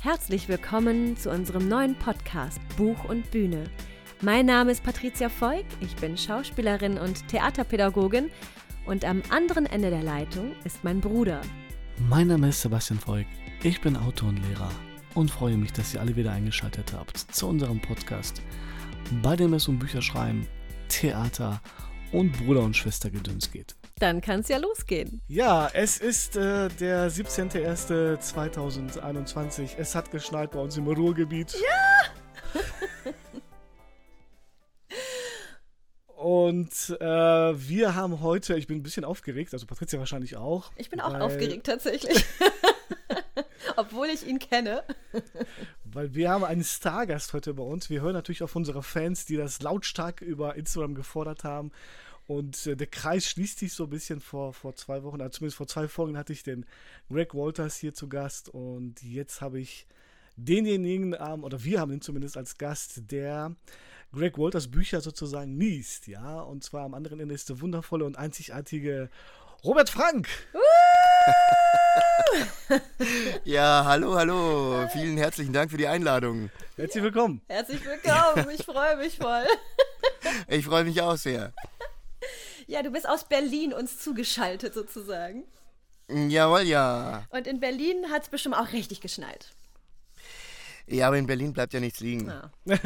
Herzlich willkommen zu unserem neuen Podcast Buch und Bühne. Mein Name ist Patricia Voigt, ich bin Schauspielerin und Theaterpädagogin und am anderen Ende der Leitung ist mein Bruder. Mein Name ist Sebastian Voigt, ich bin Autor und Lehrer und freue mich, dass ihr alle wieder eingeschaltet habt zu unserem Podcast, bei dem es um Bücherschreiben, Theater und Bruder- und Schwestergedöns geht. Dann kann es ja losgehen. Ja, es ist äh, der 17.01.2021. Es hat geschneit bei uns im Ruhrgebiet. Ja! Und äh, wir haben heute, ich bin ein bisschen aufgeregt, also Patricia wahrscheinlich auch. Ich bin auch weil, aufgeregt tatsächlich. Obwohl ich ihn kenne. Weil wir haben einen Stargast heute bei uns. Wir hören natürlich auf unsere Fans, die das lautstark über Instagram gefordert haben. Und äh, der Kreis schließt sich so ein bisschen vor, vor zwei Wochen, also zumindest vor zwei Folgen hatte ich den Greg Walters hier zu Gast und jetzt habe ich denjenigen, ähm, oder wir haben ihn zumindest als Gast, der Greg Walters Bücher sozusagen liest, ja, und zwar am anderen Ende ist der wundervolle und einzigartige Robert Frank. ja, hallo, hallo. Vielen herzlichen Dank für die Einladung. Herzlich willkommen. Herzlich willkommen. Ich freue mich voll. ich freue mich auch sehr. Ja, du bist aus Berlin uns zugeschaltet sozusagen. Jawohl, ja. Und in Berlin hat es bestimmt auch richtig geschneit. Ja, aber in Berlin bleibt ja nichts liegen. Ja.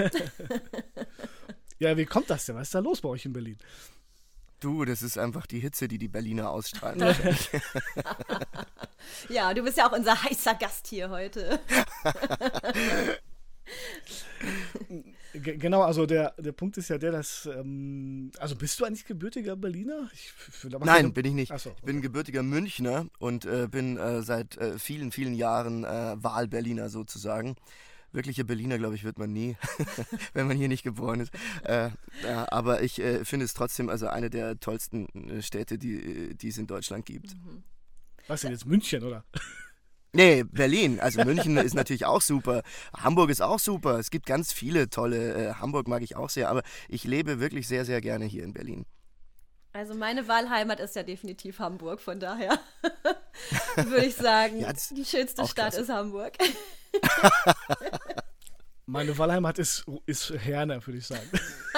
ja, wie kommt das denn? Was ist da los bei euch in Berlin? Du, das ist einfach die Hitze, die die Berliner ausstrahlen. ja, du bist ja auch unser heißer Gast hier heute. genau, also der, der Punkt ist ja der, dass. Ähm, also bist du eigentlich gebürtiger Berliner? Ich, Nein, bin ich nicht. So, okay. Ich bin gebürtiger Münchner und äh, bin äh, seit äh, vielen, vielen Jahren äh, Wahlberliner sozusagen. Wirkliche Berliner, glaube ich, wird man nie, wenn man hier nicht geboren ist. Äh, aber ich äh, finde es trotzdem also eine der tollsten Städte, die, die es in Deutschland gibt. Mhm. Was denn jetzt München, oder? Nee, Berlin. Also München ist natürlich auch super. Hamburg ist auch super. Es gibt ganz viele tolle. Äh, Hamburg mag ich auch sehr, aber ich lebe wirklich sehr, sehr gerne hier in Berlin. Also meine Wahlheimat ist ja definitiv Hamburg, von daher würde ich sagen, ja, die schönste Stadt klasse. ist Hamburg. meine Wahlheimat ist, ist Herne, würde ich sagen.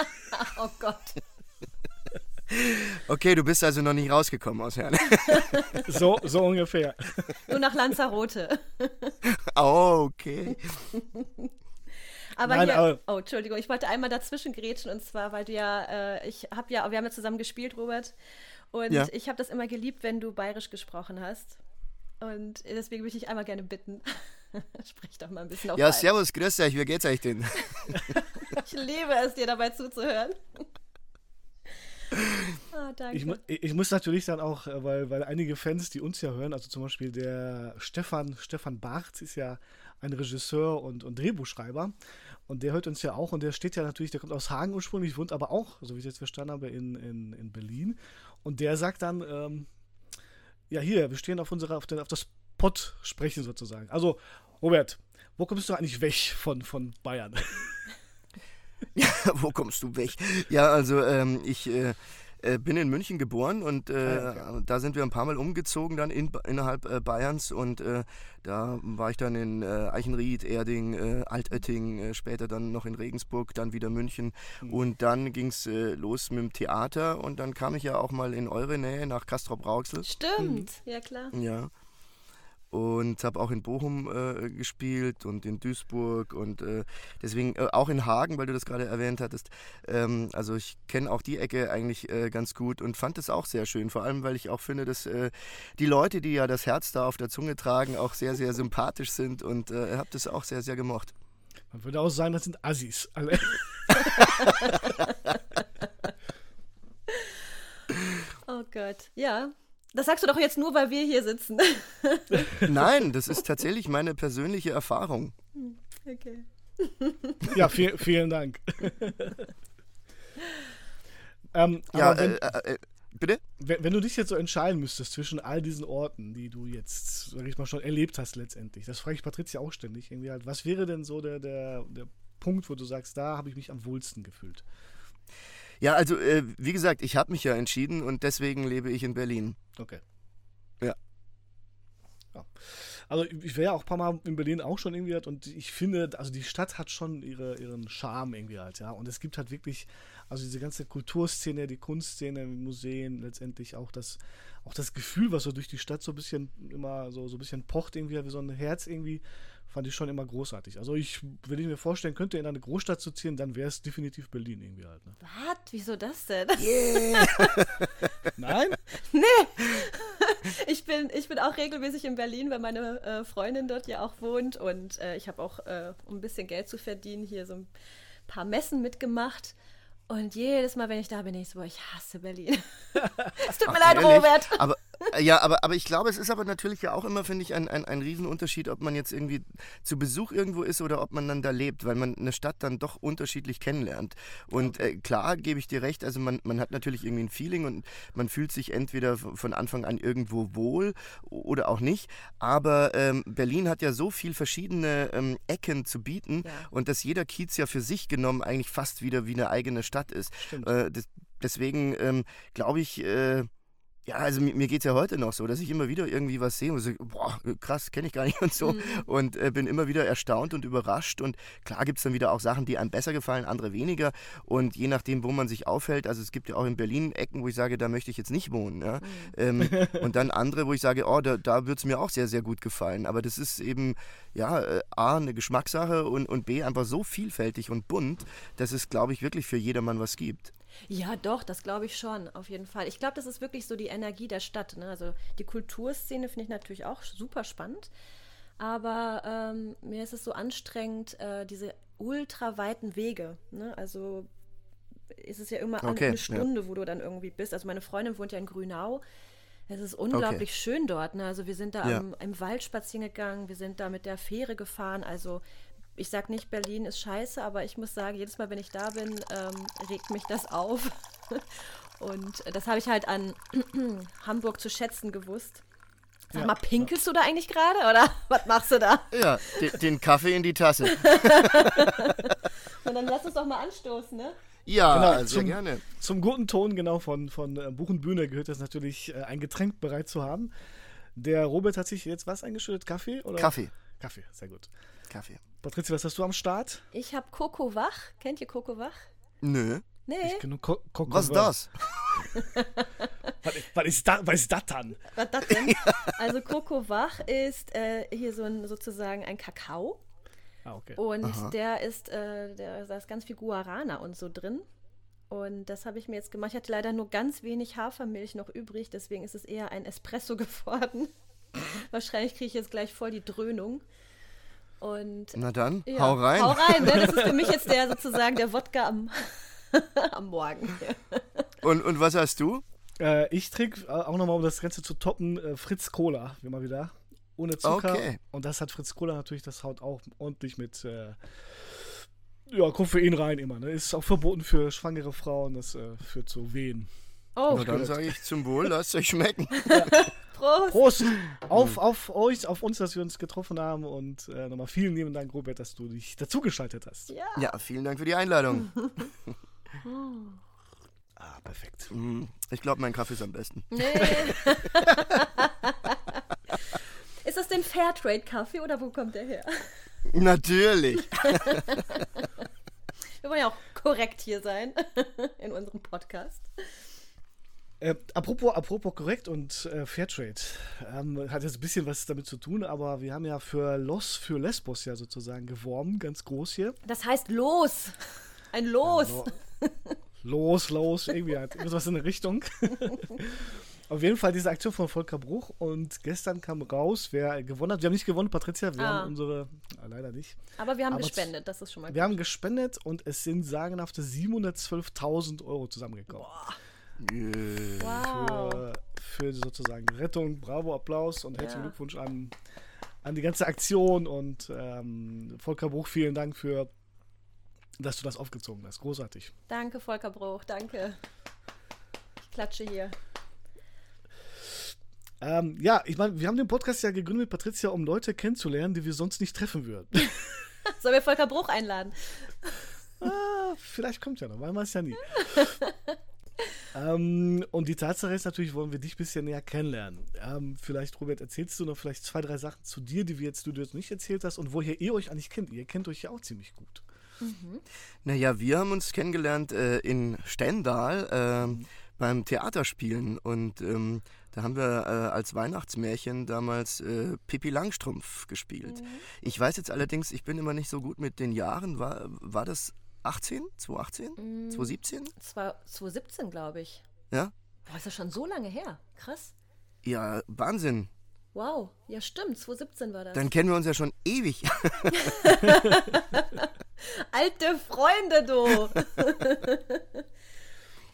oh Gott. Okay, du bist also noch nicht rausgekommen aus Herne. so, so ungefähr. Nur nach Lanzarote. Oh, okay. Aber Nein, hier, aber oh, Entschuldigung, ich wollte einmal dazwischen grätschen und zwar, weil du ja, äh, ich habe ja, wir haben ja zusammen gespielt, Robert, und ja. ich habe das immer geliebt, wenn du bayerisch gesprochen hast. Und deswegen würde ich dich einmal gerne bitten. Sprich doch mal ein bisschen auf Ja, servus, grüß euch, wie geht's euch denn? ich liebe es, dir dabei zuzuhören. Ah, ich, ich, muss natürlich dann auch, äh, weil, weil einige Fans, die uns ja hören, also zum Beispiel der Stefan, Stefan Barth ist ja ein Regisseur und, und Drehbuchschreiber. Und der hört uns ja auch und der steht ja natürlich, der kommt aus Hagen ursprünglich, wohnt aber auch, so wie ich jetzt verstanden habe, in, in, in Berlin. Und der sagt dann, ähm, ja hier, wir stehen auf unserer, auf, den, auf das Pott sprechen sozusagen. Also, Robert, wo kommst du eigentlich weg von, von Bayern? Ja, wo kommst du weg? Ja, also ähm, ich äh, äh, bin in München geboren und äh, ah, ja. da sind wir ein paar Mal umgezogen dann in, innerhalb äh, Bayerns und äh, da war ich dann in äh, Eichenried, Erding, Altötting, später dann noch in Regensburg, dann wieder München mhm. und dann ging es los mit dem Theater und dann kam ich ja auch mal in eure Nähe nach Castrop-Rauxel. Stimmt, mhm. ja klar. Ja und habe auch in Bochum äh, gespielt und in Duisburg und äh, deswegen äh, auch in Hagen, weil du das gerade erwähnt hattest. Ähm, also ich kenne auch die Ecke eigentlich äh, ganz gut und fand es auch sehr schön, vor allem weil ich auch finde, dass äh, die Leute, die ja das Herz da auf der Zunge tragen, auch sehr, sehr sympathisch sind und äh, habe das auch sehr, sehr gemocht. Man würde auch sagen, das sind Assis alle. oh Gott, ja. Das sagst du doch jetzt nur, weil wir hier sitzen. Nein, das ist tatsächlich meine persönliche Erfahrung. Hm, okay. Ja, viel, vielen Dank. ähm, ja, wenn, äh, äh, bitte? Wenn, wenn, du dich jetzt so entscheiden müsstest zwischen all diesen Orten, die du jetzt, sag ich mal, schon erlebt hast letztendlich, das frage ich Patricia auch ständig irgendwie halt, was wäre denn so der, der, der Punkt, wo du sagst, da habe ich mich am wohlsten gefühlt? Ja, also äh, wie gesagt, ich habe mich ja entschieden und deswegen lebe ich in Berlin. Okay. Ja. ja. Also ich wäre ja auch ein paar Mal in Berlin auch schon irgendwie halt und ich finde, also die Stadt hat schon ihre, ihren Charme irgendwie halt, ja. Und es gibt halt wirklich, also diese ganze Kulturszene, die Kunstszene, Museen, letztendlich auch das, auch das Gefühl, was so durch die Stadt so ein bisschen immer so, so ein bisschen pocht, irgendwie, wie so ein Herz irgendwie fand ich schon immer großartig. Also ich, wenn ich mir vorstellen könnte, in eine Großstadt zu ziehen, dann wäre es definitiv Berlin irgendwie halt. Ne? Was? Wieso das denn? Yeah. Nein? Nee. Ich bin, ich bin auch regelmäßig in Berlin, weil meine äh, Freundin dort ja auch wohnt und äh, ich habe auch, äh, um ein bisschen Geld zu verdienen, hier so ein paar Messen mitgemacht. Und jedes Mal, wenn ich da bin, ich so, ich hasse Berlin. es tut mir Ach, leid, ehrlich? Robert. Aber, ja, aber, aber ich glaube, es ist aber natürlich ja auch immer, finde ich, ein, ein, ein Riesenunterschied, ob man jetzt irgendwie zu Besuch irgendwo ist oder ob man dann da lebt, weil man eine Stadt dann doch unterschiedlich kennenlernt. Und äh, klar gebe ich dir recht, also man, man hat natürlich irgendwie ein Feeling und man fühlt sich entweder von Anfang an irgendwo wohl oder auch nicht. Aber ähm, Berlin hat ja so viel verschiedene ähm, Ecken zu bieten ja. und dass jeder Kiez ja für sich genommen eigentlich fast wieder wie eine eigene Stadt ist. Äh, das, deswegen ähm, glaube ich, äh, ja, also mir, mir geht es ja heute noch so, dass ich immer wieder irgendwie was sehe und so, boah, krass, kenne ich gar nicht und so. Mhm. Und äh, bin immer wieder erstaunt und überrascht. Und klar gibt es dann wieder auch Sachen, die einem besser gefallen, andere weniger. Und je nachdem, wo man sich aufhält, also es gibt ja auch in Berlin Ecken, wo ich sage, da möchte ich jetzt nicht wohnen. Ja? Mhm. Ähm, und dann andere, wo ich sage, oh, da, da würde es mir auch sehr, sehr gut gefallen. Aber das ist eben, ja, äh, A, eine Geschmackssache und, und B, einfach so vielfältig und bunt, dass es, glaube ich, wirklich für jedermann was gibt. Ja, doch, das glaube ich schon, auf jeden Fall. Ich glaube, das ist wirklich so die Energie der Stadt. Ne? Also die Kulturszene finde ich natürlich auch super spannend. Aber ähm, mir ist es so anstrengend, äh, diese ultraweiten Wege. Ne? Also ist es ja immer okay, eine Stunde, ja. wo du dann irgendwie bist. Also meine Freundin wohnt ja in Grünau. Es ist unglaublich okay. schön dort. Ne? Also wir sind da ja. am, im Wald spazieren gegangen, wir sind da mit der Fähre gefahren. Also ich sage nicht, Berlin ist scheiße, aber ich muss sagen, jedes Mal, wenn ich da bin, ähm, regt mich das auf. Und das habe ich halt an Hamburg zu schätzen gewusst. Sag ja. mal, pinkelst du da eigentlich gerade oder was machst du da? Ja, den, den Kaffee in die Tasse. Und dann lass uns doch mal anstoßen, ne? Ja, genau, sehr zum, gerne. Zum guten Ton genau von, von äh, Buch und Bühne gehört es natürlich, äh, ein Getränk bereit zu haben. Der Robert hat sich jetzt was eingeschüttet? Kaffee? Oder? Kaffee. Kaffee, sehr gut. Kaffee. Patricia, was hast du am Start? Ich habe Coco Wach. Kennt ihr Coco Wach? Nö. Nee. Ich kenne Co Coco Was ist das? was, was, ist da, was ist das dann? Was das denn? Also Coco Wach ist äh, hier so ein, sozusagen ein Kakao. Ah, okay. Und Aha. der ist, äh, der, da ist ganz viel Guarana und so drin. Und das habe ich mir jetzt gemacht. Ich hatte leider nur ganz wenig Hafermilch noch übrig, deswegen ist es eher ein Espresso geworden. Wahrscheinlich kriege ich jetzt gleich voll die Dröhnung. Und, Na dann, ja, hau rein. Hau rein, ne? Das ist für mich jetzt der sozusagen der Wodka am, am Morgen. und, und was hast du? Äh, ich trinke auch nochmal, um das Ganze zu toppen, äh, Fritz Cola, wie mal wieder. Ohne Zucker. Okay. Und das hat Fritz Cola natürlich, das haut auch ordentlich mit äh, ja, Koffein rein immer. Ne? Ist auch verboten für schwangere Frauen, das äh, führt zu Wehen. Oh, Na, dann sage ich zum Wohl, lasst euch schmecken. Ja. Prost. Prost. Auf, auf euch, auf uns, dass wir uns getroffen haben. Und äh, nochmal vielen lieben Dank, Robert, dass du dich dazugeschaltet hast. Ja. ja, vielen Dank für die Einladung. ah, perfekt. Mhm. Ich glaube, mein Kaffee ist am besten. Nee. ist das denn Fairtrade-Kaffee oder wo kommt der her? Natürlich. Wir wollen ja auch korrekt hier sein in unserem Podcast. Äh, apropos, apropos korrekt und äh, Fairtrade. Ähm, hat jetzt ein bisschen was damit zu tun, aber wir haben ja für Los, für Lesbos ja sozusagen geworben, ganz groß hier. Das heißt Los. Ein Los. Ja, lo los, los, irgendwie halt. Irgendwas in der Richtung. Auf jeden Fall diese Aktion von Volker Bruch und gestern kam raus, wer gewonnen hat. Wir haben nicht gewonnen, Patricia, wir ah. haben unsere, ah, leider nicht. Aber wir haben Aber gespendet, das ist schon mal Wir gut. haben gespendet und es sind sagenhafte 712.000 Euro zusammengekommen. Boah. Wow. Für, für, sozusagen Rettung. Bravo, Applaus und herzlichen ja. Glückwunsch an, an die ganze Aktion. Und ähm, Volker Bruch, vielen Dank für, dass du das aufgezogen hast. Großartig. Danke, Volker Bruch, danke. Ich klatsche hier. Ähm, ja, ich meine, wir haben den Podcast ja gegründet, Patricia, um Leute kennenzulernen, die wir sonst nicht treffen würden. Sollen wir Volker Bruch einladen? ah, vielleicht kommt ja noch, weil man es ja nie. ähm, und die Tatsache ist natürlich, wollen wir dich ein bisschen näher kennenlernen. Ähm, vielleicht, Robert, erzählst du noch vielleicht zwei, drei Sachen zu dir, die wir jetzt, du jetzt nicht erzählt hast und woher ihr euch eigentlich kennt. Ihr kennt euch ja auch ziemlich gut. Mhm. Naja, wir haben uns kennengelernt äh, in Stendal äh, mhm. beim Theaterspielen und ähm, da haben wir äh, als Weihnachtsmärchen damals äh, Pippi Langstrumpf gespielt. Mhm. Ich weiß jetzt allerdings, ich bin immer nicht so gut mit den Jahren. War, war das 18? 2018? Mhm. 2017? 2017, glaube ich. Ja? Boah, ist das schon so lange her. Krass. Ja, Wahnsinn. Wow, ja stimmt, 2017 war das. Dann kennen wir uns ja schon ewig. Alte Freunde, du.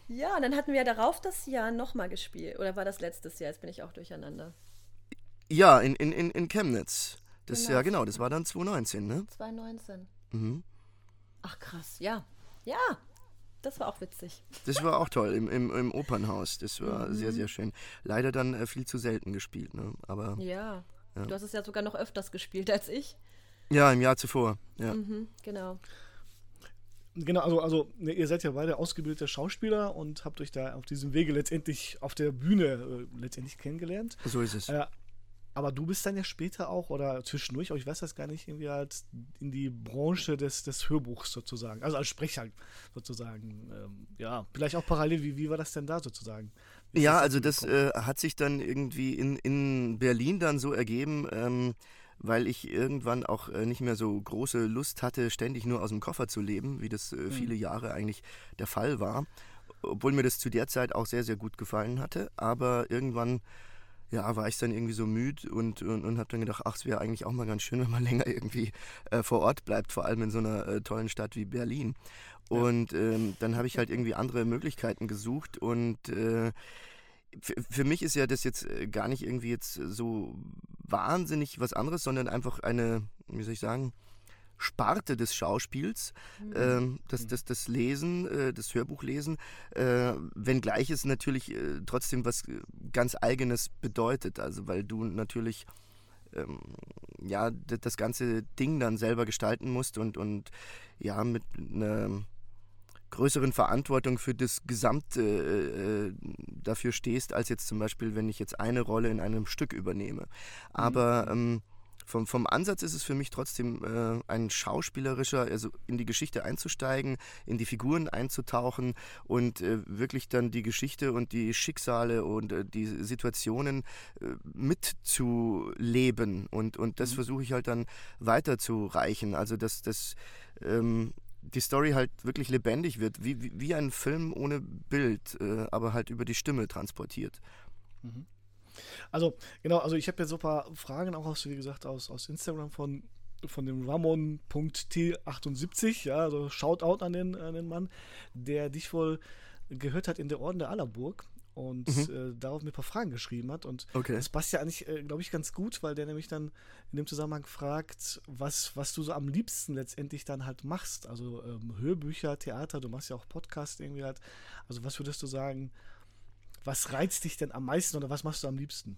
ja, und dann hatten wir ja darauf das Jahr nochmal gespielt. Oder war das letztes Jahr? Jetzt bin ich auch durcheinander. Ja, in, in, in Chemnitz. Das genau. ja genau, das war dann 2019, ne? 2019. Mhm. Ach krass, ja. Ja, das war auch witzig. Das war auch toll im, im, im Opernhaus. Das war mhm. sehr, sehr schön. Leider dann äh, viel zu selten gespielt, ne? Aber. Ja. ja. Du hast es ja sogar noch öfters gespielt als ich. Ja, im Jahr zuvor. Ja. Mhm, genau. Genau, also, also ne, ihr seid ja beide ausgebildete Schauspieler und habt euch da auf diesem Wege letztendlich auf der Bühne äh, letztendlich kennengelernt. So ist es. Äh, aber du bist dann ja später auch, oder zwischendurch, ich weiß das gar nicht, irgendwie halt in die Branche des, des Hörbuchs sozusagen, also als Sprecher sozusagen. Ähm, ja, vielleicht auch parallel, wie, wie war das denn da sozusagen? Wie ja, also das äh, hat sich dann irgendwie in, in Berlin dann so ergeben, ähm, weil ich irgendwann auch äh, nicht mehr so große Lust hatte, ständig nur aus dem Koffer zu leben, wie das äh, mhm. viele Jahre eigentlich der Fall war. Obwohl mir das zu der Zeit auch sehr, sehr gut gefallen hatte. Aber irgendwann ja, war ich dann irgendwie so müde und, und, und habe dann gedacht, ach, es wäre eigentlich auch mal ganz schön, wenn man länger irgendwie äh, vor Ort bleibt, vor allem in so einer äh, tollen Stadt wie Berlin. Und ähm, dann habe ich halt irgendwie andere Möglichkeiten gesucht und äh, für mich ist ja das jetzt äh, gar nicht irgendwie jetzt so wahnsinnig was anderes, sondern einfach eine, wie soll ich sagen, Sparte des Schauspiels, mhm. äh, das, das, das Lesen, äh, das Hörbuchlesen, äh, wenngleich es natürlich äh, trotzdem was äh, ganz Eigenes bedeutet. Also weil du natürlich ähm, ja das ganze Ding dann selber gestalten musst und, und ja mit einer größeren Verantwortung für das Gesamte äh, äh, dafür stehst, als jetzt zum Beispiel, wenn ich jetzt eine Rolle in einem Stück übernehme. Aber mhm. ähm, vom, vom Ansatz ist es für mich trotzdem äh, ein schauspielerischer, also in die Geschichte einzusteigen, in die Figuren einzutauchen und äh, wirklich dann die Geschichte und die Schicksale und äh, die Situationen äh, mitzuleben. Und, und das mhm. versuche ich halt dann weiterzureichen. Also dass das ähm, die Story halt wirklich lebendig wird, wie, wie, wie ein Film ohne Bild, äh, aber halt über die Stimme transportiert. Mhm. Also, genau, also ich habe ja so ein paar Fragen auch aus, wie gesagt, aus, aus Instagram von, von dem Ramon.t78, ja, also Shoutout an den, an den Mann, der dich wohl gehört hat in der Orden der Allerburg und mhm. äh, darauf mir ein paar Fragen geschrieben hat. Und okay. das passt ja eigentlich, äh, glaube ich, ganz gut, weil der nämlich dann in dem Zusammenhang fragt, was, was du so am liebsten letztendlich dann halt machst. Also ähm, Hörbücher, Theater, du machst ja auch Podcast irgendwie halt. Also was würdest du sagen, was reizt dich denn am meisten oder was machst du am liebsten?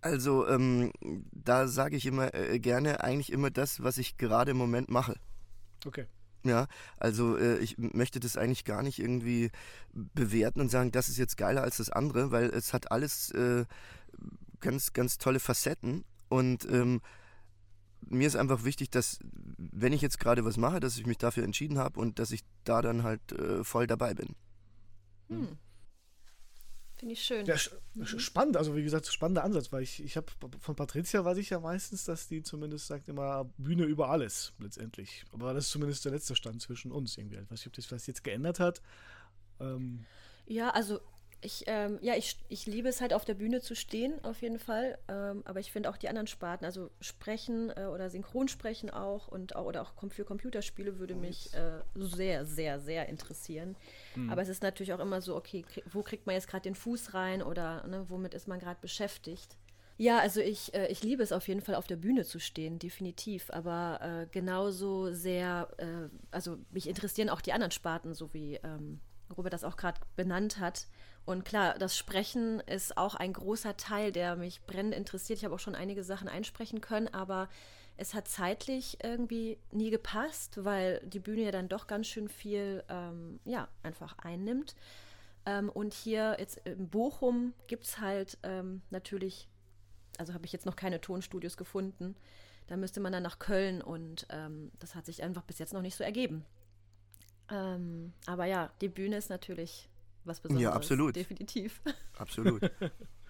Also, ähm, da sage ich immer äh, gerne eigentlich immer das, was ich gerade im Moment mache. Okay. Ja, also äh, ich möchte das eigentlich gar nicht irgendwie bewerten und sagen, das ist jetzt geiler als das andere, weil es hat alles äh, ganz, ganz tolle Facetten und ähm, mir ist einfach wichtig, dass wenn ich jetzt gerade was mache, dass ich mich dafür entschieden habe und dass ich da dann halt äh, voll dabei bin. Hm. Finde ich schön. Ja, mhm. spannend, also wie gesagt, spannender Ansatz, weil ich, ich habe von Patricia weiß ich ja meistens, dass die zumindest sagt immer Bühne über alles letztendlich. Aber das ist zumindest der letzte Stand zwischen uns irgendwie. Ich weiß nicht, ob das was jetzt geändert hat. Ähm, ja, also ich, ähm, ja, ich, ich liebe es halt auf der Bühne zu stehen, auf jeden Fall. Ähm, aber ich finde auch die anderen Sparten, also Sprechen äh, oder Synchronsprechen auch und auch, oder auch für Computerspiele würde mich äh, sehr, sehr, sehr interessieren. Mhm. Aber es ist natürlich auch immer so, okay, krieg, wo kriegt man jetzt gerade den Fuß rein oder ne, womit ist man gerade beschäftigt? Ja, also ich, äh, ich liebe es auf jeden Fall auf der Bühne zu stehen, definitiv. Aber äh, genauso sehr, äh, also mich interessieren auch die anderen Sparten, so wie ähm, Robert das auch gerade benannt hat. Und klar, das Sprechen ist auch ein großer Teil, der mich brennend interessiert. Ich habe auch schon einige Sachen einsprechen können, aber es hat zeitlich irgendwie nie gepasst, weil die Bühne ja dann doch ganz schön viel, ähm, ja, einfach einnimmt. Ähm, und hier jetzt in Bochum gibt es halt ähm, natürlich, also habe ich jetzt noch keine Tonstudios gefunden. Da müsste man dann nach Köln und ähm, das hat sich einfach bis jetzt noch nicht so ergeben. Ähm, aber ja, die Bühne ist natürlich was Besonderes. Ja, absolut. Definitiv. Absolut.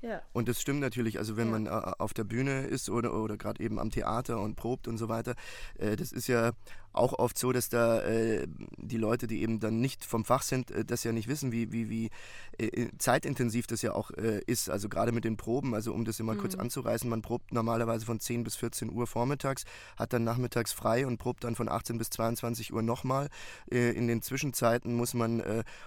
ja. Und das stimmt natürlich, also wenn ja. man äh, auf der Bühne ist oder, oder gerade eben am Theater und probt und so weiter, äh, das ist ja auch oft so, dass da äh, die Leute, die eben dann nicht vom Fach sind, äh, das ja nicht wissen, wie, wie, wie äh, äh zeitintensiv das ja auch äh, ist. Also gerade mit den Proben, also um das immer mhm. kurz anzureißen, man probt normalerweise von 10 bis 14 Uhr vormittags, hat dann nachmittags frei und probt dann von 18 bis 22 Uhr nochmal. Äh, in den Zwischenzeiten muss man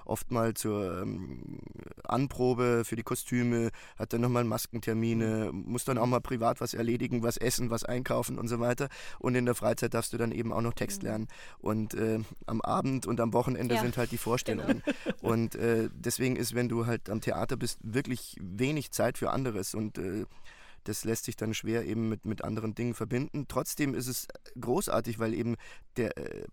oft mal zur ähm, Anprobe für die Kostüme, hat dann nochmal Maskentermine, mhm. muss dann auch mal privat was erledigen, was essen, was einkaufen und so weiter. Und in der Freizeit darfst du dann eben auch noch Text Text lernen. Und äh, am Abend und am Wochenende ja. sind halt die Vorstellungen. Genau. Und äh, deswegen ist, wenn du halt am Theater bist, wirklich wenig Zeit für anderes. Und äh, das lässt sich dann schwer eben mit, mit anderen Dingen verbinden. Trotzdem ist es großartig, weil eben der, äh,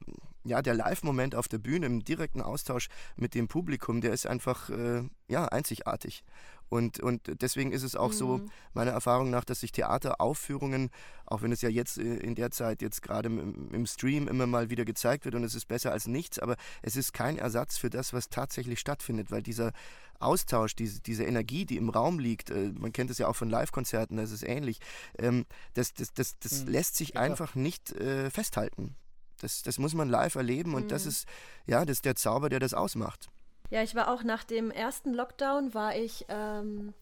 ja, der Live-Moment auf der Bühne im direkten Austausch mit dem Publikum, der ist einfach äh, ja, einzigartig. Und, und deswegen ist es auch mhm. so, meiner Erfahrung nach, dass sich Theateraufführungen, auch wenn es ja jetzt äh, in der Zeit jetzt gerade im, im, Stream immer mal wieder gezeigt wird und es ist besser als nichts, aber es ist kein Ersatz für das, was tatsächlich stattfindet, weil dieser Austausch, diese, diese Energie, die im Raum liegt, äh, man kennt es ja auch von Live-Konzerten, das ist ähnlich, ähm, das, das, das, das mhm. lässt sich ja. einfach nicht äh, festhalten. Das, das muss man live erleben und mhm. das ist ja das ist der Zauber, der das ausmacht. Ja, ich war auch nach dem ersten Lockdown, war ich ähm,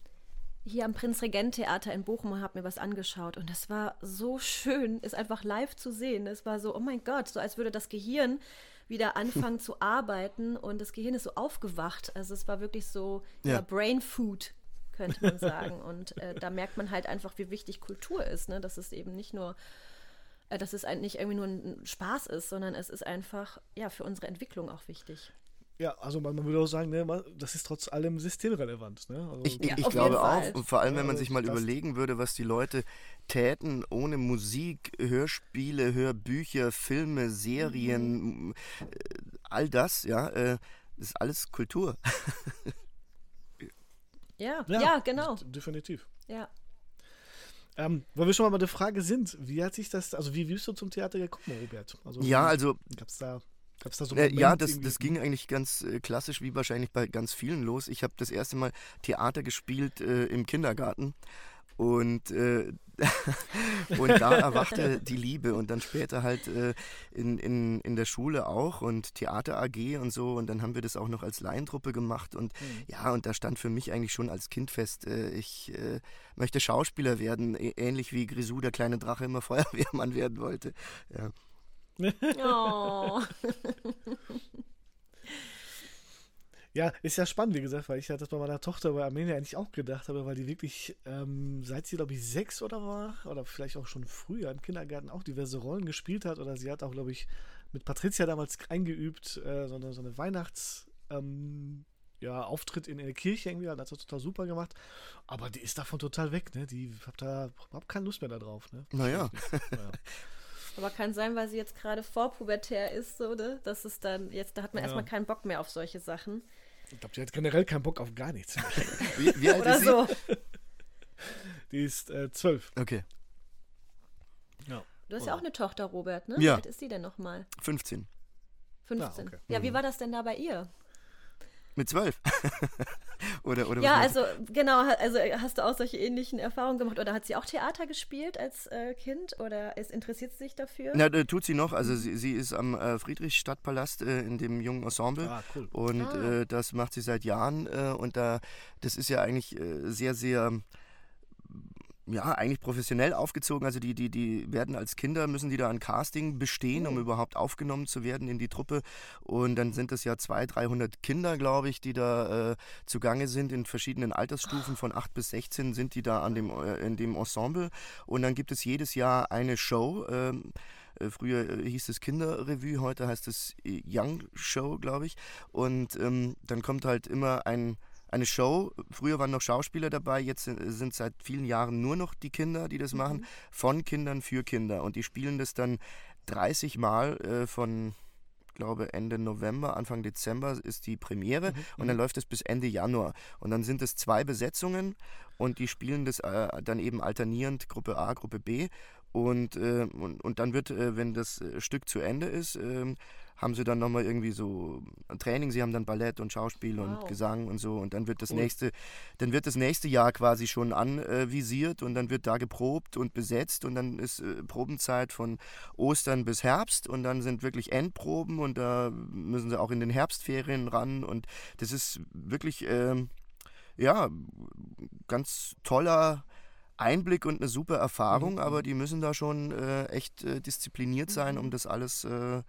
hier am Prinzregent-Theater in Bochum und habe mir was angeschaut. Und das war so schön, es einfach live zu sehen. Es war so, oh mein Gott, so als würde das Gehirn wieder anfangen zu arbeiten und das Gehirn ist so aufgewacht. Also es war wirklich so ja. Brain Food, könnte man sagen. und äh, da merkt man halt einfach, wie wichtig Kultur ist. Ne? Dass es eben nicht nur, äh, dass es nicht irgendwie nur ein Spaß ist, sondern es ist einfach ja für unsere Entwicklung auch wichtig. Ja, also man, man würde auch sagen, ne, das ist trotz allem systemrelevant. Ne? Also ich, ich, ich glaube auch, und vor allem, wenn man sich mal überlegen würde, was die Leute täten ohne Musik, Hörspiele, Hörbücher, Filme, Serien, mhm. all das, ja, äh, das ist alles Kultur. ja, ja, ja, genau. Definitiv. Ja. Ähm, weil wir schon mal bei der Frage sind, wie hat sich das, also wie bist du zum Theater gekommen, Robert? Also, ja, also gab es da Gab's da so äh, ja, das, das ging eigentlich ganz äh, klassisch, wie wahrscheinlich bei ganz vielen los. Ich habe das erste Mal Theater gespielt äh, im Kindergarten. Und, äh, und da erwachte die Liebe und dann später halt äh, in, in, in der Schule auch und Theater AG und so und dann haben wir das auch noch als Laientruppe gemacht und mhm. ja und da stand für mich eigentlich schon als Kind fest, äh, ich äh, möchte Schauspieler werden, ähnlich wie Grisou der kleine Drache immer Feuerwehrmann werden wollte. Ja. Oh. Ja, ist ja spannend, wie gesagt, weil ich ja das bei meiner Tochter bei Armenia eigentlich auch gedacht habe, weil die wirklich, ähm, seit sie, glaube ich, sechs oder war, oder vielleicht auch schon früher im Kindergarten auch diverse Rollen gespielt hat, oder sie hat auch, glaube ich, mit Patricia damals eingeübt, äh, so eine, so eine Weihnachts- ähm, ja, Auftritt in der Kirche irgendwie, hat das total super gemacht. Aber die ist davon total weg, ne? Die hat da überhaupt keine Lust mehr darauf, ne? Naja. naja. Aber kann sein, weil sie jetzt gerade vorpubertär ist, so, ne? Das ist dann, jetzt, da hat man ja. erstmal keinen Bock mehr auf solche Sachen. Ich glaube, die hat generell keinen Bock auf gar nichts. wie, wie alt Oder ist so. Die ist äh, zwölf. Okay. Ja. Du hast ja auch eine Tochter, Robert, ne? Ja. Wie alt ist die denn nochmal? 15. 15. Ah, okay. Ja, wie mhm. war das denn da bei ihr? Mit zwölf? oder, oder ja, also genau, also hast du auch solche ähnlichen Erfahrungen gemacht oder hat sie auch Theater gespielt als äh, Kind oder ist, interessiert sie sich dafür? Na, äh, tut sie noch. Also sie, sie ist am äh, Friedrichstadtpalast äh, in dem jungen Ensemble ah, cool. und ah. Äh, das macht sie seit Jahren äh, und da das ist ja eigentlich sehr, sehr ja, eigentlich professionell aufgezogen. Also die, die, die werden als Kinder, müssen die da ein Casting bestehen, um oh. überhaupt aufgenommen zu werden in die Truppe. Und dann sind es ja 200, 300 Kinder, glaube ich, die da äh, zugange sind. In verschiedenen Altersstufen von 8 bis 16 sind die da an dem, äh, in dem Ensemble. Und dann gibt es jedes Jahr eine Show. Ähm, äh, Früher äh, hieß es Kinderrevue, heute heißt es äh, Young Show, glaube ich. Und ähm, dann kommt halt immer ein eine Show. Früher waren noch Schauspieler dabei, jetzt sind seit vielen Jahren nur noch die Kinder, die das mhm. machen, von Kindern für Kinder. Und die spielen das dann 30 Mal äh, von glaube Ende November, Anfang Dezember ist die Premiere mhm. und dann mhm. läuft es bis Ende Januar. Und dann sind es zwei Besetzungen und die spielen das äh, dann eben alternierend, Gruppe A, Gruppe B. Und, äh, und, und dann wird, äh, wenn das äh, Stück zu Ende ist, ähm, haben sie dann nochmal irgendwie so ein Training, sie haben dann Ballett und Schauspiel wow. und Gesang und so und dann wird das cool. nächste, dann wird das nächste Jahr quasi schon anvisiert und dann wird da geprobt und besetzt und dann ist äh, Probenzeit von Ostern bis Herbst und dann sind wirklich Endproben und da müssen sie auch in den Herbstferien ran und das ist wirklich ähm, ja ganz toller Einblick und eine super Erfahrung, mhm. aber die müssen da schon äh, echt äh, diszipliniert sein, um mhm. das alles äh,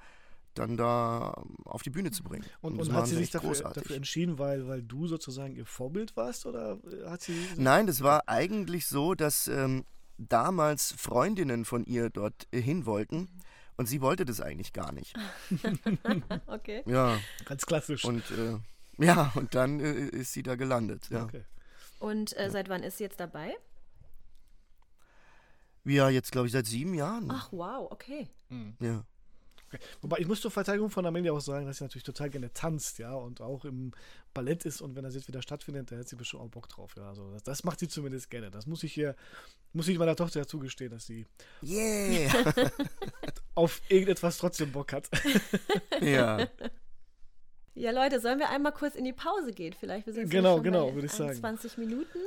dann da auf die Bühne zu bringen. Und, und, und hat sie sich dafür, dafür, entschieden, weil, weil du sozusagen ihr Vorbild warst? Oder hat sie Nein, das war eigentlich so, dass ähm, damals Freundinnen von ihr dort hin wollten. Und sie wollte das eigentlich gar nicht. okay. Ja. Ganz klassisch. Und äh, ja, und dann äh, ist sie da gelandet. Ja. Okay. Und äh, seit wann ist sie jetzt dabei? Ja, jetzt glaube ich seit sieben Jahren. Ach wow, okay. Mhm. Ja. Wobei ich muss zur Verteidigung von Amelia auch sagen, dass sie natürlich total gerne tanzt, ja, und auch im Ballett ist und wenn das jetzt wieder stattfindet, da hat sie bestimmt auch Bock drauf, ja. Also das, das macht sie zumindest gerne. Das muss ich hier, muss ich meiner Tochter ja zugestehen, dass sie yeah. auf irgendetwas trotzdem Bock hat. ja. Ja, Leute, sollen wir einmal kurz in die Pause gehen? Vielleicht wir sind genau, genau, würde ich sagen. 20 Minuten.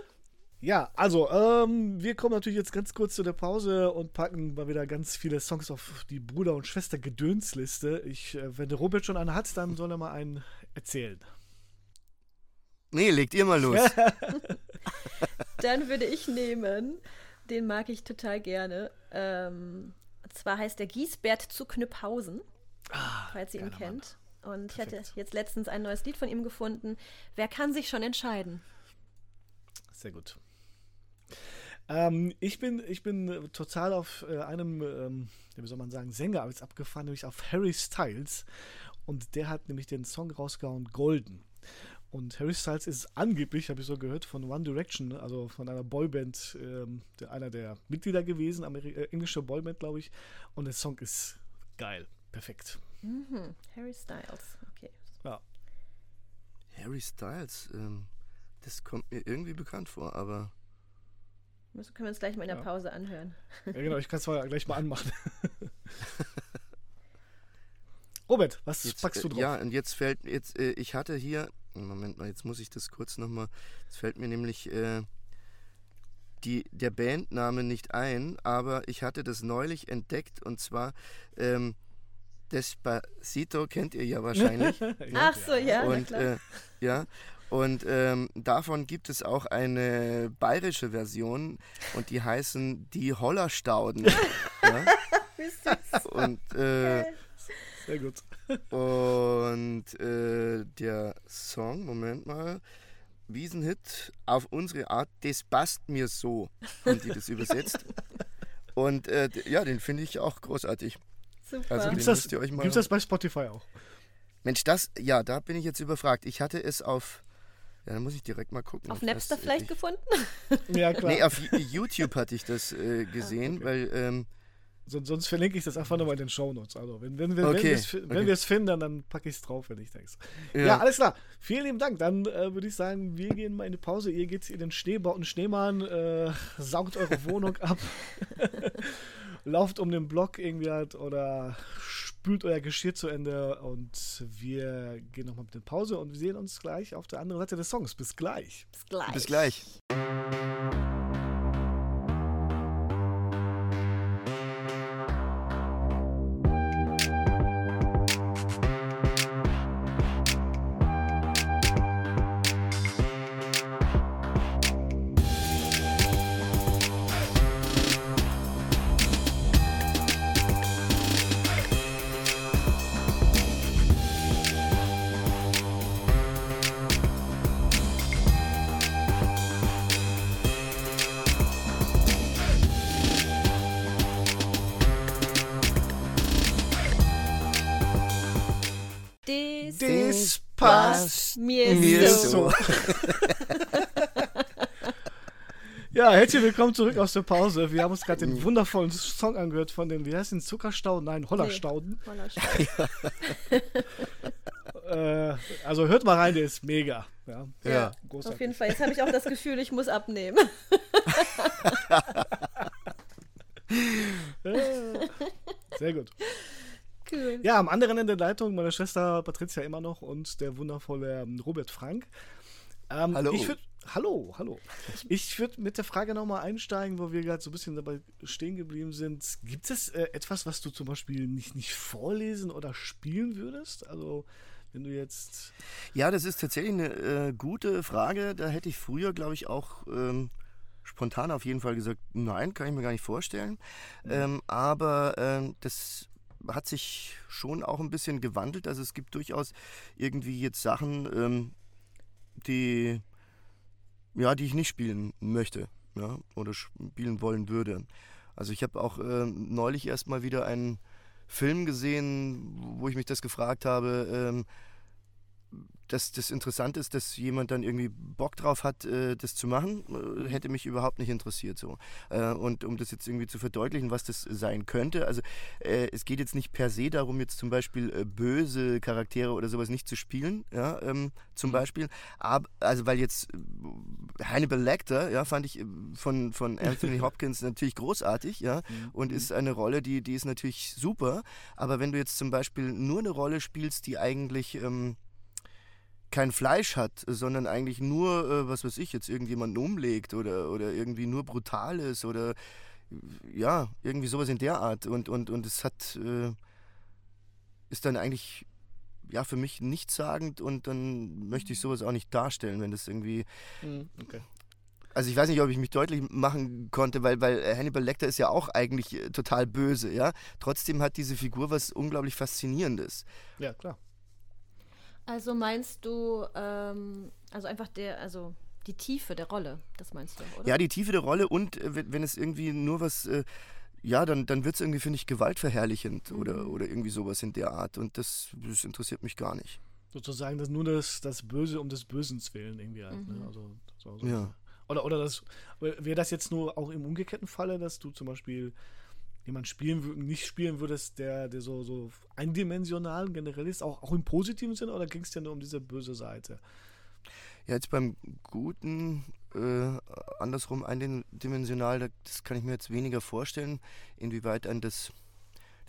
Ja, also, ähm, wir kommen natürlich jetzt ganz kurz zu der Pause und packen mal wieder ganz viele Songs auf die Bruder- und Schwester-Gedönsliste. Ich, äh, wenn der Robert schon einen hat, dann soll er mal einen erzählen. Nee, legt ihr mal los. dann würde ich nehmen, den mag ich total gerne. Ähm, zwar heißt der Giesbert zu Knüpphausen, ah, falls ihr ihn kennt. Mann. Und Perfekt. ich hatte jetzt letztens ein neues Lied von ihm gefunden. Wer kann sich schon entscheiden? Sehr gut. Ähm, ich, bin, ich bin total auf äh, einem, ähm, wie soll man sagen, Sänger jetzt abgefahren, nämlich auf Harry Styles. Und der hat nämlich den Song rausgehauen, Golden. Und Harry Styles ist angeblich, habe ich so gehört, von One Direction, also von einer Boyband, ähm, der, einer der Mitglieder gewesen, Ameri äh, englische Boyband, glaube ich. Und der Song ist geil, perfekt. Mhm. Harry Styles, okay. Ja. Harry Styles, ähm, das kommt mir irgendwie bekannt vor, aber das können wir uns gleich mal in der ja. Pause anhören. Ja, genau, ich kann es mal gleich mal anmachen. Robert, was jetzt, packst du äh, drauf? Ja, und jetzt fällt, jetzt, äh, ich hatte hier, Moment mal, jetzt muss ich das kurz nochmal, jetzt fällt mir nämlich äh, die, der Bandname nicht ein, aber ich hatte das neulich entdeckt und zwar ähm, Despacito kennt ihr ja wahrscheinlich. Ach so, ja. Und, äh, ja, und ähm, davon gibt es auch eine bayerische Version und die heißen die Hollerstauden. ja? Und äh, sehr gut. Und äh, der Song, Moment mal, Wiesenhit auf unsere Art, das passt mir so, haben die das übersetzt. Und äh, ja, den finde ich auch großartig. Super. Also, Gibt es das bei Spotify auch? Mensch, das, ja, da bin ich jetzt überfragt. Ich hatte es auf ja, dann muss ich direkt mal gucken. Auf Napster das, vielleicht ich, gefunden? ja, klar. Nee, auf YouTube hatte ich das äh, gesehen, okay. weil. Ähm, so, sonst verlinke ich das einfach nochmal in den Shownotes. Also, wenn, wenn, wenn, okay. wenn wir es okay. finden, dann packe ich es drauf, wenn ich denke. Ja. ja. alles klar. Vielen lieben Dank. Dann äh, würde ich sagen, wir gehen mal in die Pause. Ihr geht in den Schneebau und Schneemann, äh, saugt eure Wohnung ab, lauft um den Block irgendwie halt oder spült euer Geschirr zu Ende und wir gehen nochmal mit in Pause und wir sehen uns gleich auf der anderen Seite des Songs. Bis gleich. Bis gleich. Bis gleich. Mir, mir so. so. Ja, herzlich willkommen zurück aus der Pause. Wir haben uns gerade den wundervollen Song angehört von den, wie heißt den, Zuckerstauden? Nein, Hollerstauden. Nee, Hollerstauden. äh, also hört mal rein, der ist mega. Ja, ja. Auf jeden Fall. Jetzt habe ich auch das Gefühl, ich muss abnehmen. Sehr gut. Cool. Ja, am anderen Ende der Leitung meine Schwester Patricia immer noch und der wundervolle ähm, Robert Frank. Ähm, hallo. Ich würd, hallo, hallo. Ich würde mit der Frage nochmal einsteigen, wo wir gerade so ein bisschen dabei stehen geblieben sind. Gibt es äh, etwas, was du zum Beispiel nicht, nicht vorlesen oder spielen würdest? Also, wenn du jetzt. Ja, das ist tatsächlich eine äh, gute Frage. Da hätte ich früher, glaube ich, auch. Ähm spontan auf jeden Fall gesagt, nein, kann ich mir gar nicht vorstellen. Mhm. Ähm, aber ähm, das hat sich schon auch ein bisschen gewandelt. Also es gibt durchaus irgendwie jetzt Sachen, ähm, die, ja, die ich nicht spielen möchte ja, oder spielen wollen würde. Also ich habe auch äh, neulich erst mal wieder einen Film gesehen, wo ich mich das gefragt habe, ähm, dass das interessant ist, dass jemand dann irgendwie Bock drauf hat, äh, das zu machen, äh, hätte mich überhaupt nicht interessiert so. Äh, und um das jetzt irgendwie zu verdeutlichen, was das sein könnte, also äh, es geht jetzt nicht per se darum, jetzt zum Beispiel äh, böse Charaktere oder sowas nicht zu spielen, ja, ähm, zum mhm. Beispiel. Aber, also weil jetzt äh, Hannibal Lecter, ja, fand ich von, von Anthony Hopkins natürlich großartig, ja, mhm. und ist eine Rolle, die, die ist natürlich super. Aber wenn du jetzt zum Beispiel nur eine Rolle spielst, die eigentlich ähm, kein Fleisch hat, sondern eigentlich nur, äh, was weiß ich, jetzt irgendjemanden umlegt oder, oder irgendwie nur brutal ist oder ja, irgendwie sowas in der Art. Und, und, und es hat, äh, ist dann eigentlich ja für mich nichtssagend und dann möchte ich sowas auch nicht darstellen, wenn das irgendwie. Mhm, okay. Also ich weiß nicht, ob ich mich deutlich machen konnte, weil, weil Hannibal Lecter ist ja auch eigentlich äh, total böse, ja. Trotzdem hat diese Figur was unglaublich Faszinierendes. Ja, klar. Also meinst du, ähm, also einfach der, also die Tiefe der Rolle, das meinst du, oder? Ja, die Tiefe der Rolle und äh, wenn es irgendwie nur was, äh, ja, dann, dann wird es irgendwie, finde ich, gewaltverherrlichend mhm. oder, oder irgendwie sowas in der Art und das, das interessiert mich gar nicht. Sozusagen das nur das, das Böse um des Bösens willen irgendwie halt, ne? mhm. ne? Also, so, so. Ja. Oder, oder das, wäre das jetzt nur auch im umgekehrten Falle, dass du zum Beispiel jemand spielen nicht spielen würdest, der, der so, so eindimensional generell ist, auch, auch im positiven Sinne, oder ging es dir nur um diese böse Seite? Ja, jetzt beim Guten, äh, andersrum eindimensional, das kann ich mir jetzt weniger vorstellen, inwieweit ein das.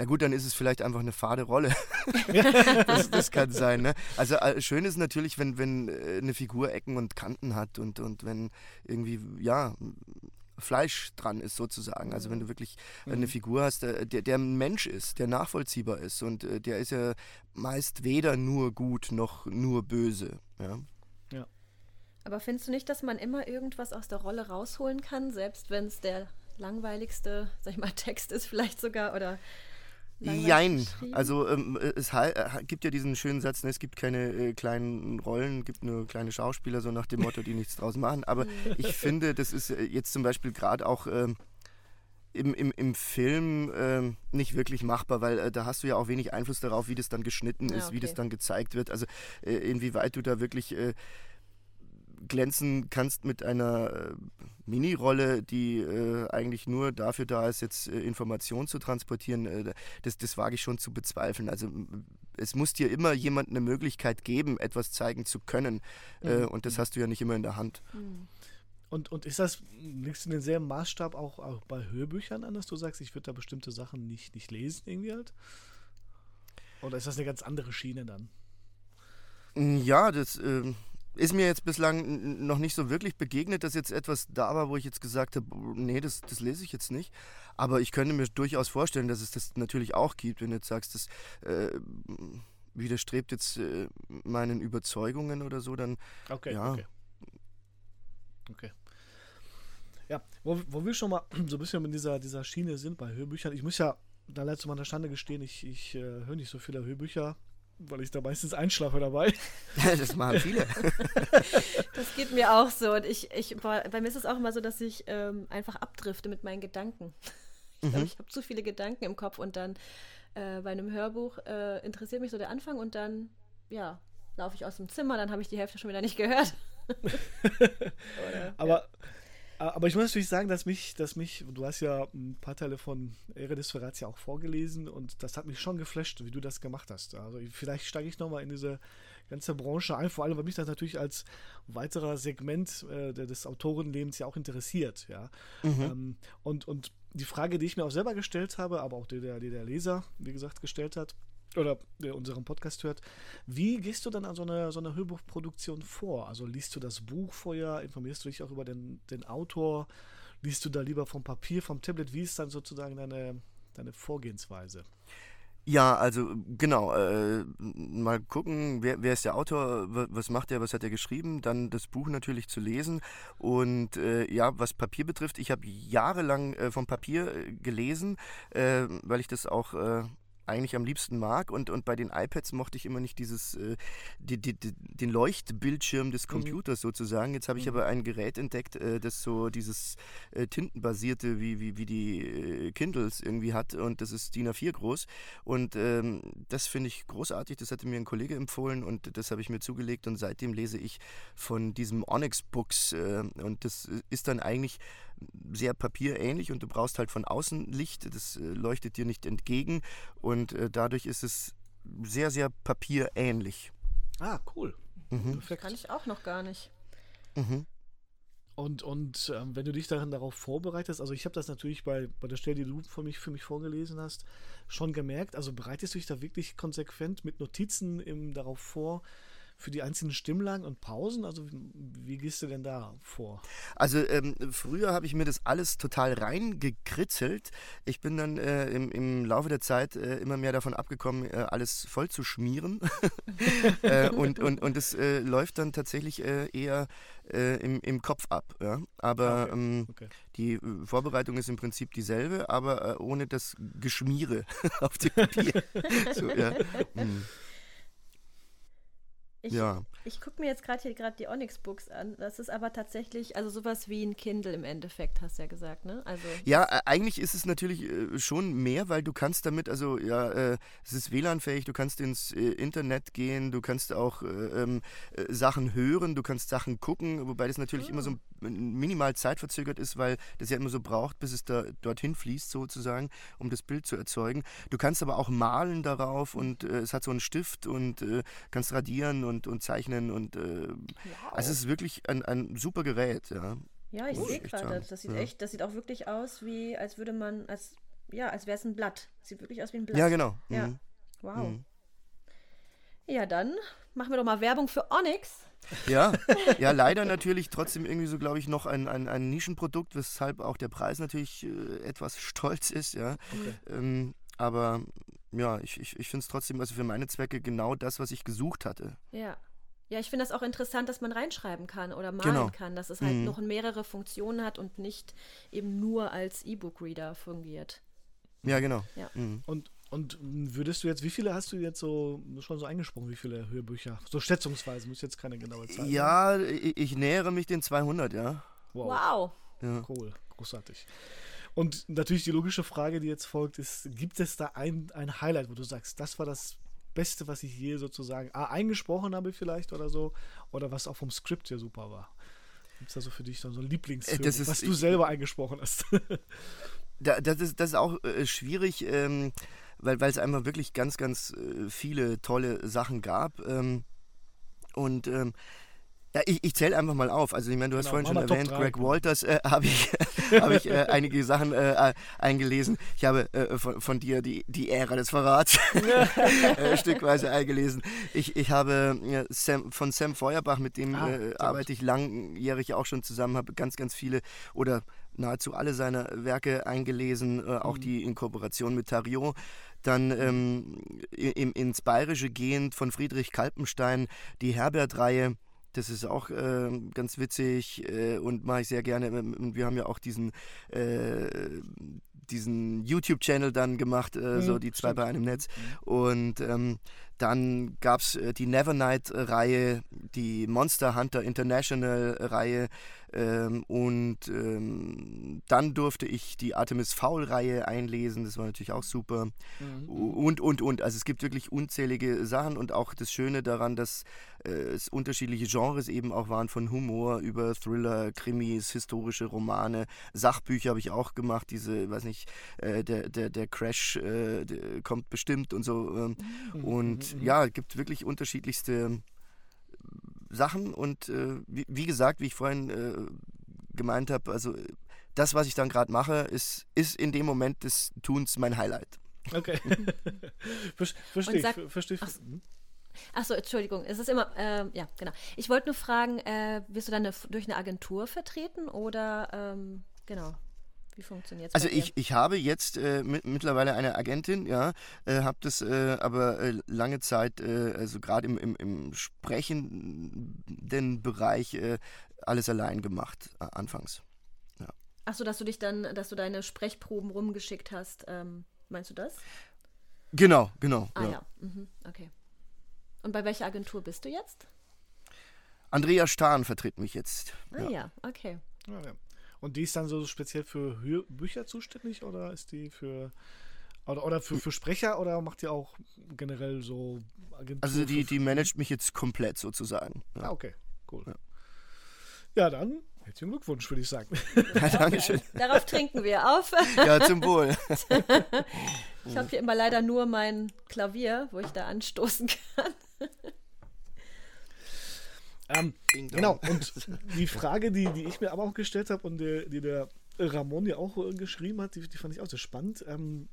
Na gut, dann ist es vielleicht einfach eine fade Rolle. das, das, kann sein. Ne? Also äh, schön ist natürlich, wenn, wenn äh, eine Figur Ecken und Kanten hat und, und wenn irgendwie, ja, Fleisch dran ist sozusagen. Also wenn du wirklich mhm. eine Figur hast, der, der ein Mensch ist, der nachvollziehbar ist und äh, der ist ja meist weder nur gut noch nur böse. Ja. ja. Aber findest du nicht, dass man immer irgendwas aus der Rolle rausholen kann, selbst wenn es der langweiligste, sag ich mal, Text ist vielleicht sogar oder Jein. Also ähm, es äh, gibt ja diesen schönen Satz, ne, es gibt keine äh, kleinen Rollen, gibt nur kleine Schauspieler, so nach dem Motto, die nichts draus machen. Aber ich finde, das ist äh, jetzt zum Beispiel gerade auch ähm, im, im, im Film ähm, nicht wirklich machbar, weil äh, da hast du ja auch wenig Einfluss darauf, wie das dann geschnitten ist, ja, okay. wie das dann gezeigt wird. Also äh, inwieweit du da wirklich äh, glänzen kannst mit einer äh, Mini-Rolle, die äh, eigentlich nur dafür da ist, jetzt äh, Informationen zu transportieren, äh, das, das wage ich schon zu bezweifeln. Also es muss dir immer jemand eine Möglichkeit geben, etwas zeigen zu können. Äh, mhm. und das hast du ja nicht immer in der Hand. Mhm. Und, und ist das, legst du denselben Maßstab auch, auch bei Hörbüchern an, dass du sagst, ich würde da bestimmte Sachen nicht, nicht lesen irgendwie halt? Oder ist das eine ganz andere Schiene dann? Ja, das, ähm, ist mir jetzt bislang noch nicht so wirklich begegnet, dass jetzt etwas da war, wo ich jetzt gesagt habe, nee, das, das lese ich jetzt nicht. Aber ich könnte mir durchaus vorstellen, dass es das natürlich auch gibt, wenn du jetzt sagst, das äh, widerstrebt jetzt äh, meinen Überzeugungen oder so, dann okay, ja. Okay. okay. Ja, wo, wo wir schon mal so ein bisschen in dieser, dieser Schiene sind bei Hörbüchern, ich muss ja da letztes Mal an der Stande gestehen, ich, ich äh, höre nicht so viele Hörbücher weil ich da meistens einschlafe dabei. das machen viele. das geht mir auch so. Und ich, ich, bei mir ist es auch immer so, dass ich ähm, einfach abdrifte mit meinen Gedanken. Ich glaube, mhm. ich habe zu viele Gedanken im Kopf und dann äh, bei einem Hörbuch äh, interessiert mich so der Anfang und dann, ja, laufe ich aus dem Zimmer, dann habe ich die Hälfte schon wieder nicht gehört. Oder, Aber ja. Aber ich muss natürlich sagen, dass mich, dass mich, du hast ja ein paar Teile von Ehre des Verrats ja auch vorgelesen und das hat mich schon geflasht, wie du das gemacht hast. Also vielleicht steige ich nochmal in diese ganze Branche ein, vor allem, weil mich das natürlich als weiterer Segment äh, des Autorenlebens ja auch interessiert, ja. Mhm. Ähm, und, und die Frage, die ich mir auch selber gestellt habe, aber auch die der, die der Leser, wie gesagt, gestellt hat, oder der unseren Podcast hört, wie gehst du dann an so einer so eine Hörbuchproduktion vor? Also liest du das Buch vorher, informierst du dich auch über den, den Autor, liest du da lieber vom Papier, vom Tablet, wie ist dann sozusagen deine, deine Vorgehensweise? Ja, also genau, äh, mal gucken, wer, wer, ist der Autor, was macht er, was hat er geschrieben, dann das Buch natürlich zu lesen. Und äh, ja, was Papier betrifft, ich habe jahrelang äh, vom Papier äh, gelesen, äh, weil ich das auch äh, eigentlich am liebsten mag. Und, und bei den iPads mochte ich immer nicht dieses, äh, die, die, die, den Leuchtbildschirm des mhm. Computers mhm. sozusagen. Jetzt habe ich mhm. aber ein Gerät entdeckt, äh, das so dieses äh, Tintenbasierte, wie, wie, wie die äh, Kindles irgendwie hat. Und das ist DIN A4 groß. Und ähm, das finde ich großartig. Das hatte mir ein Kollege empfohlen und das habe ich mir zugelegt. Und seitdem lese ich von diesem Onyx Books. Äh, und das ist dann eigentlich sehr papierähnlich und du brauchst halt von außen Licht, das äh, leuchtet dir nicht entgegen und äh, dadurch ist es sehr, sehr papierähnlich. Ah, cool. Mhm. Perfekt. Kann ich auch noch gar nicht. Mhm. Und, und ähm, wenn du dich darin darauf vorbereitest, also ich habe das natürlich bei, bei der Stelle, die du für mich, für mich vorgelesen hast, schon gemerkt. Also bereitest du dich da wirklich konsequent mit Notizen im, darauf vor, für die einzelnen Stimmlagen und Pausen? Also wie gehst du denn da vor? Also ähm, früher habe ich mir das alles total reingekritzelt. Ich bin dann äh, im, im Laufe der Zeit äh, immer mehr davon abgekommen, äh, alles voll zu schmieren. Äh, und, und, und es äh, läuft dann tatsächlich äh, eher im, im Kopf ab. Ja? Aber okay. Ähm, okay. die Vorbereitung ist im Prinzip dieselbe, aber ohne das Geschmiere auf dem Papier. so, ja. mhm. Ich, ja. ich gucke mir jetzt gerade hier gerade die Onyx Books an. Das ist aber tatsächlich, also sowas wie ein Kindle im Endeffekt, hast du ja gesagt, ne? Also ja, äh, eigentlich ist es natürlich äh, schon mehr, weil du kannst damit, also ja, äh, es ist WLAN-fähig, du kannst ins äh, Internet gehen, du kannst auch äh, ähm, äh, Sachen hören, du kannst Sachen gucken, wobei das natürlich oh. immer so ah. minimal zeitverzögert ist, weil das ja immer so braucht, bis es da dorthin fließt sozusagen, um das Bild zu erzeugen. Du kannst aber auch malen darauf und es hat so einen Stift und kannst radieren und, und zeichnen und äh, wow. also es ist wirklich ein, ein super Gerät, ja. Ja, ich sehe gerade, das sieht ja. echt, das sieht auch wirklich aus wie, als würde man, als, ja, als wäre es ein Blatt. Sieht wirklich aus wie ein Blatt. Ja, genau. Ja. Mhm. Wow. Mhm. Ja, dann machen wir doch mal Werbung für Onyx. Ja, ja, leider natürlich trotzdem irgendwie so, glaube ich, noch ein, ein, ein Nischenprodukt, weshalb auch der Preis natürlich äh, etwas stolz ist, ja. Okay. Ähm, aber ja, ich, ich, ich finde es trotzdem, also für meine Zwecke genau das, was ich gesucht hatte. Ja. Ja, ich finde das auch interessant, dass man reinschreiben kann oder malen genau. kann, dass es halt mhm. noch mehrere Funktionen hat und nicht eben nur als E-Book-Reader fungiert. Ja, genau. Ja. Mhm. Und, und würdest du jetzt, wie viele hast du jetzt so schon so eingesprochen, wie viele Hörbücher? So schätzungsweise, muss jetzt keine genaue Zahl Ja, ich, ich, nähere mich den 200, ja. Wow. wow. Ja. Cool, großartig. Und natürlich die logische Frage, die jetzt folgt, ist: Gibt es da ein, ein Highlight, wo du sagst, das war das Beste, was ich je sozusagen A, eingesprochen habe, vielleicht oder so, oder was auch vom Skript her super war? Gibt es da so für dich so ein Lieblingsfilm, äh, was du selber eingesprochen hast? da, das, ist, das ist auch äh, schwierig, ähm, weil es einfach wirklich ganz, ganz äh, viele tolle Sachen gab. Ähm, und ähm, ja, ich, ich zähle einfach mal auf. Also ich meine, du hast genau, vorhin schon erwähnt, Greg Walters äh, habe ich, hab ich äh, einige Sachen äh, eingelesen. Ich habe äh, von, von, dir die, die Ära des Verrats äh, stückweise eingelesen. Ich, ich habe äh, Sam, von Sam Feuerbach, mit dem ah, arbeite ich langjährig auch schon zusammen, habe ganz, ganz viele oder nahezu alle seine Werke eingelesen, auch mhm. die in Kooperation mit Tarion dann ähm, im, ins Bayerische gehend von Friedrich Kalpenstein die Herbert-Reihe, das ist auch äh, ganz witzig äh, und mache ich sehr gerne. Ähm, wir haben ja auch diesen, äh, diesen YouTube-Channel dann gemacht, äh, mhm, so die zwei stimmt. bei einem Netz. Mhm. Und ähm, dann gab es äh, die Nevernight-Reihe, die Monster Hunter International-Reihe ähm, und ähm, dann durfte ich die Artemis Fowl-Reihe einlesen, das war natürlich auch super. Mhm. Und, und, und. Also es gibt wirklich unzählige Sachen und auch das Schöne daran, dass äh, es unterschiedliche Genres eben auch waren, von Humor über Thriller, Krimis, historische Romane, Sachbücher habe ich auch gemacht, diese, weiß nicht, äh, der, der, der Crash äh, der kommt bestimmt und so. Ähm, mhm. Und Mhm. ja, es gibt wirklich unterschiedlichste Sachen und äh, wie, wie, gesagt, wie ich vorhin äh, gemeint habe, also das, was ich dann gerade mache, ist, ist in dem Moment des Tuns mein Highlight. Okay. Verstehe ich. Versteh ach, Achso, Entschuldigung, es ist immer, äh, ja, genau. Ich wollte nur fragen, äh, wirst du dann eine, durch eine Agentur vertreten oder, ähm, genau? Wie funktioniert es? Also ich, ich habe jetzt äh, mit, mittlerweile eine Agentin, ja, äh, habe das äh, aber äh, lange Zeit, äh, also gerade im, im, im, sprechenden Bereich äh, alles allein gemacht, anfangs. Ja. Achso, dass du dich dann, dass du deine Sprechproben rumgeschickt hast, ähm, meinst du das? Genau, genau. Ah ja, ja. Mhm. okay. Und bei welcher Agentur bist du jetzt? Andrea Stahn vertritt mich jetzt. Ah ja, ja okay. Ja, ja. Und die ist dann so speziell für Hörbücher zuständig oder ist die für oder, oder für, für Sprecher oder macht ihr auch generell so Agentur Also die, die managt mich jetzt komplett sozusagen. Ja. Ah, okay, cool. Ja, ja dann herzlichen Glückwunsch, würde ich sagen. Ja, Dankeschön. Darauf trinken wir auf. Ja, zum Wohl. Ich habe hier immer leider nur mein Klavier, wo ich da anstoßen kann. Ähm, genau, und die Frage, die, die ich mir aber auch gestellt habe und die, die der Ramon ja auch äh, geschrieben hat, die, die fand ich auch sehr spannend. Ähm,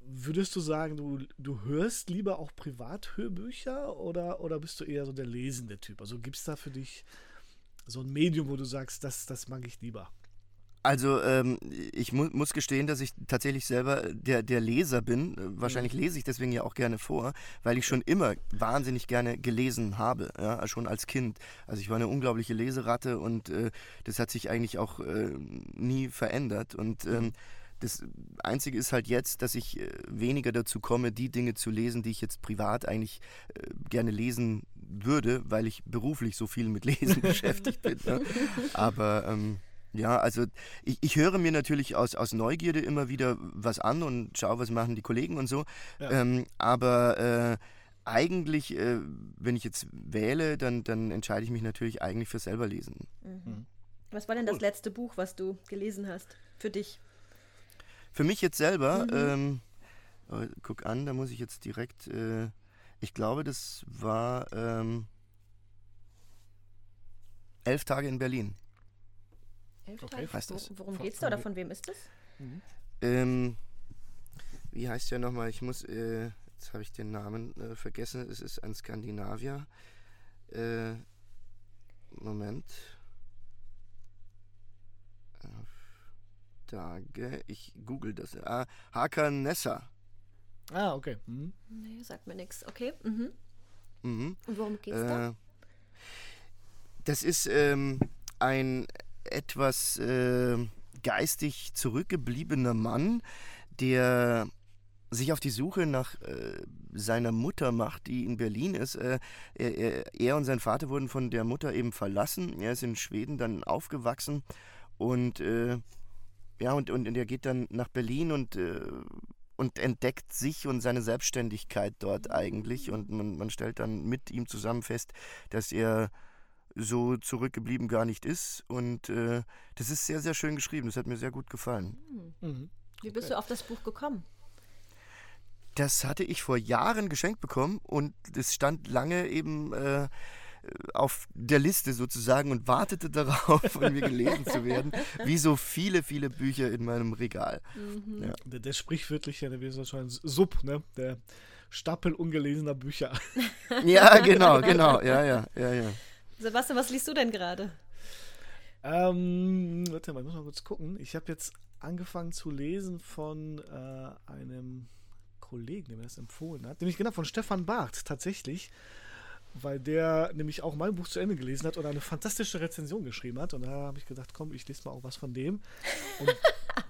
würdest du sagen, du, du hörst lieber auch Privathörbücher oder, oder bist du eher so der lesende Typ? Also gibt es da für dich so ein Medium, wo du sagst, das, das mag ich lieber? Also ähm, ich mu muss gestehen, dass ich tatsächlich selber der, der Leser bin. Wahrscheinlich mhm. lese ich deswegen ja auch gerne vor, weil ich schon immer wahnsinnig gerne gelesen habe, ja, schon als Kind. Also ich war eine unglaubliche Leseratte und äh, das hat sich eigentlich auch äh, nie verändert. Und ähm, mhm. das Einzige ist halt jetzt, dass ich äh, weniger dazu komme, die Dinge zu lesen, die ich jetzt privat eigentlich äh, gerne lesen würde, weil ich beruflich so viel mit Lesen beschäftigt bin. Ne? Aber ähm, ja, also ich, ich höre mir natürlich aus, aus Neugierde immer wieder was an und schaue, was machen die Kollegen und so. Ja. Ähm, aber äh, eigentlich, äh, wenn ich jetzt wähle, dann, dann entscheide ich mich natürlich eigentlich für selber lesen. Mhm. mhm. Was war denn das letzte Buch, was du gelesen hast für dich? Für mich jetzt selber, mhm. ähm, oh, guck an, da muss ich jetzt direkt, äh, ich glaube, das war ähm, Elf Tage in Berlin. Elf okay. Heißt das? Worum geht es da oder von wem ist das? Mhm. Ähm, wie heißt der nochmal? Ich muss, äh, jetzt habe ich den Namen äh, vergessen. Es ist ein Skandinavier. Äh, Moment. Tage. Ich google das. Ah, Hakan Nessa. Ah, okay. Mhm. Nee, sagt mir nichts. Okay. Mhm. Mhm. Und worum geht's da? Äh, das ist ähm, ein etwas äh, geistig zurückgebliebener Mann, der sich auf die Suche nach äh, seiner Mutter macht, die in Berlin ist. Äh, er, er, und sein Vater wurden von der Mutter eben verlassen. Er ist in Schweden dann aufgewachsen und äh, ja, und, und, und er geht dann nach Berlin und, äh, und entdeckt sich und seine Selbstständigkeit dort eigentlich. Und man, man stellt dann mit ihm zusammen fest, dass er so zurückgeblieben gar nicht ist. Und äh, das ist sehr, sehr schön geschrieben. Das hat mir sehr gut gefallen. Hm. Mhm. Wie bist okay. du auf das Buch gekommen? Das hatte ich vor Jahren geschenkt bekommen und es stand lange eben äh, auf der Liste sozusagen und wartete darauf, von mir gelesen zu werden, wie so viele, viele Bücher in meinem Regal. Mhm. Ja. Der, der sprichwörtliche, der wäre schon Sub, ne? Der Stapel ungelesener Bücher. Ja, genau, genau, ja, ja, ja, ja. Sebastian, was liest du denn gerade? Ähm, warte mal, ich muss mal kurz gucken. Ich habe jetzt angefangen zu lesen von äh, einem Kollegen, der mir das empfohlen hat, nämlich genau von Stefan Barth tatsächlich, weil der nämlich auch mein Buch zu Ende gelesen hat und eine fantastische Rezension geschrieben hat. Und da habe ich gedacht, komm, ich lese mal auch was von dem. Und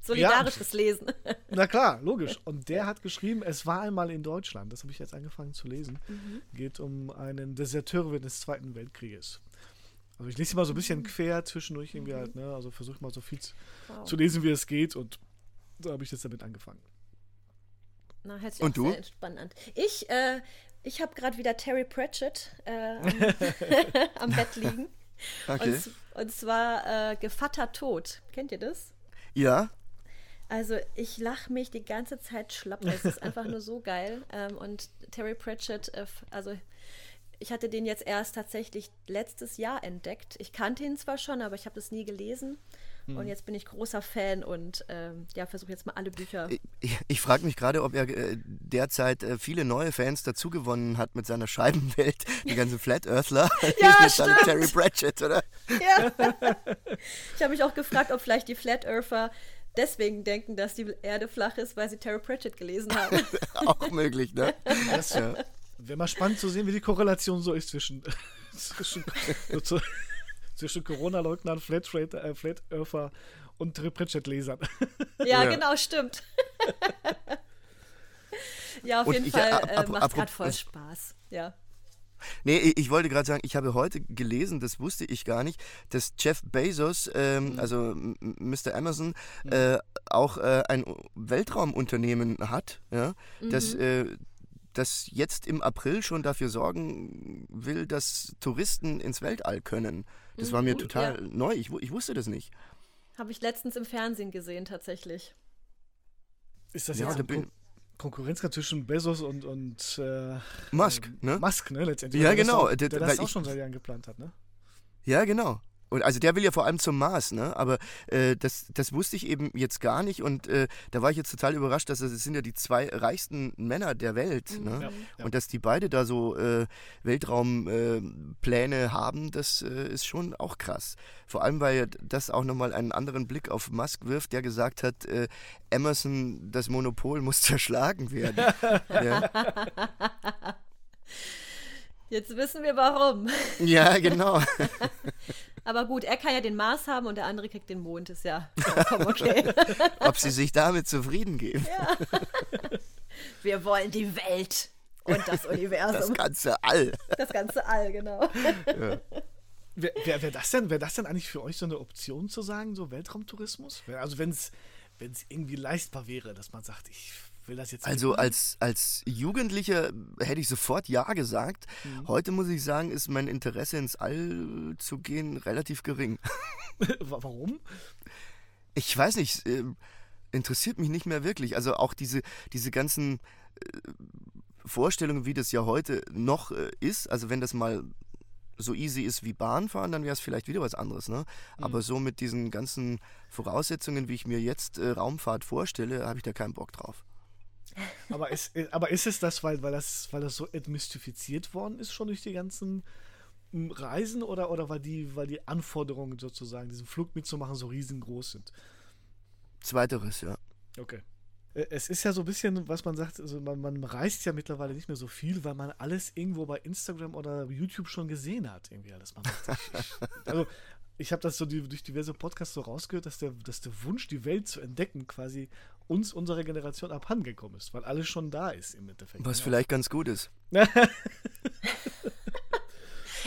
solidarisches ja. Lesen. Na klar, logisch. Und der hat geschrieben, es war einmal in Deutschland. Das habe ich jetzt angefangen zu lesen. Mhm. Geht um einen Deserteur des Zweiten Weltkrieges. Also ich lese mal so ein bisschen mhm. quer zwischendurch irgendwie mhm. halt, ne? Also versuche mal so viel zu, wow. zu lesen, wie es geht. Und so habe ich jetzt damit angefangen. Na, hört sich und du? sehr spannend an. Ich, äh, ich habe gerade wieder Terry Pratchett äh, am, am, Bett liegen. Okay. Und, und zwar äh, Gevatter Tod. Kennt ihr das? Ja. Also ich lache mich die ganze Zeit schlapp. Es ist einfach nur so geil. Ähm, und Terry Pratchett, äh, also ich hatte den jetzt erst tatsächlich letztes Jahr entdeckt. Ich kannte ihn zwar schon, aber ich habe das nie gelesen. Hm. Und jetzt bin ich großer Fan und ähm, ja, versuche jetzt mal alle Bücher. Ich, ich frage mich gerade, ob er äh, derzeit äh, viele neue Fans dazugewonnen hat mit seiner Scheibenwelt. Die ganzen Flat Earthler. ja, ist dann Terry Pratchett, oder? Ja. ich habe mich auch gefragt, ob vielleicht die Flat Earther deswegen denken, dass die Erde flach ist, weil sie Terry Pratchett gelesen haben. auch möglich, ne? Das, ja. Wäre mal spannend zu sehen, wie die Korrelation so ist zwischen, zwischen, zwischen Corona-Leugnern, Flat, äh, Flat Earther und Pratchett-Lesern. Ja, ja, genau, stimmt. ja, auf und jeden ich, Fall äh, macht gerade voll Spaß. Ja. Nee, ich wollte gerade sagen, ich habe heute gelesen, das wusste ich gar nicht, dass Jeff Bezos, ähm, mhm. also Mr. Amazon, mhm. äh, auch äh, ein Weltraumunternehmen hat, ja, mhm. das äh, das jetzt im April schon dafür sorgen will, dass Touristen ins Weltall können. Das mhm, war mir total ja. neu. Ich, ich wusste das nicht. Habe ich letztens im Fernsehen gesehen, tatsächlich. Ist das ja, jetzt ein Konkurrenz zwischen Bezos und, und äh, Musk, ne? Musk, ne, letztendlich. Ja, genau. Der, der, der das auch schon seit Jahren geplant hat, ne? Ja, genau. Und also der will ja vor allem zum Mars, ne? Aber äh, das, das wusste ich eben jetzt gar nicht und äh, da war ich jetzt total überrascht, dass das sind ja die zwei reichsten Männer der Welt, mhm. ne? Ja, ja. Und dass die beide da so äh, Weltraumpläne äh, haben, das äh, ist schon auch krass. Vor allem, weil das auch nochmal einen anderen Blick auf Musk wirft, der gesagt hat, äh, Emerson, das Monopol muss zerschlagen werden. ja. Jetzt wissen wir warum. Ja, genau. Aber gut, er kann ja den Mars haben und der andere kriegt den Mond, ist ja vollkommen okay. Ob sie sich damit zufrieden geben. Ja. Wir wollen die Welt und das Universum. Das ganze All. Das ganze All, genau. Ja. Wäre wär, wär das, denn, wär das denn eigentlich für euch so eine Option zu sagen, so Weltraumtourismus? Also wenn es irgendwie leistbar wäre, dass man sagt, ich will das jetzt. Also als, als Jugendlicher hätte ich sofort Ja gesagt. Mhm. Heute muss ich sagen, ist mein Interesse ins All zu gehen relativ gering. Warum? Ich weiß nicht. Äh, interessiert mich nicht mehr wirklich. Also auch diese, diese ganzen äh, Vorstellungen, wie das ja heute noch äh, ist, also wenn das mal so easy ist wie Bahnfahren, dann wäre es vielleicht wieder was anderes. Ne? Mhm. Aber so mit diesen ganzen Voraussetzungen, wie ich mir jetzt äh, Raumfahrt vorstelle, habe ich da keinen Bock drauf. Aber ist, aber ist es das, weil, weil, das, weil das so entmystifiziert worden ist schon durch die ganzen hm, Reisen oder, oder weil, die, weil die Anforderungen sozusagen, diesen Flug mitzumachen, so riesengroß sind? Zweiteres, ja. Okay. Äh, es ist ja so ein bisschen, was man sagt, also man, man reist ja mittlerweile nicht mehr so viel, weil man alles irgendwo bei Instagram oder YouTube schon gesehen hat. Irgendwie alles. Man sagt, also ich habe das so die, durch diverse Podcasts so rausgehört, dass der, dass der Wunsch, die Welt zu entdecken, quasi uns, unserer Generation, abhandengekommen ist, weil alles schon da ist im Endeffekt. Was ja. vielleicht ganz gut ist.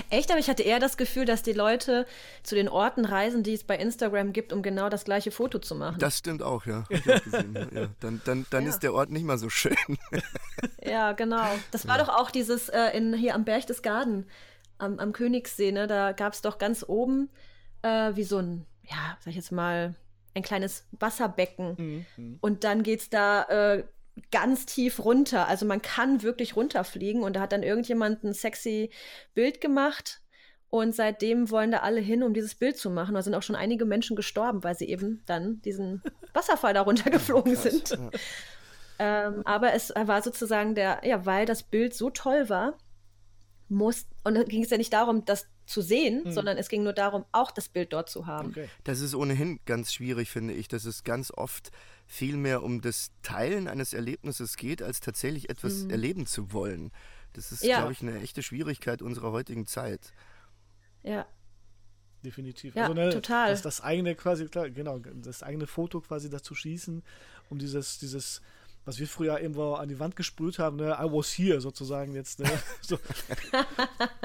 Echt, aber ich hatte eher das Gefühl, dass die Leute zu den Orten reisen, die es bei Instagram gibt, um genau das gleiche Foto zu machen. Das stimmt auch, ja. Gesehen, ja. Dann, dann, dann ja. ist der Ort nicht mal so schön. ja, genau. Das war doch auch dieses äh, in, hier am Berchtesgaden, am, am Königssee, ne? da gab es doch ganz oben äh, wie so ein, ja, sag ich jetzt mal, ein kleines Wasserbecken. Mhm. Und dann geht es da äh, ganz tief runter. Also man kann wirklich runterfliegen und da hat dann irgendjemand ein sexy Bild gemacht. Und seitdem wollen da alle hin, um dieses Bild zu machen. Da sind auch schon einige Menschen gestorben, weil sie eben dann diesen Wasserfall da runtergeflogen sind. Ja. ähm, aber es war sozusagen der, ja, weil das Bild so toll war, muss, und da ging es ja nicht darum, das zu sehen, mhm. sondern es ging nur darum, auch das Bild dort zu haben. Okay. Das ist ohnehin ganz schwierig, finde ich, dass es ganz oft viel mehr um das Teilen eines Erlebnisses geht, als tatsächlich etwas mhm. erleben zu wollen. Das ist, ja. glaube ich, eine echte Schwierigkeit unserer heutigen Zeit. Ja. definitiv. Ja, also, ne, total. Das, das eigene quasi, klar, genau, das eigene Foto quasi dazu schießen, um dieses, dieses, was wir früher irgendwo an die Wand gesprüht haben, ne, I was here sozusagen jetzt, ne, so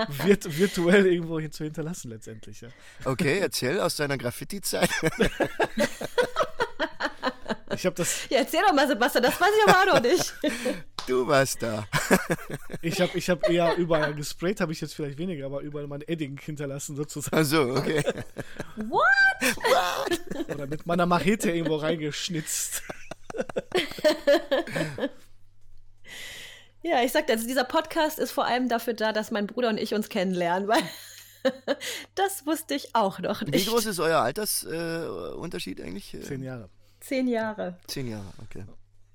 virt, virtuell irgendwo hin zu hinterlassen letztendlich. Ja. Okay, erzähl aus deiner Graffiti-Zeit. Ich habe das. Ja, erzähl doch mal, Sebastian, das weiß ich aber auch noch nicht. Du warst da. Ich habe ich hab eher überall gesprayt, habe ich jetzt vielleicht weniger, aber überall mein Edding hinterlassen sozusagen. Ach so, okay. What? What? Oder mit meiner Machete irgendwo reingeschnitzt. Ja, ich sagte, also dieser Podcast ist vor allem dafür da, dass mein Bruder und ich uns kennenlernen, weil das wusste ich auch noch nicht. Wie groß ist euer Altersunterschied äh, eigentlich? Zehn Jahre. Zehn Jahre. Zehn Jahre, okay.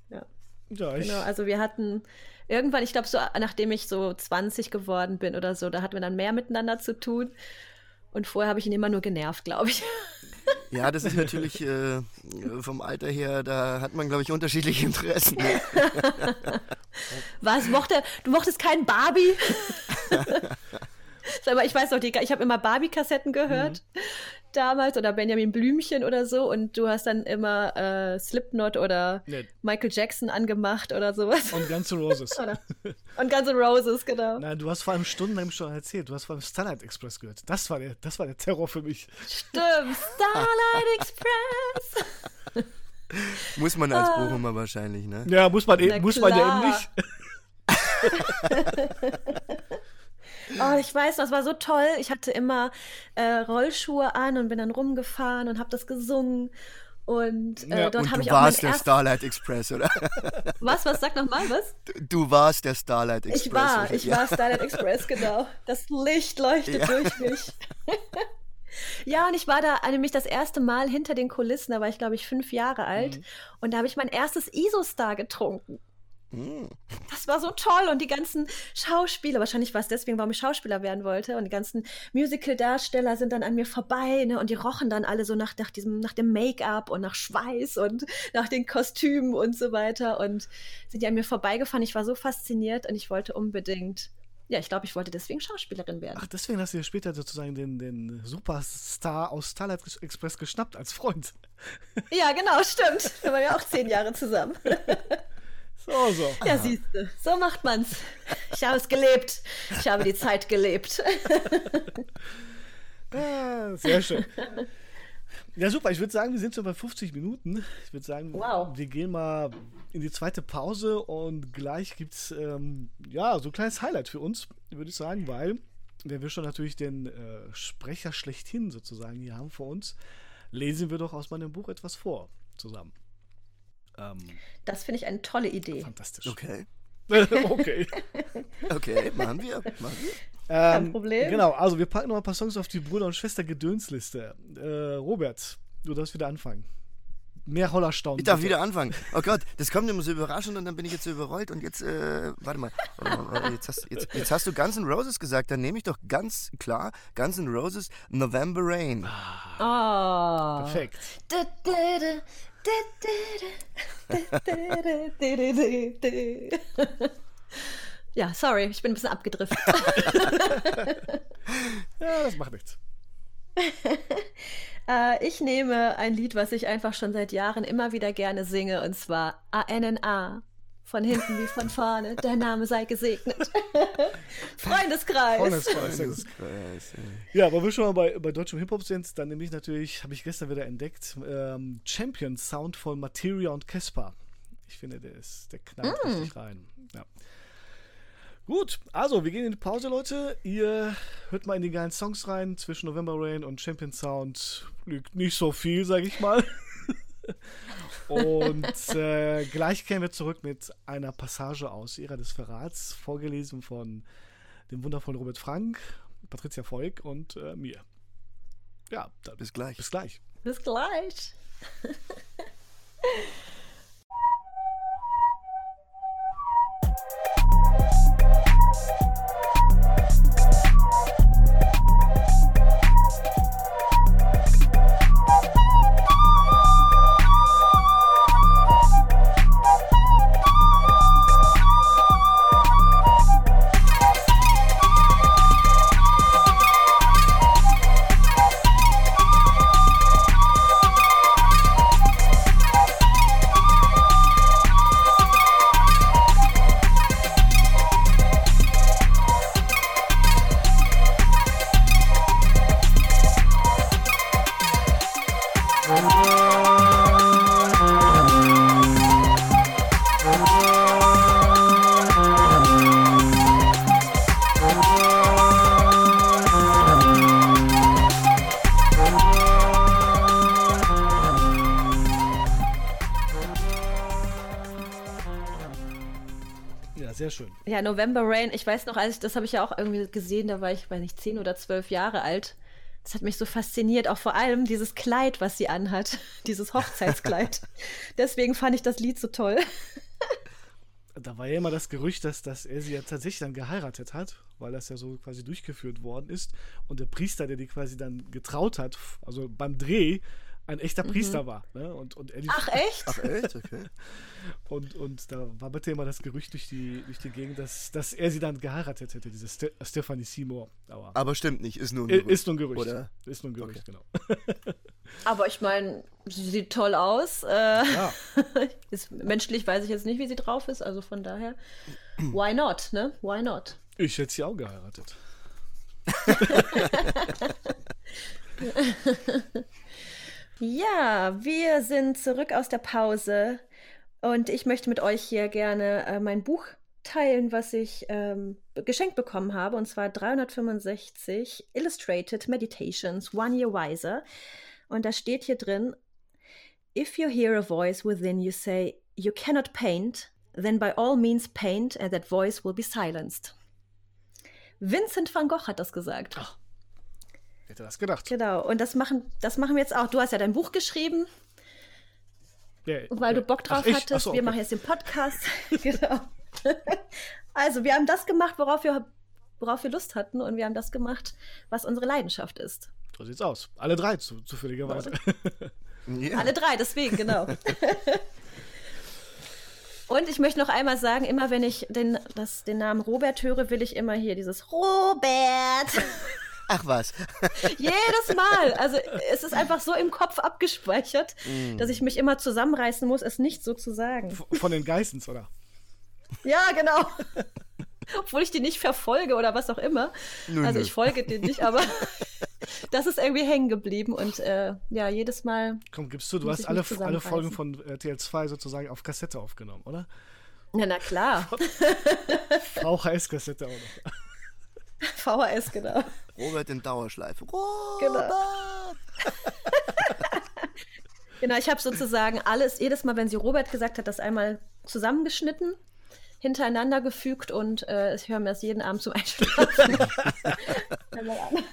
Ja. ja genau, also wir hatten irgendwann, ich glaube, so nachdem ich so 20 geworden bin oder so, da hatten wir dann mehr miteinander zu tun. Und vorher habe ich ihn immer nur genervt, glaube ich. Ja, das ist natürlich äh, vom Alter her, da hat man, glaube ich, unterschiedliche Interessen. Was? Mochte, du mochtest keinen Barbie? Aber ich weiß noch, ich habe immer Barbie-Kassetten gehört. Mhm damals oder Benjamin Blümchen oder so und du hast dann immer äh, Slipknot oder nee. Michael Jackson angemacht oder sowas. Und Guns N' Roses. und Guns N' Roses, genau. Nein, du hast vor allem stundenlang schon erzählt. Du hast vor allem Starlight Express gehört. Das war der, das war der Terror für mich. Stimmt, Starlight Express. muss man als ah. Bochumer wahrscheinlich, ne? Ja, muss man, eben, muss man ja eben nicht. Oh, ich weiß, das war so toll. Ich hatte immer äh, Rollschuhe an und bin dann rumgefahren und habe das gesungen. Und äh, ja, dort habe ich auch. Du warst der Starlight Express, oder? Was? Was? Sag nochmal, was? Du warst der Starlight Express. Ich war, ich ja. war Starlight Express, genau. Das Licht leuchtet ja. durch mich. Ja, und ich war da nämlich das erste Mal hinter den Kulissen, da war ich, glaube ich, fünf Jahre alt. Mhm. Und da habe ich mein erstes ISO-Star getrunken. Das war so toll und die ganzen Schauspieler, wahrscheinlich war es deswegen, warum ich Schauspieler werden wollte und die ganzen Musical-Darsteller sind dann an mir vorbei ne, und die rochen dann alle so nach, nach, diesem, nach dem Make-up und nach Schweiß und nach den Kostümen und so weiter und sind ja an mir vorbeigefahren. Ich war so fasziniert und ich wollte unbedingt ja, ich glaube, ich wollte deswegen Schauspielerin werden. Ach, deswegen hast du dir später sozusagen den, den Superstar aus Starlight Express geschnappt als Freund. Ja, genau, stimmt. Wir waren ja auch zehn Jahre zusammen. So, so. Ja, siehst du, so macht man's. Ich habe es gelebt. Ich habe die Zeit gelebt. ah, sehr schön. Ja, super. Ich würde sagen, wir sind so bei 50 Minuten. Ich würde sagen, wow. wir gehen mal in die zweite Pause und gleich gibt es ähm, ja, so ein kleines Highlight für uns, würde ich sagen, weil wenn wir schon natürlich den äh, Sprecher schlechthin sozusagen hier haben vor uns, lesen wir doch aus meinem Buch etwas vor zusammen. Ähm, das finde ich eine tolle Idee. Fantastisch. Okay. okay. okay, machen wir. Machen wir. Ähm, Kein Problem. Genau, also wir packen noch ein paar Songs auf die Bruder- und Schwester-Gedönsliste. Äh, Robert, du darfst wieder anfangen. Mehr Hollerstaunen. Ich darf bitte. wieder anfangen. Oh Gott, das kommt immer so überraschend und dann bin ich jetzt so überrollt und jetzt, äh, warte mal, jetzt hast, jetzt, jetzt hast du Guns N' Roses gesagt, dann nehme ich doch ganz klar Guns N' Roses November Rain. Ah. Oh. Perfekt. Ja, sorry, ich bin ein bisschen abgedriftet. ja, das macht nichts. äh, ich nehme ein Lied, was ich einfach schon seit Jahren immer wieder gerne singe, und zwar ANNA. Von hinten wie von vorne, der Name sei gesegnet. Freundeskreis. Freundeskreis. Freundeskreis ja, aber wir schon mal bei, bei deutschem Hip-Hop sind, dann nehme ich natürlich, habe ich gestern wieder entdeckt, ähm, Champion Sound von Materia und Casper. Ich finde, der ist, der knallt mm. richtig rein. Ja. Gut, also wir gehen in die Pause, Leute. Ihr hört mal in die geilen Songs rein. Zwischen November Rain und Champion Sound liegt nicht so viel, sag ich mal. Und äh, gleich kehren wir zurück mit einer Passage aus Ära des Verrats, vorgelesen von dem wundervollen Robert Frank, Patricia Volk und äh, mir. Ja, dann bis gleich. Bis gleich. Bis gleich. Ja, November Rain, ich weiß noch, als ich, das habe ich ja auch irgendwie gesehen, da war ich, weiß nicht, zehn oder zwölf Jahre alt. Das hat mich so fasziniert, auch vor allem dieses Kleid, was sie anhat, dieses Hochzeitskleid. Deswegen fand ich das Lied so toll. da war ja immer das Gerücht, dass, dass er sie ja tatsächlich dann geheiratet hat, weil das ja so quasi durchgeführt worden ist. Und der Priester, der die quasi dann getraut hat, also beim Dreh, ein echter Priester mhm. war. Ne? Und, und Eddie Ach echt? Ach echt, okay. und, und da war bitte immer das Gerücht durch die, durch die Gegend, dass, dass er sie dann geheiratet hätte, diese Ste Stephanie Seymour. Aber, Aber, stimmt nicht, ist nur ein Gerücht. Ist nur ein Gerücht. Oder? Ist nur ein Gerücht, okay. genau. Aber ich meine, sie sieht toll aus. Äh, ja. ist, menschlich weiß ich jetzt nicht, wie sie drauf ist, also von daher, why not, ne? Why not? Ich hätte sie auch geheiratet. Ja, wir sind zurück aus der Pause und ich möchte mit euch hier gerne äh, mein Buch teilen, was ich ähm, geschenkt bekommen habe, und zwar 365 Illustrated Meditations One Year Wiser. Und da steht hier drin, If you hear a voice within you say, You cannot paint, then by all means paint and that voice will be silenced. Vincent van Gogh hat das gesagt. Ach. Hätte das gedacht. Genau, und das machen, das machen wir jetzt auch. Du hast ja dein Buch geschrieben, ja, weil ja. du Bock drauf Ach, hattest. So, okay. Wir machen jetzt den Podcast. genau. also, wir haben das gemacht, worauf wir, worauf wir Lust hatten, und wir haben das gemacht, was unsere Leidenschaft ist. So sieht's aus. Alle drei, zu, zufälligerweise. ja. Alle drei, deswegen, genau. Und ich möchte noch einmal sagen, immer wenn ich den, das, den Namen Robert höre, will ich immer hier dieses Robert. Ach was. Jedes Mal. Also es ist einfach so im Kopf abgespeichert, mm. dass ich mich immer zusammenreißen muss, es nicht so zu sagen. Von den Geissens, oder? Ja, genau. Obwohl ich die nicht verfolge oder was auch immer. Nö, also ich folge denen nicht, aber das ist irgendwie hängen geblieben und äh, ja, jedes Mal. Komm, gibst du, du hast alle, alle Folgen von äh, TL2 sozusagen auf Kassette aufgenommen, oder? Ja, na klar. VHS-Kassette auch noch. VHS, genau. Robert in Dauerschleife. Robert! Genau. genau, ich habe sozusagen alles, jedes Mal, wenn sie Robert gesagt hat, das einmal zusammengeschnitten, hintereinander gefügt und äh, ich höre mir das jeden Abend zum Einschlafen.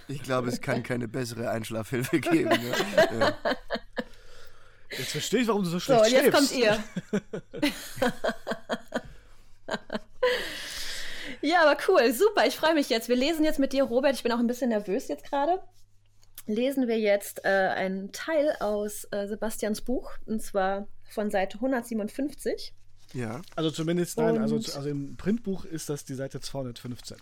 ich glaube, es kann keine bessere Einschlafhilfe geben. Ne? Ja. Jetzt verstehe ich, warum du so schlecht So, jetzt kommt ihr. Ja, aber cool, super. Ich freue mich jetzt. Wir lesen jetzt mit dir, Robert. Ich bin auch ein bisschen nervös jetzt gerade. Lesen wir jetzt äh, einen Teil aus äh, Sebastians Buch, und zwar von Seite 157. Ja. Also zumindest, nein, also, also im Printbuch ist das die Seite 215.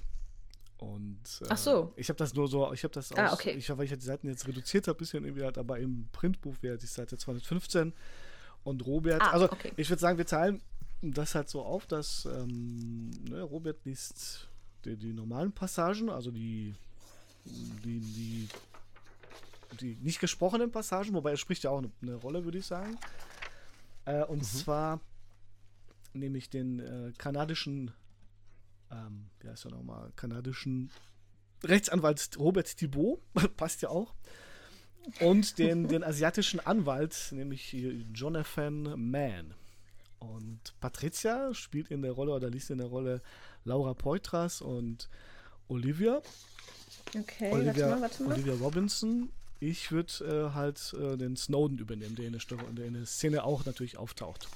Und äh, Ach so. ich habe das nur so, ich habe das ah, aus, ah, okay. ich, weil ich die Seiten jetzt reduziert habe, bisschen irgendwie halt, aber im Printbuch wäre die Seite 215. Und Robert, ah, also okay. ich würde sagen, wir teilen das halt so auf, dass ähm, ne, Robert liest die, die, normalen Passagen, also die, die, die, die nicht gesprochenen Passagen, wobei er spricht ja auch eine, eine Rolle, würde ich sagen. Äh, und mhm. zwar nämlich den äh, kanadischen, ähm, wie heißt er nochmal, kanadischen Rechtsanwalt Robert Thibault, passt ja auch. Und den, den asiatischen Anwalt, nämlich Jonathan Mann. Und Patricia spielt in der Rolle oder liest in der Rolle Laura Poitras und Olivia. Okay, Olivia, warte mal, warte mal. Olivia Robinson. Ich würde äh, halt äh, den Snowden übernehmen, der in, der, der in der Szene auch natürlich auftaucht.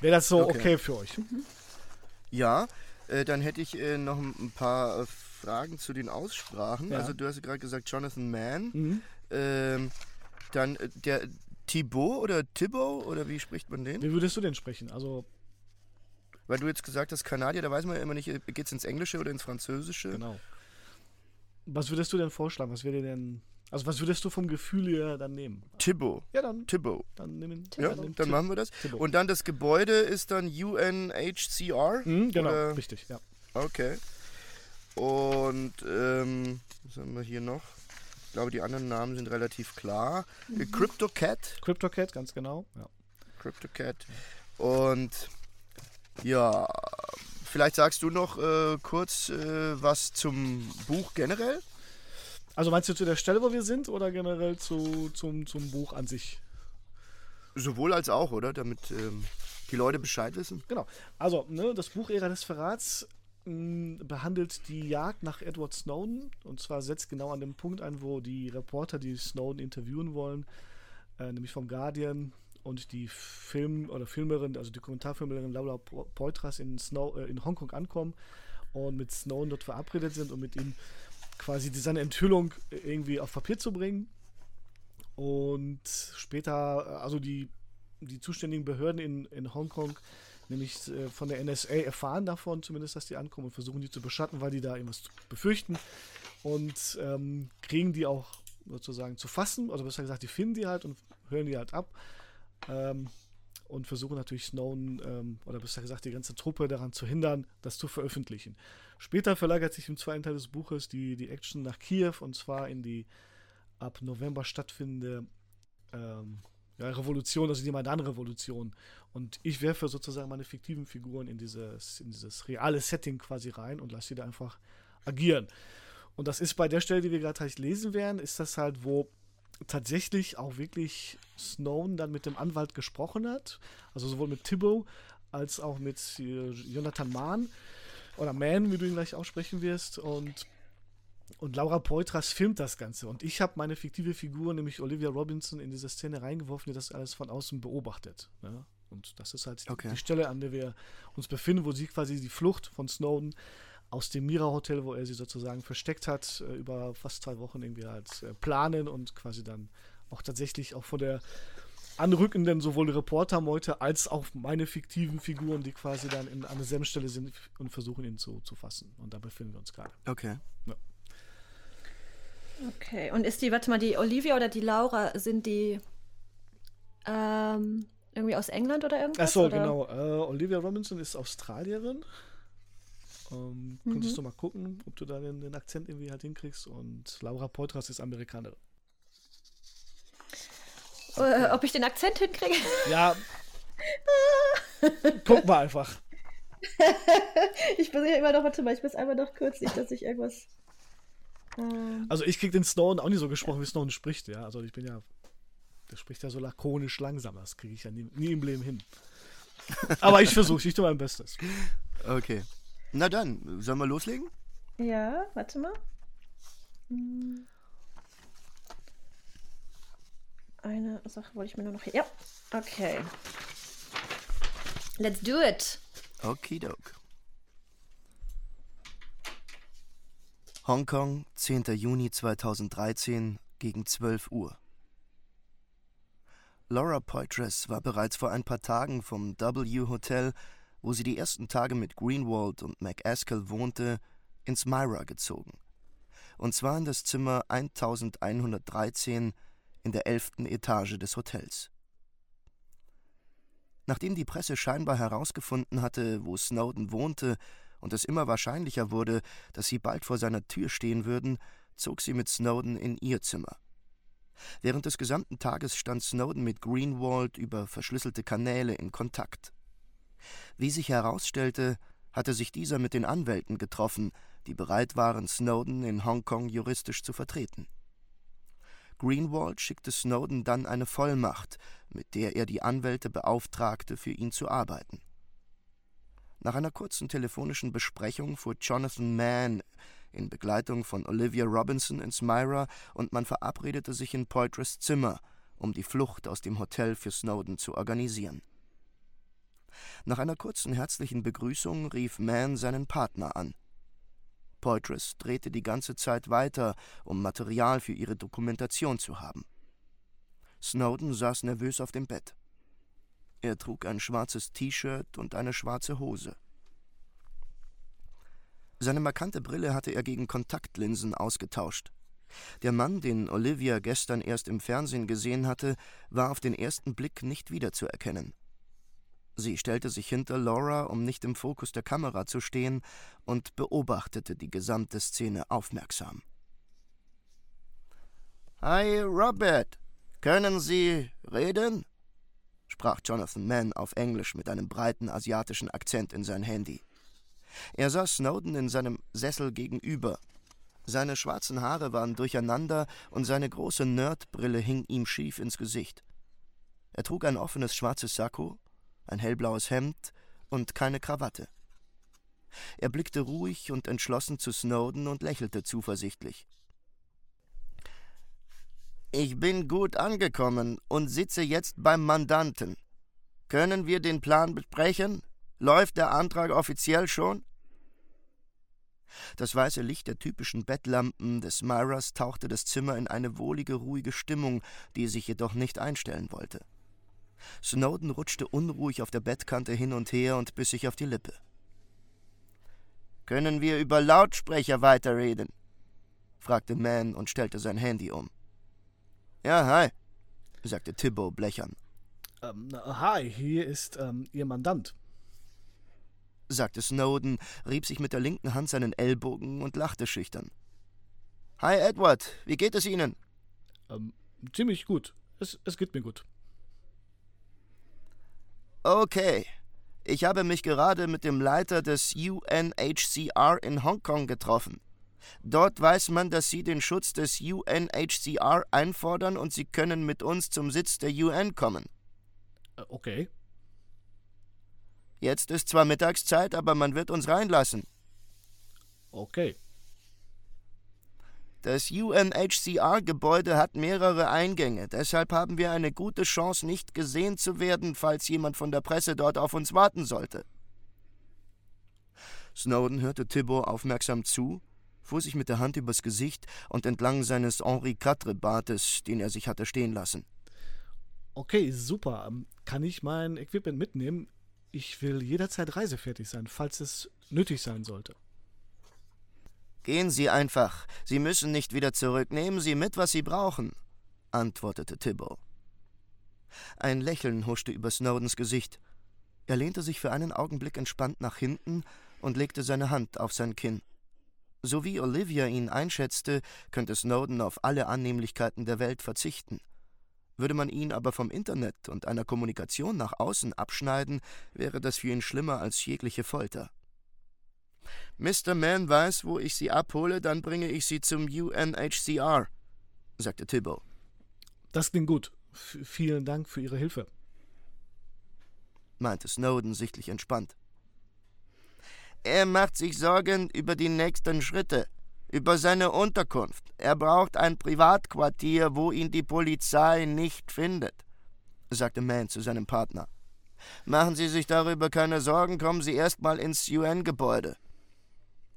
Wäre das so okay, okay für euch? Mhm. Ja, äh, dann hätte ich äh, noch ein paar äh, Fragen zu den Aussprachen. Ja. Also du hast gerade gesagt Jonathan Mann. Mhm. Ähm, dann äh, der, Thibaut oder Thibaut oder wie spricht man den? Wie würdest du den sprechen? Also. Weil du jetzt gesagt hast, Kanadier, da weiß man ja immer nicht, geht es ins Englische oder ins Französische? Genau. Was würdest du denn vorschlagen? Was wäre denn. Also was würdest du vom Gefühl her dann nehmen? Thibaut. Ja, dann. Thibaut. Dann nehmen Ja, dann, dann machen wir das. Thibaut. Und dann das Gebäude ist dann UNHCR? Mhm, genau, oder? richtig, ja. Okay. Und ähm, was haben wir hier noch? Glaube, die anderen Namen sind relativ klar. Mhm. CryptoCat. CryptoCat, ganz genau. Ja. CryptoCat. Und ja, vielleicht sagst du noch äh, kurz äh, was zum Buch generell? Also meinst du zu der Stelle, wo wir sind oder generell zu, zum, zum Buch an sich? Sowohl als auch, oder? Damit ähm, die Leute Bescheid wissen. Genau. Also, ne, das Buch Ära des Verrats behandelt die Jagd nach Edward Snowden. Und zwar setzt genau an dem Punkt ein, wo die Reporter, die Snowden interviewen wollen, äh, nämlich vom Guardian und die Film- oder Filmerin, also die Kommentarfilmerin Laura Poitras in, Snow, äh, in Hongkong ankommen und mit Snowden dort verabredet sind, um mit ihm quasi seine Enthüllung irgendwie auf Papier zu bringen. Und später, also die, die zuständigen Behörden in, in Hongkong, nämlich äh, von der NSA, erfahren davon zumindest, dass die ankommen und versuchen die zu beschatten, weil die da irgendwas befürchten. Und ähm, kriegen die auch sozusagen zu fassen, oder besser gesagt, die finden die halt und hören die halt ab. Ähm, und versuchen natürlich Snowden, ähm, oder besser gesagt die ganze Truppe daran zu hindern, das zu veröffentlichen. Später verlagert sich im zweiten Teil des Buches die, die Action nach Kiew und zwar in die ab November stattfindende ähm, ja, Revolution, also die Maidan-Revolution. Und ich werfe sozusagen meine fiktiven Figuren in dieses, in dieses reale Setting quasi rein und lasse sie da einfach agieren. Und das ist bei der Stelle, die wir gerade halt lesen werden, ist das halt, wo tatsächlich auch wirklich Snowden dann mit dem Anwalt gesprochen hat. Also sowohl mit Thibault als auch mit äh, Jonathan Mahn oder Mann, wie du ihn gleich aussprechen wirst. Und, und Laura Poitras filmt das Ganze. Und ich habe meine fiktive Figur, nämlich Olivia Robinson, in diese Szene reingeworfen, die das alles von außen beobachtet. Ne? Und das ist halt okay. die Stelle, an der wir uns befinden, wo sie quasi die Flucht von Snowden aus dem Mira Hotel, wo er sie sozusagen versteckt hat, äh, über fast zwei Wochen irgendwie halt äh, planen und quasi dann auch tatsächlich auch von der anrückenden sowohl Reportermeute als auch meine fiktiven Figuren, die quasi dann in, an derselben Stelle sind und versuchen ihn zu, zu fassen. Und da befinden wir uns gerade. Okay. Ja. Okay, und ist die, warte mal, die Olivia oder die Laura, sind die ähm, irgendwie aus England oder irgendwas? Achso, genau. Äh, Olivia Robinson ist Australierin. Ähm, mhm. Könntest du mal gucken, ob du da den, den, Akzent irgendwie halt hinkriegst. Und Laura Poitras ist Amerikanerin. Äh, ob ich den Akzent hinkriege? Ja. Guck mal einfach. ich bin ja immer noch, warte mal, ich muss einmal noch kurz nicht, dass ich irgendwas. Ähm also ich krieg den Snowden auch nicht so gesprochen, wie Snowden spricht, ja. Also ich bin ja. Der spricht ja so lakonisch langsam, das kriege ich ja nie, nie im Leben hin. Aber ich versuche, ich tue mein Bestes. Okay. Na dann, sollen wir loslegen? Ja, warte mal. Hm. Eine Sache wollte ich mir nur noch hier. Ja, okay. Let's do it. Okidok. Hongkong, 10. Juni 2013 gegen 12 Uhr. Laura Poitras war bereits vor ein paar Tagen vom W Hotel wo sie die ersten Tage mit Greenwald und McAskill wohnte, ins Myra gezogen. Und zwar in das Zimmer 1113 in der elften Etage des Hotels. Nachdem die Presse scheinbar herausgefunden hatte, wo Snowden wohnte und es immer wahrscheinlicher wurde, dass sie bald vor seiner Tür stehen würden, zog sie mit Snowden in ihr Zimmer. Während des gesamten Tages stand Snowden mit Greenwald über verschlüsselte Kanäle in Kontakt. Wie sich herausstellte, hatte sich dieser mit den Anwälten getroffen, die bereit waren, Snowden in Hongkong juristisch zu vertreten. Greenwald schickte Snowden dann eine Vollmacht, mit der er die Anwälte beauftragte, für ihn zu arbeiten. Nach einer kurzen telefonischen Besprechung fuhr Jonathan Mann in Begleitung von Olivia Robinson ins Myra und man verabredete sich in Poitras Zimmer, um die Flucht aus dem Hotel für Snowden zu organisieren. Nach einer kurzen herzlichen Begrüßung rief Mann seinen Partner an. Poitras drehte die ganze Zeit weiter, um Material für ihre Dokumentation zu haben. Snowden saß nervös auf dem Bett. Er trug ein schwarzes T-Shirt und eine schwarze Hose. Seine markante Brille hatte er gegen Kontaktlinsen ausgetauscht. Der Mann, den Olivia gestern erst im Fernsehen gesehen hatte, war auf den ersten Blick nicht wiederzuerkennen. Sie stellte sich hinter Laura, um nicht im Fokus der Kamera zu stehen, und beobachtete die gesamte Szene aufmerksam. Hi, Robert. Können Sie reden? Sprach Jonathan Mann auf Englisch mit einem breiten asiatischen Akzent in sein Handy. Er sah Snowden in seinem Sessel gegenüber. Seine schwarzen Haare waren durcheinander und seine große Nerdbrille hing ihm schief ins Gesicht. Er trug ein offenes schwarzes Sakko, ein hellblaues Hemd und keine Krawatte. Er blickte ruhig und entschlossen zu Snowden und lächelte zuversichtlich. Ich bin gut angekommen und sitze jetzt beim Mandanten. Können wir den Plan besprechen? Läuft der Antrag offiziell schon? Das weiße Licht der typischen Bettlampen des Myras tauchte das Zimmer in eine wohlige, ruhige Stimmung, die sich jedoch nicht einstellen wollte. Snowden rutschte unruhig auf der Bettkante hin und her und biss sich auf die Lippe. Können wir über Lautsprecher weiterreden? fragte Mann und stellte sein Handy um. Ja, hi, sagte Thibault blechern. Ähm, hi, hier ist ähm, Ihr Mandant sagte Snowden, rieb sich mit der linken Hand seinen Ellbogen und lachte schüchtern. Hi Edward, wie geht es Ihnen? Ähm, ziemlich gut. Es, es geht mir gut. Okay. Ich habe mich gerade mit dem Leiter des UNHCR in Hongkong getroffen. Dort weiß man, dass Sie den Schutz des UNHCR einfordern und Sie können mit uns zum Sitz der UN kommen. Äh, okay. Jetzt ist zwar Mittagszeit, aber man wird uns reinlassen. Okay. Das UNHCR-Gebäude hat mehrere Eingänge, deshalb haben wir eine gute Chance, nicht gesehen zu werden, falls jemand von der Presse dort auf uns warten sollte. Snowden hörte Thibault aufmerksam zu, fuhr sich mit der Hand übers Gesicht und entlang seines Henri Quatre-Bartes, den er sich hatte stehen lassen. Okay, super. Kann ich mein Equipment mitnehmen? Ich will jederzeit reisefertig sein, falls es nötig sein sollte. Gehen Sie einfach. Sie müssen nicht wieder zurück. Nehmen Sie mit, was Sie brauchen, antwortete Thibault. Ein Lächeln huschte über Snowdens Gesicht. Er lehnte sich für einen Augenblick entspannt nach hinten und legte seine Hand auf sein Kinn. So wie Olivia ihn einschätzte, könnte Snowden auf alle Annehmlichkeiten der Welt verzichten. Würde man ihn aber vom Internet und einer Kommunikation nach außen abschneiden, wäre das für ihn schlimmer als jegliche Folter. Mr. Mann weiß, wo ich Sie abhole, dann bringe ich Sie zum UNHCR, sagte Thibault. Das klingt gut. F vielen Dank für Ihre Hilfe, meinte Snowden sichtlich entspannt. Er macht sich Sorgen über die nächsten Schritte, über seine Unterkunft. Er braucht ein Privatquartier, wo ihn die Polizei nicht findet, sagte Mann zu seinem Partner. Machen Sie sich darüber keine Sorgen, kommen Sie erstmal ins UN-Gebäude.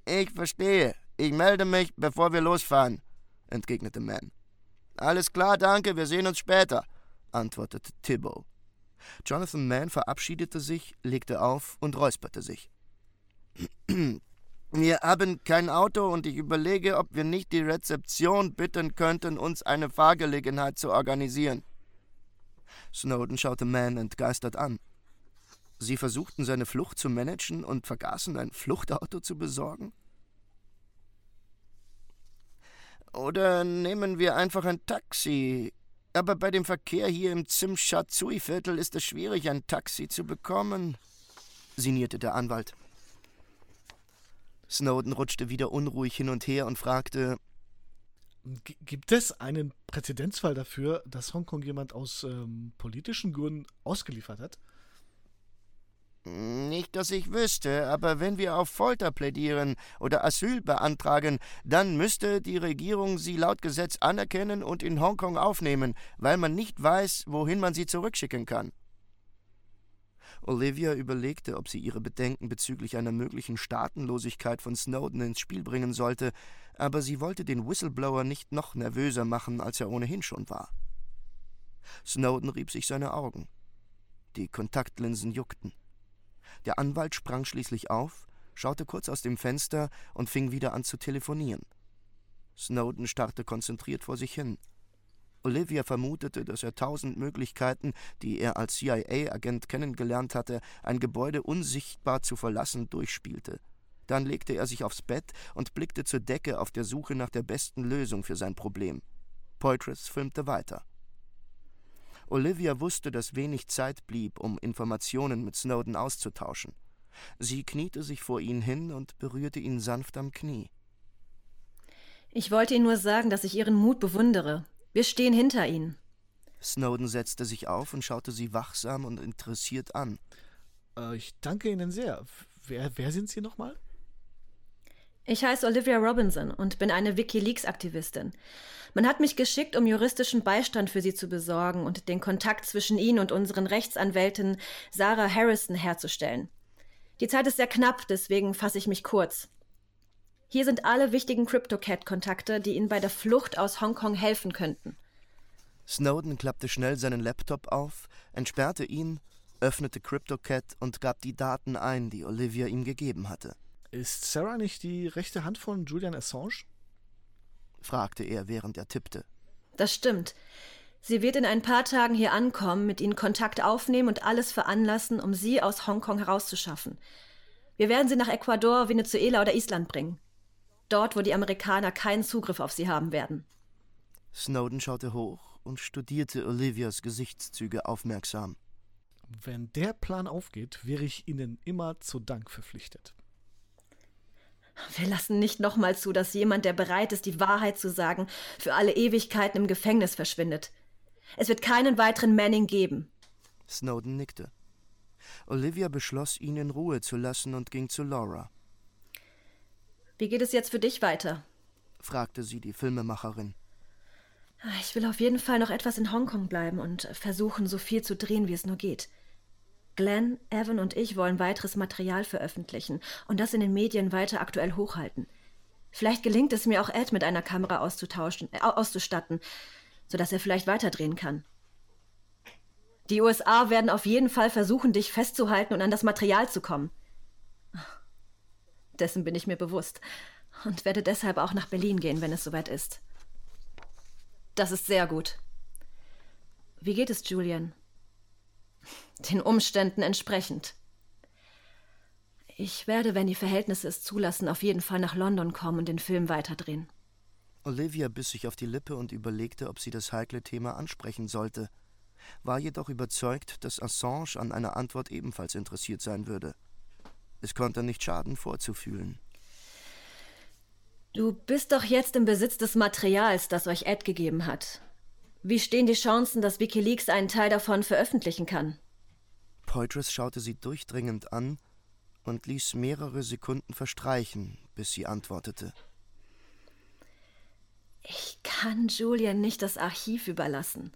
Ich verstehe. Ich melde mich, bevor wir losfahren, entgegnete Mann. Alles klar, danke, wir sehen uns später, antwortete Thibault. Jonathan Mann verabschiedete sich, legte auf und räusperte sich. Wir haben kein Auto und ich überlege, ob wir nicht die Rezeption bitten könnten, uns eine Fahrgelegenheit zu organisieren. Snowden schaute Mann entgeistert an. Sie versuchten seine Flucht zu managen und vergaßen ein Fluchtauto zu besorgen? Oder nehmen wir einfach ein Taxi. Aber bei dem Verkehr hier im Tsim-Sha-Tsui-Viertel ist es schwierig, ein Taxi zu bekommen, sinnierte der Anwalt. Snowden rutschte wieder unruhig hin und her und fragte: Gibt es einen Präzedenzfall dafür, dass Hongkong jemand aus ähm, politischen Gründen ausgeliefert hat? Nicht, dass ich wüsste, aber wenn wir auf Folter plädieren oder Asyl beantragen, dann müsste die Regierung sie laut Gesetz anerkennen und in Hongkong aufnehmen, weil man nicht weiß, wohin man sie zurückschicken kann. Olivia überlegte, ob sie ihre Bedenken bezüglich einer möglichen Staatenlosigkeit von Snowden ins Spiel bringen sollte, aber sie wollte den Whistleblower nicht noch nervöser machen, als er ohnehin schon war. Snowden rieb sich seine Augen. Die Kontaktlinsen juckten. Der Anwalt sprang schließlich auf, schaute kurz aus dem Fenster und fing wieder an zu telefonieren. Snowden starrte konzentriert vor sich hin. Olivia vermutete, dass er tausend Möglichkeiten, die er als CIA-Agent kennengelernt hatte, ein Gebäude unsichtbar zu verlassen, durchspielte. Dann legte er sich aufs Bett und blickte zur Decke auf der Suche nach der besten Lösung für sein Problem. Poitras filmte weiter. Olivia wusste, dass wenig Zeit blieb, um Informationen mit Snowden auszutauschen. Sie kniete sich vor ihn hin und berührte ihn sanft am Knie. Ich wollte Ihnen nur sagen, dass ich Ihren Mut bewundere. Wir stehen hinter Ihnen. Snowden setzte sich auf und schaute sie wachsam und interessiert an. Äh, ich danke Ihnen sehr. Wer, wer sind Sie nochmal? Ich heiße Olivia Robinson und bin eine Wikileaks-Aktivistin. Man hat mich geschickt, um juristischen Beistand für Sie zu besorgen und den Kontakt zwischen Ihnen und unseren Rechtsanwältin Sarah Harrison herzustellen. Die Zeit ist sehr knapp, deswegen fasse ich mich kurz. Hier sind alle wichtigen CryptoCat-Kontakte, die Ihnen bei der Flucht aus Hongkong helfen könnten. Snowden klappte schnell seinen Laptop auf, entsperrte ihn, öffnete CryptoCat und gab die Daten ein, die Olivia ihm gegeben hatte. Ist Sarah nicht die rechte Hand von Julian Assange? fragte er, während er tippte. Das stimmt. Sie wird in ein paar Tagen hier ankommen, mit Ihnen Kontakt aufnehmen und alles veranlassen, um Sie aus Hongkong herauszuschaffen. Wir werden Sie nach Ecuador, Venezuela oder Island bringen. Dort, wo die Amerikaner keinen Zugriff auf Sie haben werden. Snowden schaute hoch und studierte Olivias Gesichtszüge aufmerksam. Wenn der Plan aufgeht, wäre ich Ihnen immer zu Dank verpflichtet. Wir lassen nicht nochmal zu, dass jemand, der bereit ist, die Wahrheit zu sagen, für alle Ewigkeiten im Gefängnis verschwindet. Es wird keinen weiteren Manning geben. Snowden nickte. Olivia beschloss, ihn in Ruhe zu lassen und ging zu Laura. Wie geht es jetzt für dich weiter? fragte sie die Filmemacherin. Ich will auf jeden Fall noch etwas in Hongkong bleiben und versuchen, so viel zu drehen, wie es nur geht. Glenn, Evan und ich wollen weiteres Material veröffentlichen und das in den Medien weiter aktuell hochhalten. Vielleicht gelingt es mir auch Ed mit einer Kamera auszutauschen, äh, auszustatten, sodass er vielleicht weiterdrehen kann. Die USA werden auf jeden Fall versuchen, dich festzuhalten und an das Material zu kommen. Dessen bin ich mir bewusst und werde deshalb auch nach Berlin gehen, wenn es soweit ist. Das ist sehr gut. Wie geht es Julian? Den Umständen entsprechend. Ich werde, wenn die Verhältnisse es zulassen, auf jeden Fall nach London kommen und den Film weiterdrehen. Olivia biss sich auf die Lippe und überlegte, ob sie das heikle Thema ansprechen sollte, war jedoch überzeugt, dass Assange an einer Antwort ebenfalls interessiert sein würde. Es konnte nicht schaden, vorzufühlen. Du bist doch jetzt im Besitz des Materials, das euch Ed gegeben hat. Wie stehen die Chancen, dass Wikileaks einen Teil davon veröffentlichen kann? Poitras schaute sie durchdringend an und ließ mehrere Sekunden verstreichen, bis sie antwortete. Ich kann Julian nicht das Archiv überlassen.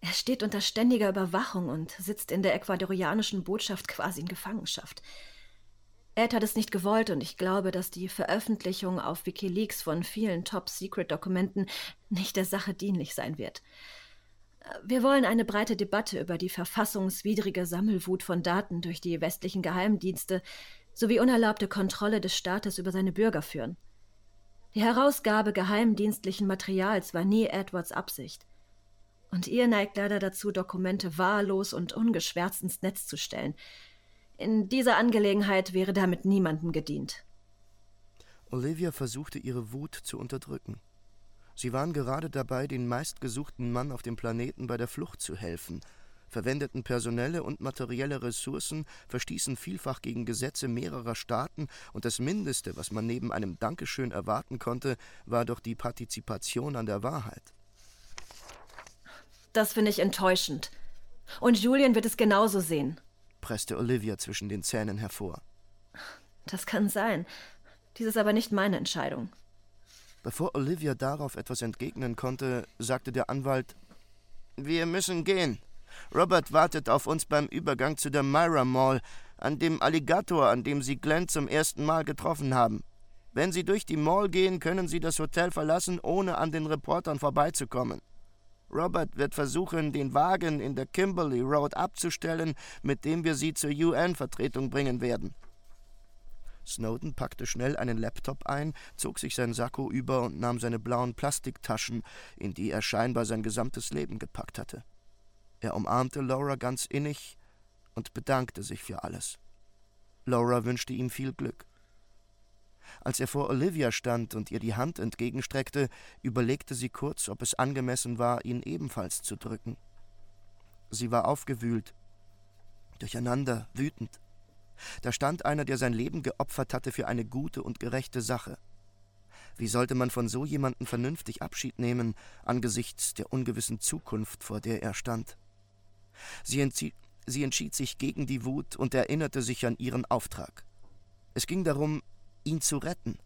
Er steht unter ständiger Überwachung und sitzt in der ecuadorianischen Botschaft quasi in Gefangenschaft. Ed hat es nicht gewollt und ich glaube, dass die Veröffentlichung auf Wikileaks von vielen Top-Secret-Dokumenten nicht der Sache dienlich sein wird. Wir wollen eine breite Debatte über die verfassungswidrige Sammelwut von Daten durch die westlichen Geheimdienste sowie unerlaubte Kontrolle des Staates über seine Bürger führen. Die Herausgabe geheimdienstlichen Materials war nie Edwards Absicht. Und ihr neigt leider dazu, Dokumente wahllos und ungeschwärzt ins Netz zu stellen – in dieser Angelegenheit wäre damit niemandem gedient. Olivia versuchte ihre Wut zu unterdrücken. Sie waren gerade dabei, den meistgesuchten Mann auf dem Planeten bei der Flucht zu helfen, verwendeten personelle und materielle Ressourcen, verstießen vielfach gegen Gesetze mehrerer Staaten, und das Mindeste, was man neben einem Dankeschön erwarten konnte, war doch die Partizipation an der Wahrheit. Das finde ich enttäuschend. Und Julian wird es genauso sehen presste Olivia zwischen den Zähnen hervor. Das kann sein. Dies ist aber nicht meine Entscheidung. Bevor Olivia darauf etwas entgegnen konnte, sagte der Anwalt Wir müssen gehen. Robert wartet auf uns beim Übergang zu der Myra Mall, an dem Alligator, an dem Sie Glenn zum ersten Mal getroffen haben. Wenn Sie durch die Mall gehen, können Sie das Hotel verlassen, ohne an den Reportern vorbeizukommen. Robert wird versuchen, den Wagen in der Kimberley Road abzustellen, mit dem wir sie zur UN-Vertretung bringen werden. Snowden packte schnell einen Laptop ein, zog sich sein Sakko über und nahm seine blauen Plastiktaschen, in die er scheinbar sein gesamtes Leben gepackt hatte. Er umarmte Laura ganz innig und bedankte sich für alles. Laura wünschte ihm viel Glück. Als er vor Olivia stand und ihr die Hand entgegenstreckte, überlegte sie kurz, ob es angemessen war, ihn ebenfalls zu drücken. Sie war aufgewühlt, durcheinander, wütend. Da stand einer, der sein Leben geopfert hatte für eine gute und gerechte Sache. Wie sollte man von so jemandem vernünftig Abschied nehmen angesichts der ungewissen Zukunft, vor der er stand? Sie, sie entschied sich gegen die Wut und erinnerte sich an ihren Auftrag. Es ging darum, ihn zu retten.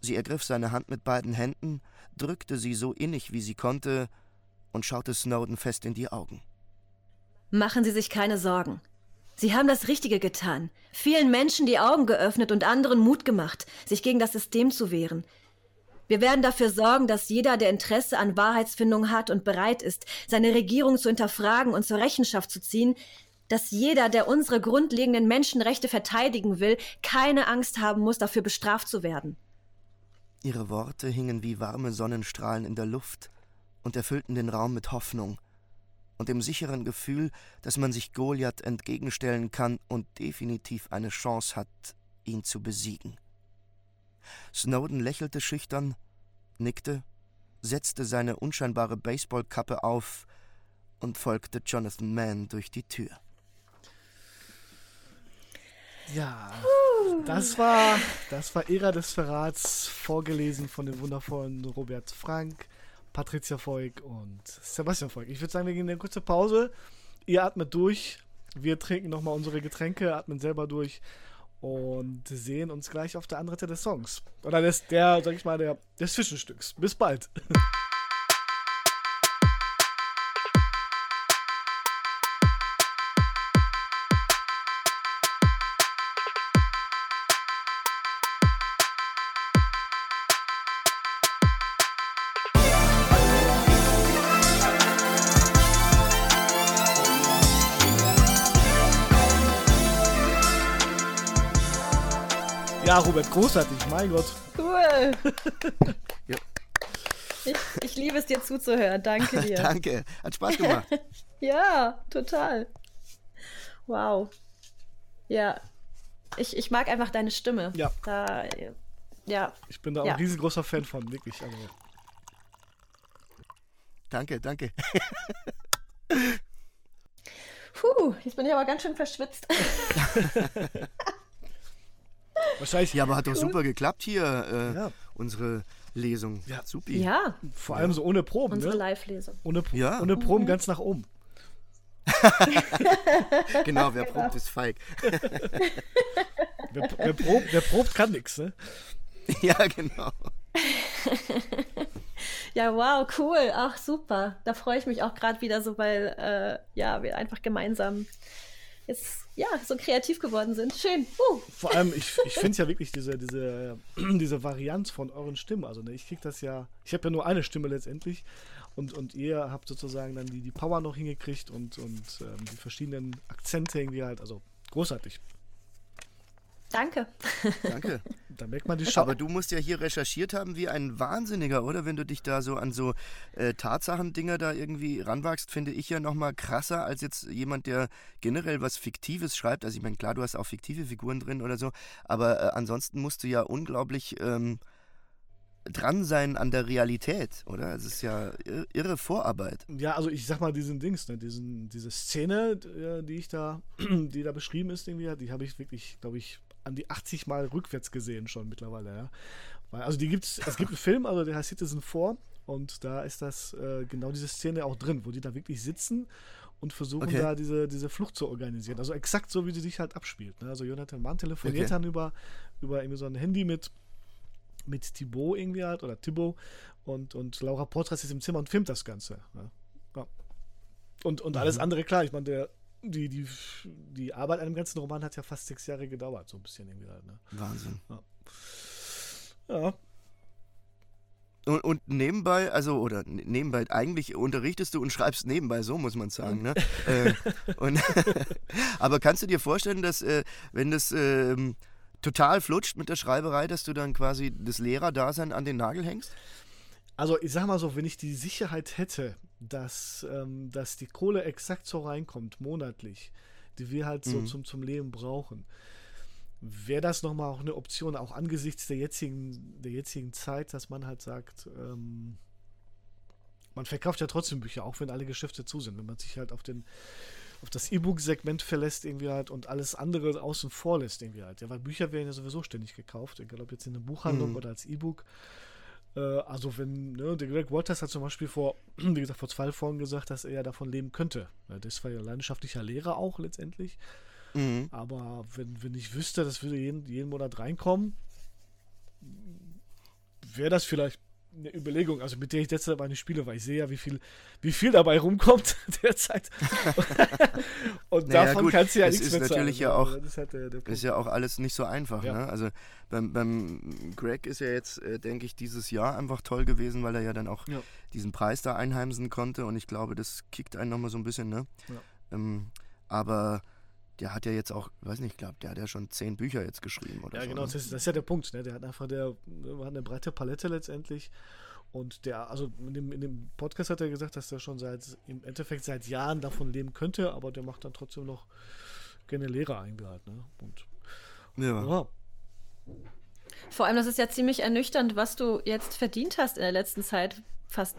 Sie ergriff seine Hand mit beiden Händen, drückte sie so innig wie sie konnte und schaute Snowden fest in die Augen. Machen Sie sich keine Sorgen. Sie haben das Richtige getan, vielen Menschen die Augen geöffnet und anderen Mut gemacht, sich gegen das System zu wehren. Wir werden dafür sorgen, dass jeder, der Interesse an Wahrheitsfindung hat und bereit ist, seine Regierung zu hinterfragen und zur Rechenschaft zu ziehen, dass jeder, der unsere grundlegenden Menschenrechte verteidigen will, keine Angst haben muss, dafür bestraft zu werden. Ihre Worte hingen wie warme Sonnenstrahlen in der Luft und erfüllten den Raum mit Hoffnung und dem sicheren Gefühl, dass man sich Goliath entgegenstellen kann und definitiv eine Chance hat, ihn zu besiegen. Snowden lächelte schüchtern, nickte, setzte seine unscheinbare Baseballkappe auf und folgte Jonathan Mann durch die Tür. Ja, das war, das war Ära des Verrats, vorgelesen von dem wundervollen Robert Frank, Patricia Voigt und Sebastian Voigt. Ich würde sagen, wir gehen in eine kurze Pause. Ihr atmet durch, wir trinken nochmal unsere Getränke, atmen selber durch und sehen uns gleich auf der anderen Seite des Songs. Oder des, der, sag ich mal, der, des Zwischenstücks. Bis bald. Ja, Robert, großartig, mein Gott. Cool. ja. ich, ich liebe es dir zuzuhören. Danke dir. Danke, hat Spaß gemacht. ja, total. Wow. Ja, ich, ich mag einfach deine Stimme. Ja. Da, ja. Ich bin da auch ja. ein riesengroßer Fan von, wirklich. Also. Danke, danke. Puh, jetzt bin ich aber ganz schön verschwitzt. Wahrscheinlich. Ja, aber hat doch super geklappt hier, äh, ja. unsere Lesung. Ja, super. Ja. Vor allem so ohne Proben. Unsere ne? Live-Lesung. Ohne, ja. ohne Proben mhm. ganz nach oben. genau, wer probt, ist feig. wer, wer, probt, wer probt, kann nichts, ne? Ja, genau. ja, wow, cool. Ach, super. Da freue ich mich auch gerade wieder so, weil äh, ja, wir einfach gemeinsam jetzt ja, so kreativ geworden sind. Schön. Uh. Vor allem, ich, ich finde es ja wirklich diese, diese, diese Varianz von euren Stimmen. Also, ne, ich kriege das ja, ich habe ja nur eine Stimme letztendlich. Und, und ihr habt sozusagen dann die, die Power noch hingekriegt und, und ähm, die verschiedenen Akzente irgendwie halt. Also, großartig. Danke. Danke. da merkt man die Schau. Aber du musst ja hier recherchiert haben wie ein Wahnsinniger, oder? Wenn du dich da so an so äh, Tatsachendinger da irgendwie ranwagst, finde ich ja nochmal krasser als jetzt jemand, der generell was Fiktives schreibt. Also ich meine, klar, du hast auch fiktive Figuren drin oder so, aber äh, ansonsten musst du ja unglaublich ähm, dran sein an der Realität, oder? Es ist ja irre Vorarbeit. Ja, also ich sag mal, diesen Dings, ne, diesen, diese Szene, äh, die ich da, die da beschrieben ist, irgendwie, die habe ich wirklich, glaube ich, an die 80 Mal rückwärts gesehen schon mittlerweile, ja. Weil, also die gibt's, es gibt einen Film, also der heißt Citizen 4 und da ist das äh, genau diese Szene auch drin, wo die da wirklich sitzen und versuchen okay. da diese, diese Flucht zu organisieren. Also exakt so, wie sie sich halt abspielt. Ne? Also Jonathan Mann telefoniert okay. dann über, über irgendwie so ein Handy mit, mit Thibaut irgendwie halt oder Thibaut und, und Laura Portras ist im Zimmer und filmt das Ganze. Ne? Ja. Und, und mhm. alles andere, klar, ich meine, der die, die, die Arbeit an dem ganzen Roman hat ja fast sechs Jahre gedauert, so ein bisschen irgendwie halt, ne? Wahnsinn. Ja. ja. Und, und, nebenbei, also, oder nebenbei, eigentlich unterrichtest du und schreibst nebenbei, so muss man sagen, ne? äh, und, aber kannst du dir vorstellen, dass, äh, wenn das äh, total flutscht mit der Schreiberei, dass du dann quasi das Lehrerdasein an den Nagel hängst? Also, ich sag mal so, wenn ich die Sicherheit hätte, dass, ähm, dass die Kohle exakt so reinkommt, monatlich, die wir halt so mhm. zum, zum Leben brauchen, wäre das nochmal auch eine Option, auch angesichts der jetzigen, der jetzigen Zeit, dass man halt sagt, ähm, man verkauft ja trotzdem Bücher, auch wenn alle Geschäfte zu sind. Wenn man sich halt auf den auf das E-Book-Segment verlässt irgendwie halt und alles andere außen vor lässt irgendwie halt. Ja, weil Bücher werden ja sowieso ständig gekauft, egal ob jetzt in einer Buchhandlung mhm. oder als E-Book. Äh, also wenn, ne, der Greg Walters hat zum Beispiel vor, wie gesagt, vor zwei Folgen gesagt, dass er davon leben könnte. Das war ja leidenschaftlicher Lehrer auch letztendlich. Mhm. Aber wenn, wenn ich wüsste, das würde jeden, jeden Monat reinkommen, wäre das vielleicht eine Überlegung, also mit der ich derzeit meine spiele, weil ich sehe ja, wie viel, wie viel dabei rumkommt derzeit. und naja, davon gut, kannst du ja nichts ist natürlich ja auch, das ist, halt der, der ist ja auch alles nicht so einfach. Ja. Ne? Also beim, beim Greg ist ja jetzt, äh, denke ich, dieses Jahr einfach toll gewesen, weil er ja dann auch ja. diesen Preis da einheimsen konnte und ich glaube, das kickt einen nochmal so ein bisschen. Ne? Ja. Ähm, aber der hat ja jetzt auch, weiß nicht, ich glaube, der hat ja schon zehn Bücher jetzt geschrieben oder Ja, so, genau, ne? das, ist, das, ist, ja der Punkt, ne? Der hat einfach der, hat eine breite Palette letztendlich. Und der, also in dem, in dem Podcast hat er gesagt, dass er schon seit, im Endeffekt seit Jahren davon leben könnte, aber der macht dann trotzdem noch gerne Lehrer eingehalt, ne? Und ja. ja. Vor allem, das ist ja ziemlich ernüchternd, was du jetzt verdient hast in der letzten Zeit. Fast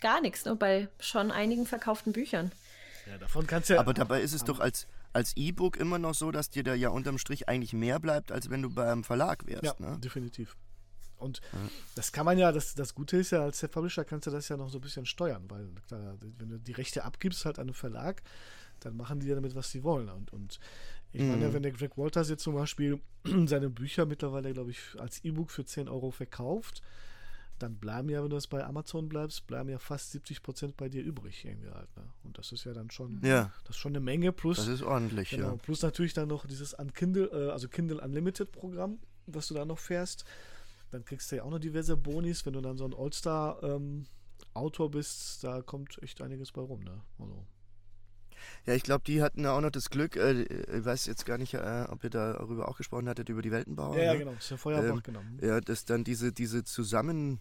gar nichts, ne? Bei schon einigen verkauften Büchern. Ja, davon kannst du ja. Aber dabei ist es doch als, als E-Book immer noch so, dass dir da ja unterm Strich eigentlich mehr bleibt, als wenn du beim Verlag wärst. Ja, ne? definitiv. Und ja. das kann man ja, das, das Gute ist ja, als Self-Publisher kannst du das ja noch so ein bisschen steuern, weil klar, wenn du die Rechte abgibst halt an einen Verlag, dann machen die ja damit, was sie wollen. Und, und ich mhm. meine, wenn der Greg Walters jetzt zum Beispiel seine Bücher mittlerweile, glaube ich, als E-Book für 10 Euro verkauft, dann bleiben ja, wenn du das bei Amazon bleibst, bleiben ja fast 70 Prozent bei dir übrig irgendwie halt. Ne? Und das ist ja dann schon, ja. das ist schon eine Menge plus. Das ist ordentlich, genau, ja. Plus natürlich dann noch dieses an Kindle, äh, also Kindle Unlimited Programm, was du da noch fährst. Dann kriegst du ja auch noch diverse Bonis, wenn du dann so ein All-Star ähm, Autor bist, da kommt echt einiges bei rum, ne? Also. Ja, ich glaube, die hatten auch noch das Glück, äh, ich weiß jetzt gar nicht, äh, ob ihr darüber auch gesprochen hattet, über die Weltenbauer. Ja, ne? ja genau, das ist ja Feuerbach, ähm, genau. Ja, dass dann diese, diese Zusammenfügung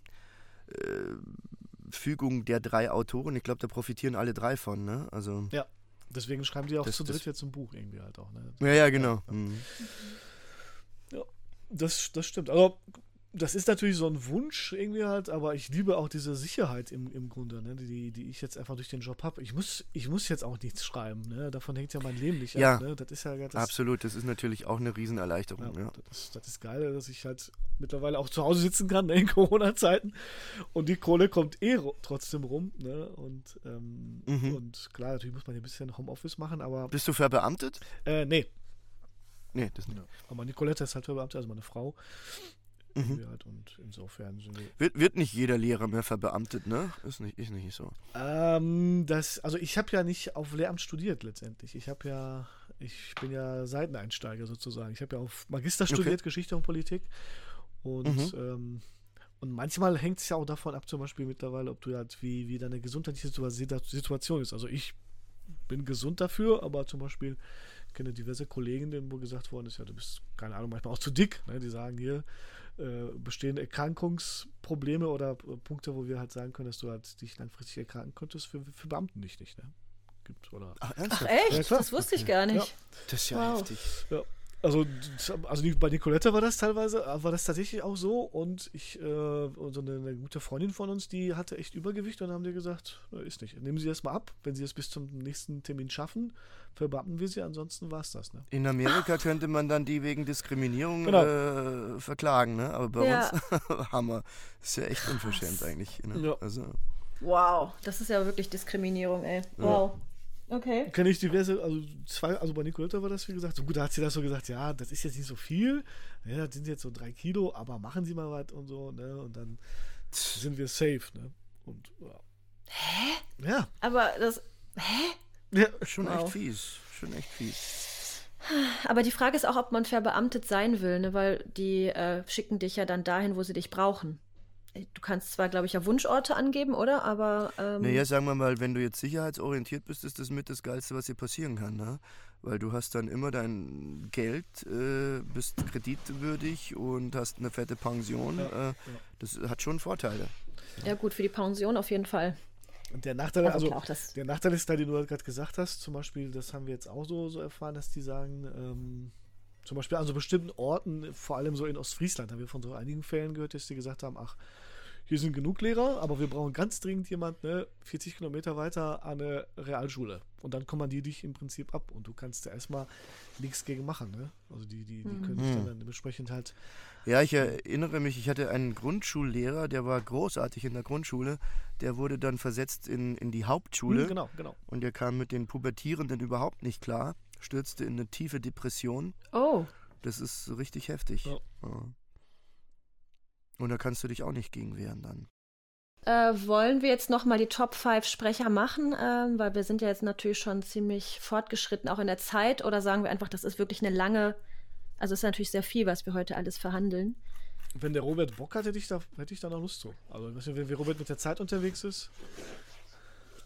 äh, der drei Autoren, ich glaube, da profitieren alle drei von, ne? Also, ja, deswegen schreiben die auch das, zu dritt jetzt ein Buch irgendwie halt auch, ne? Ja, ja, genau. Ja, mhm. ja das, das stimmt. Also das ist natürlich so ein Wunsch irgendwie halt, aber ich liebe auch diese Sicherheit im, im Grunde, ne, die, die ich jetzt einfach durch den Job habe. Ich muss, ich muss jetzt auch nichts schreiben, ne? davon hängt ja mein Leben nicht ja, ab. Ne? Das ist ja das, absolut, das ist natürlich auch eine Riesenerleichterung. Ja, ja. Das, ist, das ist geil, dass ich halt mittlerweile auch zu Hause sitzen kann ne, in Corona-Zeiten und die Kohle kommt eh trotzdem rum. Ne? Und, ähm, mhm. und klar, natürlich muss man ein bisschen Homeoffice machen, aber. Bist du verbeamtet? Äh, nee. Nee, das nicht. Ja. Aber Nicolette ist halt verbeamtet, also meine Frau. Mhm. Halt und insofern wird, wird nicht jeder Lehrer mehr verbeamtet, ne? Ist nicht, ist nicht so. Ähm, das, also ich habe ja nicht auf Lehramt studiert letztendlich. Ich habe ja, ich bin ja Seiteneinsteiger sozusagen. Ich habe ja auf Magister studiert, okay. Geschichte und Politik. Und mhm. ähm, und manchmal hängt es ja auch davon ab, zum Beispiel mittlerweile, ob du halt, wie, wie deine gesundheitliche Situation ist. Also ich bin gesund dafür, aber zum Beispiel kenne diverse Kollegen, denen wo gesagt worden ist, ja, du bist, keine Ahnung, manchmal auch zu dick. Ne? Die sagen hier, äh, bestehende Erkrankungsprobleme oder Punkte, wo wir halt sagen können, dass du halt dich langfristig erkranken könntest, für, für Beamten nicht, nicht, ne? Gibt, oder Ach, Ach echt? Ja, das wusste ich gar nicht. Ja. Das ist ja wow. heftig. Ja. Also, also bei Nicolette war das teilweise, war das tatsächlich auch so und ich, äh, so eine, eine, gute Freundin von uns, die hatte echt Übergewicht und dann haben die gesagt, ist nicht. Nehmen Sie das mal ab, wenn Sie es bis zum nächsten Termin schaffen, verbeamten wir Sie, ansonsten war es das. Ne? In Amerika könnte man dann die wegen Diskriminierung genau. äh, verklagen, ne? aber bei ja. uns haben wir, ist ja echt unverschämt eigentlich. Ne? Ja. Also. Wow, das ist ja wirklich Diskriminierung, ey. Wow. Ja. Okay. Kenne ich diverse, also zwei, also bei Nicoletta war das, wie gesagt, so gut, da hat sie das so gesagt, ja, das ist jetzt nicht so viel, ja, das sind jetzt so drei Kilo, aber machen Sie mal was und so, ne, und dann sind wir safe, ne, und, ja. Hä? Ja. Aber das, hä? Ja, schon wow. echt fies, schon echt fies. Aber die Frage ist auch, ob man verbeamtet sein will, ne, weil die äh, schicken dich ja dann dahin, wo sie dich brauchen du kannst zwar, glaube ich, ja Wunschorte angeben, oder? Aber. Ähm naja, sagen wir mal, wenn du jetzt sicherheitsorientiert bist, ist das mit das Geilste, was dir passieren kann, ne? Weil du hast dann immer dein Geld, äh, bist kreditwürdig und hast eine fette Pension. Ja, äh, das hat schon Vorteile. Ja, gut, für die Pension auf jeden Fall. Und der Nachteil, also, also der Nachteil ist da, den du halt gerade gesagt hast, zum Beispiel, das haben wir jetzt auch so, so erfahren, dass die sagen, ähm, zum Beispiel an so bestimmten Orten, vor allem so in Ostfriesland, haben wir von so einigen Fällen gehört, dass die gesagt haben, ach, hier sind genug Lehrer, aber wir brauchen ganz dringend jemanden, ne, 40 Kilometer weiter an eine Realschule. Und dann kommandieren die dich im Prinzip ab und du kannst da erstmal nichts gegen machen. Ne? Also die, die, die mhm. können sich dann, dann dementsprechend halt. Ja, ich erinnere mich, ich hatte einen Grundschullehrer, der war großartig in der Grundschule. Der wurde dann versetzt in, in die Hauptschule. Mhm, genau, genau. Und der kam mit den Pubertierenden überhaupt nicht klar, stürzte in eine tiefe Depression. Oh. Das ist richtig heftig. Ja. Ja. Und da kannst du dich auch nicht gegen wehren dann. Äh, wollen wir jetzt nochmal die Top 5 Sprecher machen? Ähm, weil wir sind ja jetzt natürlich schon ziemlich fortgeschritten, auch in der Zeit. Oder sagen wir einfach, das ist wirklich eine lange, also es ist natürlich sehr viel, was wir heute alles verhandeln. Wenn der Robert Bock hat, hätte ich da, hätte ich da noch Lust zu. Also, wenn Robert mit der Zeit unterwegs ist.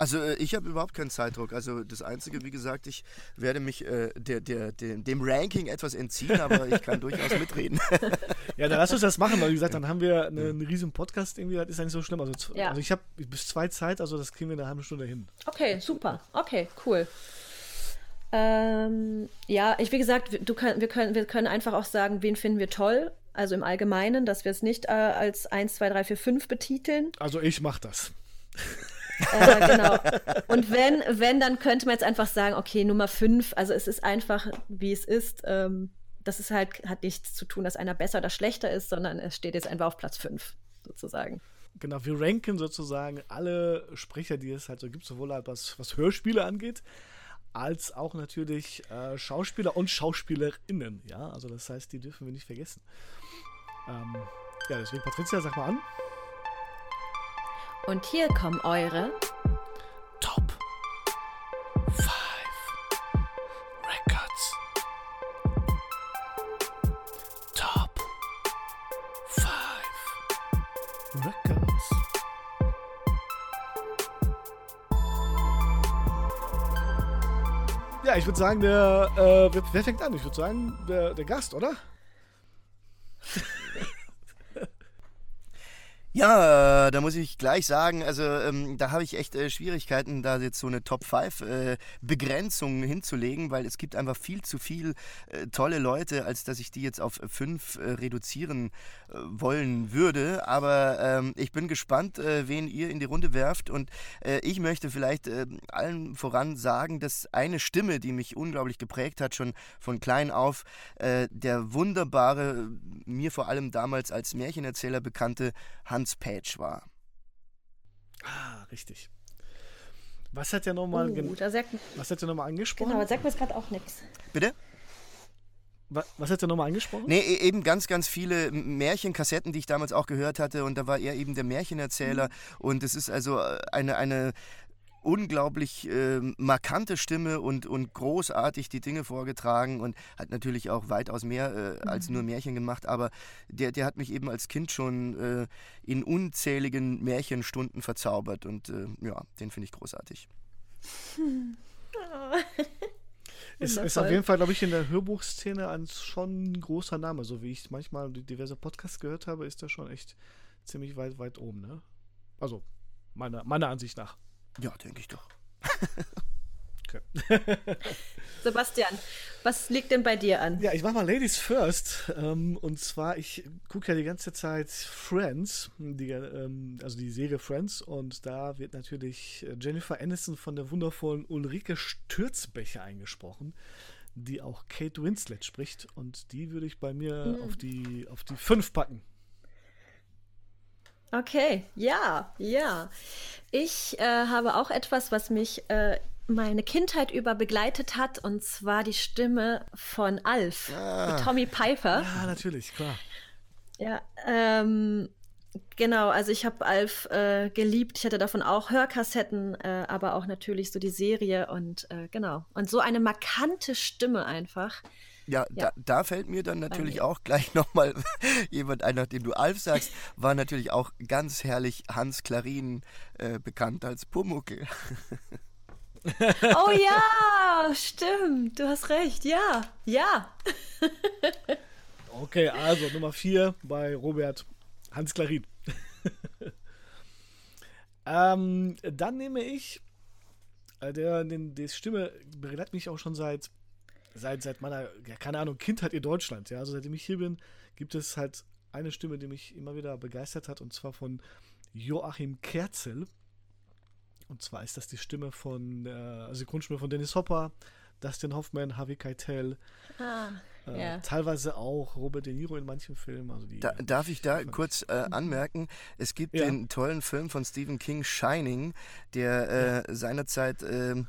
Also äh, ich habe überhaupt keinen Zeitdruck. Also das Einzige, wie gesagt, ich werde mich äh, der, der, der, dem Ranking etwas entziehen, aber ich kann durchaus mitreden. ja, dann lass uns das machen, weil wie gesagt, dann haben wir eine, einen riesen Podcast irgendwie, das ist ja nicht so schlimm. Also, ja. also ich habe bis zwei Zeit, also das kriegen wir in einer halben Stunde hin. Okay, super. Okay, cool. Ähm, ja, ich, wie gesagt, du kann, wir, können, wir können einfach auch sagen, wen finden wir toll. Also im Allgemeinen, dass wir es nicht äh, als 1, 2, 3, 4, 5 betiteln. Also ich mache das. Äh, genau. Und wenn, wenn, dann könnte man jetzt einfach sagen, okay, Nummer 5, also es ist einfach, wie es ist. Ähm, das ist halt, hat nichts zu tun, dass einer besser oder schlechter ist, sondern es steht jetzt einfach auf Platz 5, sozusagen. Genau, wir ranken sozusagen alle Sprecher, die es halt so gibt, sowohl halt was, was Hörspiele angeht, als auch natürlich äh, Schauspieler und Schauspielerinnen. Ja, also das heißt, die dürfen wir nicht vergessen. Ähm, ja, deswegen, Patricia, sag mal an. Und hier kommen eure Top 5 Records. Top 5 Records. Ja, ich würde sagen, der, äh, wer, wer, fängt an? Ich würde sagen, der, der Gast, oder? Ja, äh, da muss ich gleich sagen, also ähm, da habe ich echt äh, Schwierigkeiten, da jetzt so eine Top 5 äh, Begrenzung hinzulegen, weil es gibt einfach viel zu viel äh, tolle Leute, als dass ich die jetzt auf 5 äh, reduzieren äh, wollen würde. Aber ähm, ich bin gespannt, wen ihr in die Runde werft und ich möchte vielleicht allen voran sagen, dass eine Stimme, die mich unglaublich geprägt hat, schon von klein auf, der wunderbare, mir vor allem damals als Märchenerzähler bekannte Hans Hans Page war. Ah, richtig. Was hat er nochmal uh, was hat er nochmal angesprochen? Genau, sagt mir jetzt gerade auch nichts. Bitte? Was, was hat er nochmal angesprochen? Nee, e-, eben ganz, ganz viele Märchenkassetten, die ich damals auch gehört hatte. Und da war er eben der Märchenerzähler. Mhm. Und es ist also äh, eine, eine unglaublich äh, markante Stimme und, und großartig die Dinge vorgetragen und hat natürlich auch weitaus mehr äh, als mhm. nur Märchen gemacht, aber der, der hat mich eben als Kind schon äh, in unzähligen Märchenstunden verzaubert und äh, ja, den finde ich großartig. Hm. ist, ist auf jeden Fall, glaube ich, in der Hörbuchszene ein schon großer Name. So wie ich manchmal diverse Podcasts gehört habe, ist er schon echt ziemlich weit, weit oben. Ne? Also, meiner, meiner Ansicht nach. Ja, denke ich doch. Sebastian, was liegt denn bei dir an? Ja, ich mach mal Ladies First. Ähm, und zwar, ich gucke ja die ganze Zeit Friends, die, ähm, also die Serie Friends. Und da wird natürlich Jennifer Aniston von der wundervollen Ulrike Stürzbecher eingesprochen, die auch Kate Winslet spricht. Und die würde ich bei mir mhm. auf, die, auf die 5 packen. Okay, ja, ja. Ich äh, habe auch etwas, was mich äh, meine Kindheit über begleitet hat, und zwar die Stimme von Alf, ah. Tommy Piper. Ja, natürlich, klar. Ja, ähm, genau, also ich habe Alf äh, geliebt. Ich hatte davon auch Hörkassetten, äh, aber auch natürlich so die Serie und äh, genau. Und so eine markante Stimme einfach. Ja, ja. Da, da, fällt mir dann natürlich auch gleich nochmal jemand ein, nachdem du Alf sagst, war natürlich auch ganz herrlich Hans Klarin äh, bekannt als Pumuckel. oh ja, stimmt, du hast recht, ja, ja. okay, also Nummer 4 bei Robert Hans Klarin. ähm, dann nehme ich, äh, der, den, die Stimme begleitet mich auch schon seit seit, seit meiner, ja, keine Ahnung, Kindheit in Deutschland, ja, also seitdem ich hier bin, gibt es halt eine Stimme, die mich immer wieder begeistert hat, und zwar von Joachim Kerzel. Und zwar ist das die Stimme von, äh, Synchronstimme von Dennis Hopper, Dustin Hoffman, Harvey Keitel. Ah, äh, yeah. Teilweise auch Robert De Niro in manchen Filmen. Also die, da, darf ich da kurz äh, anmerken, es gibt ja. den tollen Film von Stephen King, Shining, der äh, seinerzeit ähm,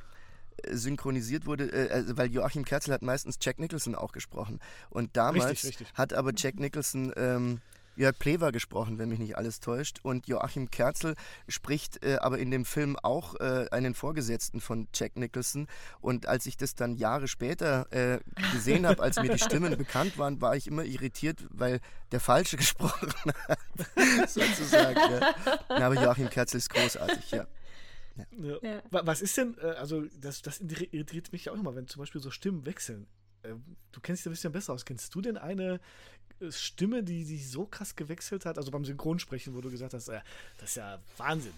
synchronisiert wurde, äh, also, weil Joachim Kerzel hat meistens Jack Nicholson auch gesprochen. Und damals richtig, richtig. hat aber Jack Nicholson ähm, Jörg Plewer gesprochen, wenn mich nicht alles täuscht. Und Joachim Kerzel spricht äh, aber in dem Film auch äh, einen Vorgesetzten von Jack Nicholson. Und als ich das dann Jahre später äh, gesehen habe, als mir die Stimmen bekannt waren, war ich immer irritiert, weil der Falsche gesprochen hat. sozusagen. Ja. Aber Joachim Kerzel ist großartig, ja. Ja. Ja. Was ist denn, äh, also das, das irritiert mich auch immer, wenn zum Beispiel so Stimmen wechseln. Äh, du kennst dich ein bisschen besser aus. Kennst du denn eine äh, Stimme, die sich so krass gewechselt hat? Also beim Synchronsprechen, wo du gesagt hast, das ist ja Wahnsinn.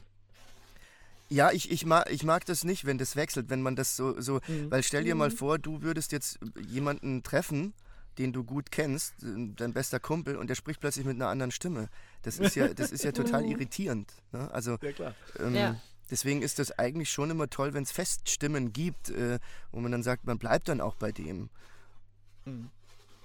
Ja, ich, ich, mag, ich mag das nicht, wenn das wechselt, wenn man das so, so mhm. weil stell dir mal mhm. vor, du würdest jetzt jemanden treffen, den du gut kennst, dein bester Kumpel, und der spricht plötzlich mit einer anderen Stimme. Das ist ja, das ist ja total irritierend. Ne? Also, ja, klar. Ähm, ja. Deswegen ist das eigentlich schon immer toll, wenn es Feststimmen gibt, äh, wo man dann sagt, man bleibt dann auch bei dem. Mhm.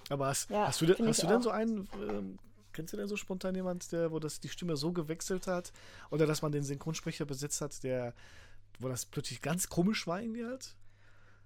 Aber hast, ja, hast, du, denn, hast du denn so einen, ähm, kennst du denn so spontan jemand, der, wo das die Stimme so gewechselt hat? Oder dass man den Synchronsprecher besetzt hat, der, wo das plötzlich ganz komisch war irgendwie halt?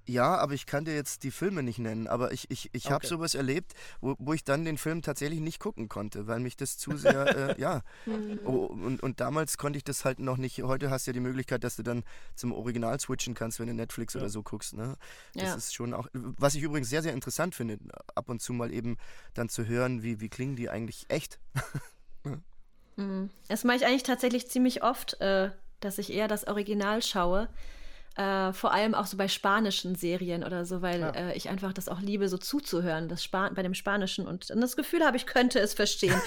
Ja, aber ich kann dir jetzt die Filme nicht nennen. Aber ich, ich, ich okay. habe sowas erlebt, wo, wo ich dann den Film tatsächlich nicht gucken konnte, weil mich das zu sehr, äh, ja. Hm. Oh, und, und damals konnte ich das halt noch nicht. Heute hast du ja die Möglichkeit, dass du dann zum Original switchen kannst, wenn du Netflix ja. oder so guckst. Ne? Das ja. ist schon auch, was ich übrigens sehr, sehr interessant finde, ab und zu mal eben dann zu hören, wie, wie klingen die eigentlich echt. Hm. Das mache ich eigentlich tatsächlich ziemlich oft, äh, dass ich eher das Original schaue äh, vor allem auch so bei spanischen Serien oder so, weil ja. äh, ich einfach das auch liebe, so zuzuhören, das Span bei dem Spanischen und, und das Gefühl habe, ich könnte es verstehen.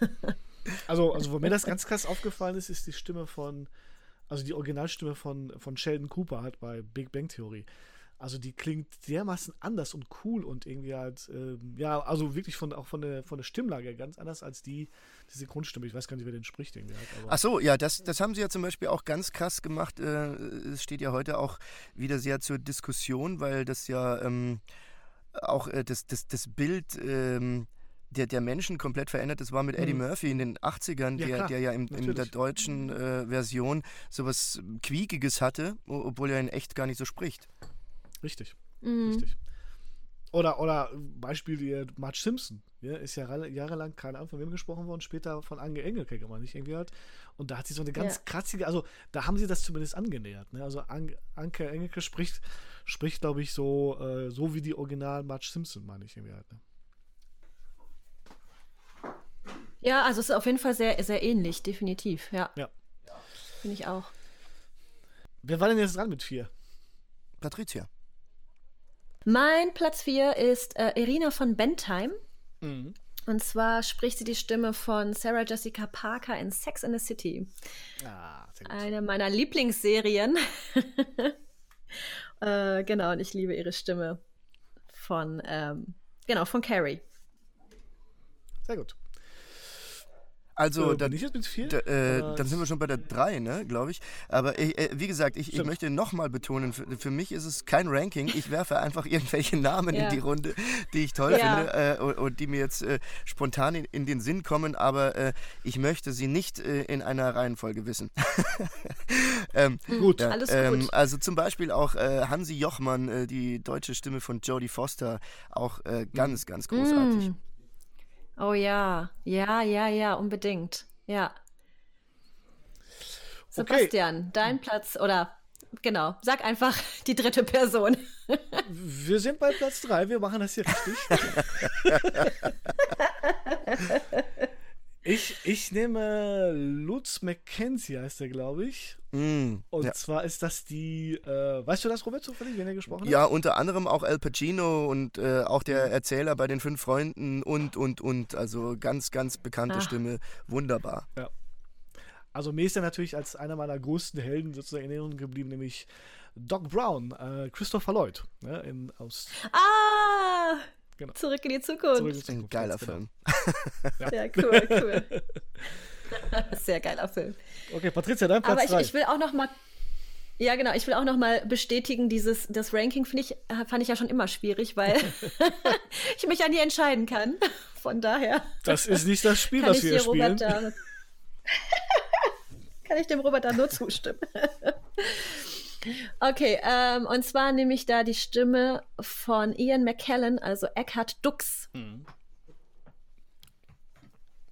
also, also, wo mir das ganz krass aufgefallen ist, ist die Stimme von, also die Originalstimme von, von Sheldon Cooper halt bei Big Bang Theory. Also die klingt dermaßen anders und cool und irgendwie halt, ähm, ja, also wirklich von, auch von der, von der Stimmlage ganz anders als die, diese Grundstimme. Ich weiß gar nicht, wer den spricht irgendwie halt. Ach so, ja, das, das haben sie ja zum Beispiel auch ganz krass gemacht. Äh, es steht ja heute auch wieder sehr zur Diskussion, weil das ja ähm, auch äh, das, das, das Bild ähm, der, der Menschen komplett verändert. Das war mit Eddie mhm. Murphy in den 80ern, ja, der, der ja im, in der deutschen äh, Version sowas Quiekiges hatte, obwohl er in echt gar nicht so spricht. Richtig. Mhm. Richtig. Oder, oder Beispiel wie Marge Simpson. Ja, ist ja jahrelang, keine Ahnung, von wem gesprochen worden, spricht von Ange Engelke, wenn man nicht irgendwie hat. Und da hat sie so eine ganz ja. kratzige, also da haben sie das zumindest angenähert. Ne? Also An Anke Engelke spricht, spricht glaube ich, so, äh, so wie die Original Marge Simpson, meine ich irgendwie halt. Ne? Ja, also es ist auf jeden Fall sehr, sehr ähnlich, definitiv, ja. Ja. Finde ich auch. Wer war denn jetzt dran mit vier? Patricia. Mein Platz 4 ist äh, Irina von Bentheim. Mhm. Und zwar spricht sie die Stimme von Sarah Jessica Parker in Sex in the City. Ah, Eine meiner Lieblingsserien. äh, genau, und ich liebe ihre Stimme von, ähm, genau, von Carrie. Sehr gut. Also, äh, dann, da, äh, dann sind wir schon bei der 3, ne, glaube ich. Aber äh, wie gesagt, ich, ich möchte nochmal betonen, für, für, mich ist es kein Ranking. Ich werfe einfach irgendwelche Namen ja. in die Runde, die ich toll ja. finde äh, und, und, die mir jetzt äh, spontan in, in, den Sinn kommen, aber äh, ich möchte sie nicht in einer Reihenfolge wissen. ähm, gut, ja, alles ähm, gut. Also zum Beispiel auch Hansi Jochmann, die deutsche Stimme von Jodie Foster, auch ganz, ganz großartig. Mm. Oh ja, ja, ja, ja, unbedingt. Ja. Sebastian, okay. dein Platz oder genau, sag einfach die dritte Person. Wir sind bei Platz drei, wir machen das hier richtig. ich, ich nehme Lutz McKenzie, heißt er, glaube ich. Mm, und ja. zwar ist das die, äh, weißt du das, Robert, zufällig, wenn er gesprochen hat? Ja, unter anderem auch Al Pacino und äh, auch der mhm. Erzähler bei den fünf Freunden und, und, und. Also ganz, ganz bekannte Ach. Stimme. Wunderbar. Ja. Also mir ist er natürlich als einer meiner größten Helden sozusagen in Erinnerung geblieben, nämlich Doc Brown, äh, Christopher Lloyd. Ne, in, aus ah! Genau. Zurück in die Zukunft. Zurück in die Zukunft. Ein geiler genau. Film. ja. ja, cool, cool. Sehr geiler Film. Okay, Patricia, dein Platz Aber ich, ich, will auch noch mal ja, genau. Ich will auch noch mal bestätigen, dieses das Ranking finde ich äh, fand ich ja schon immer schwierig, weil ich mich ja nie entscheiden kann. Von daher. Das ist nicht das Spiel, was wir spielen. Da, kann ich dem Robert da nur zustimmen. Okay, ähm, und zwar nehme ich da die Stimme von Ian McKellen, also Eckhard Dux. Mhm.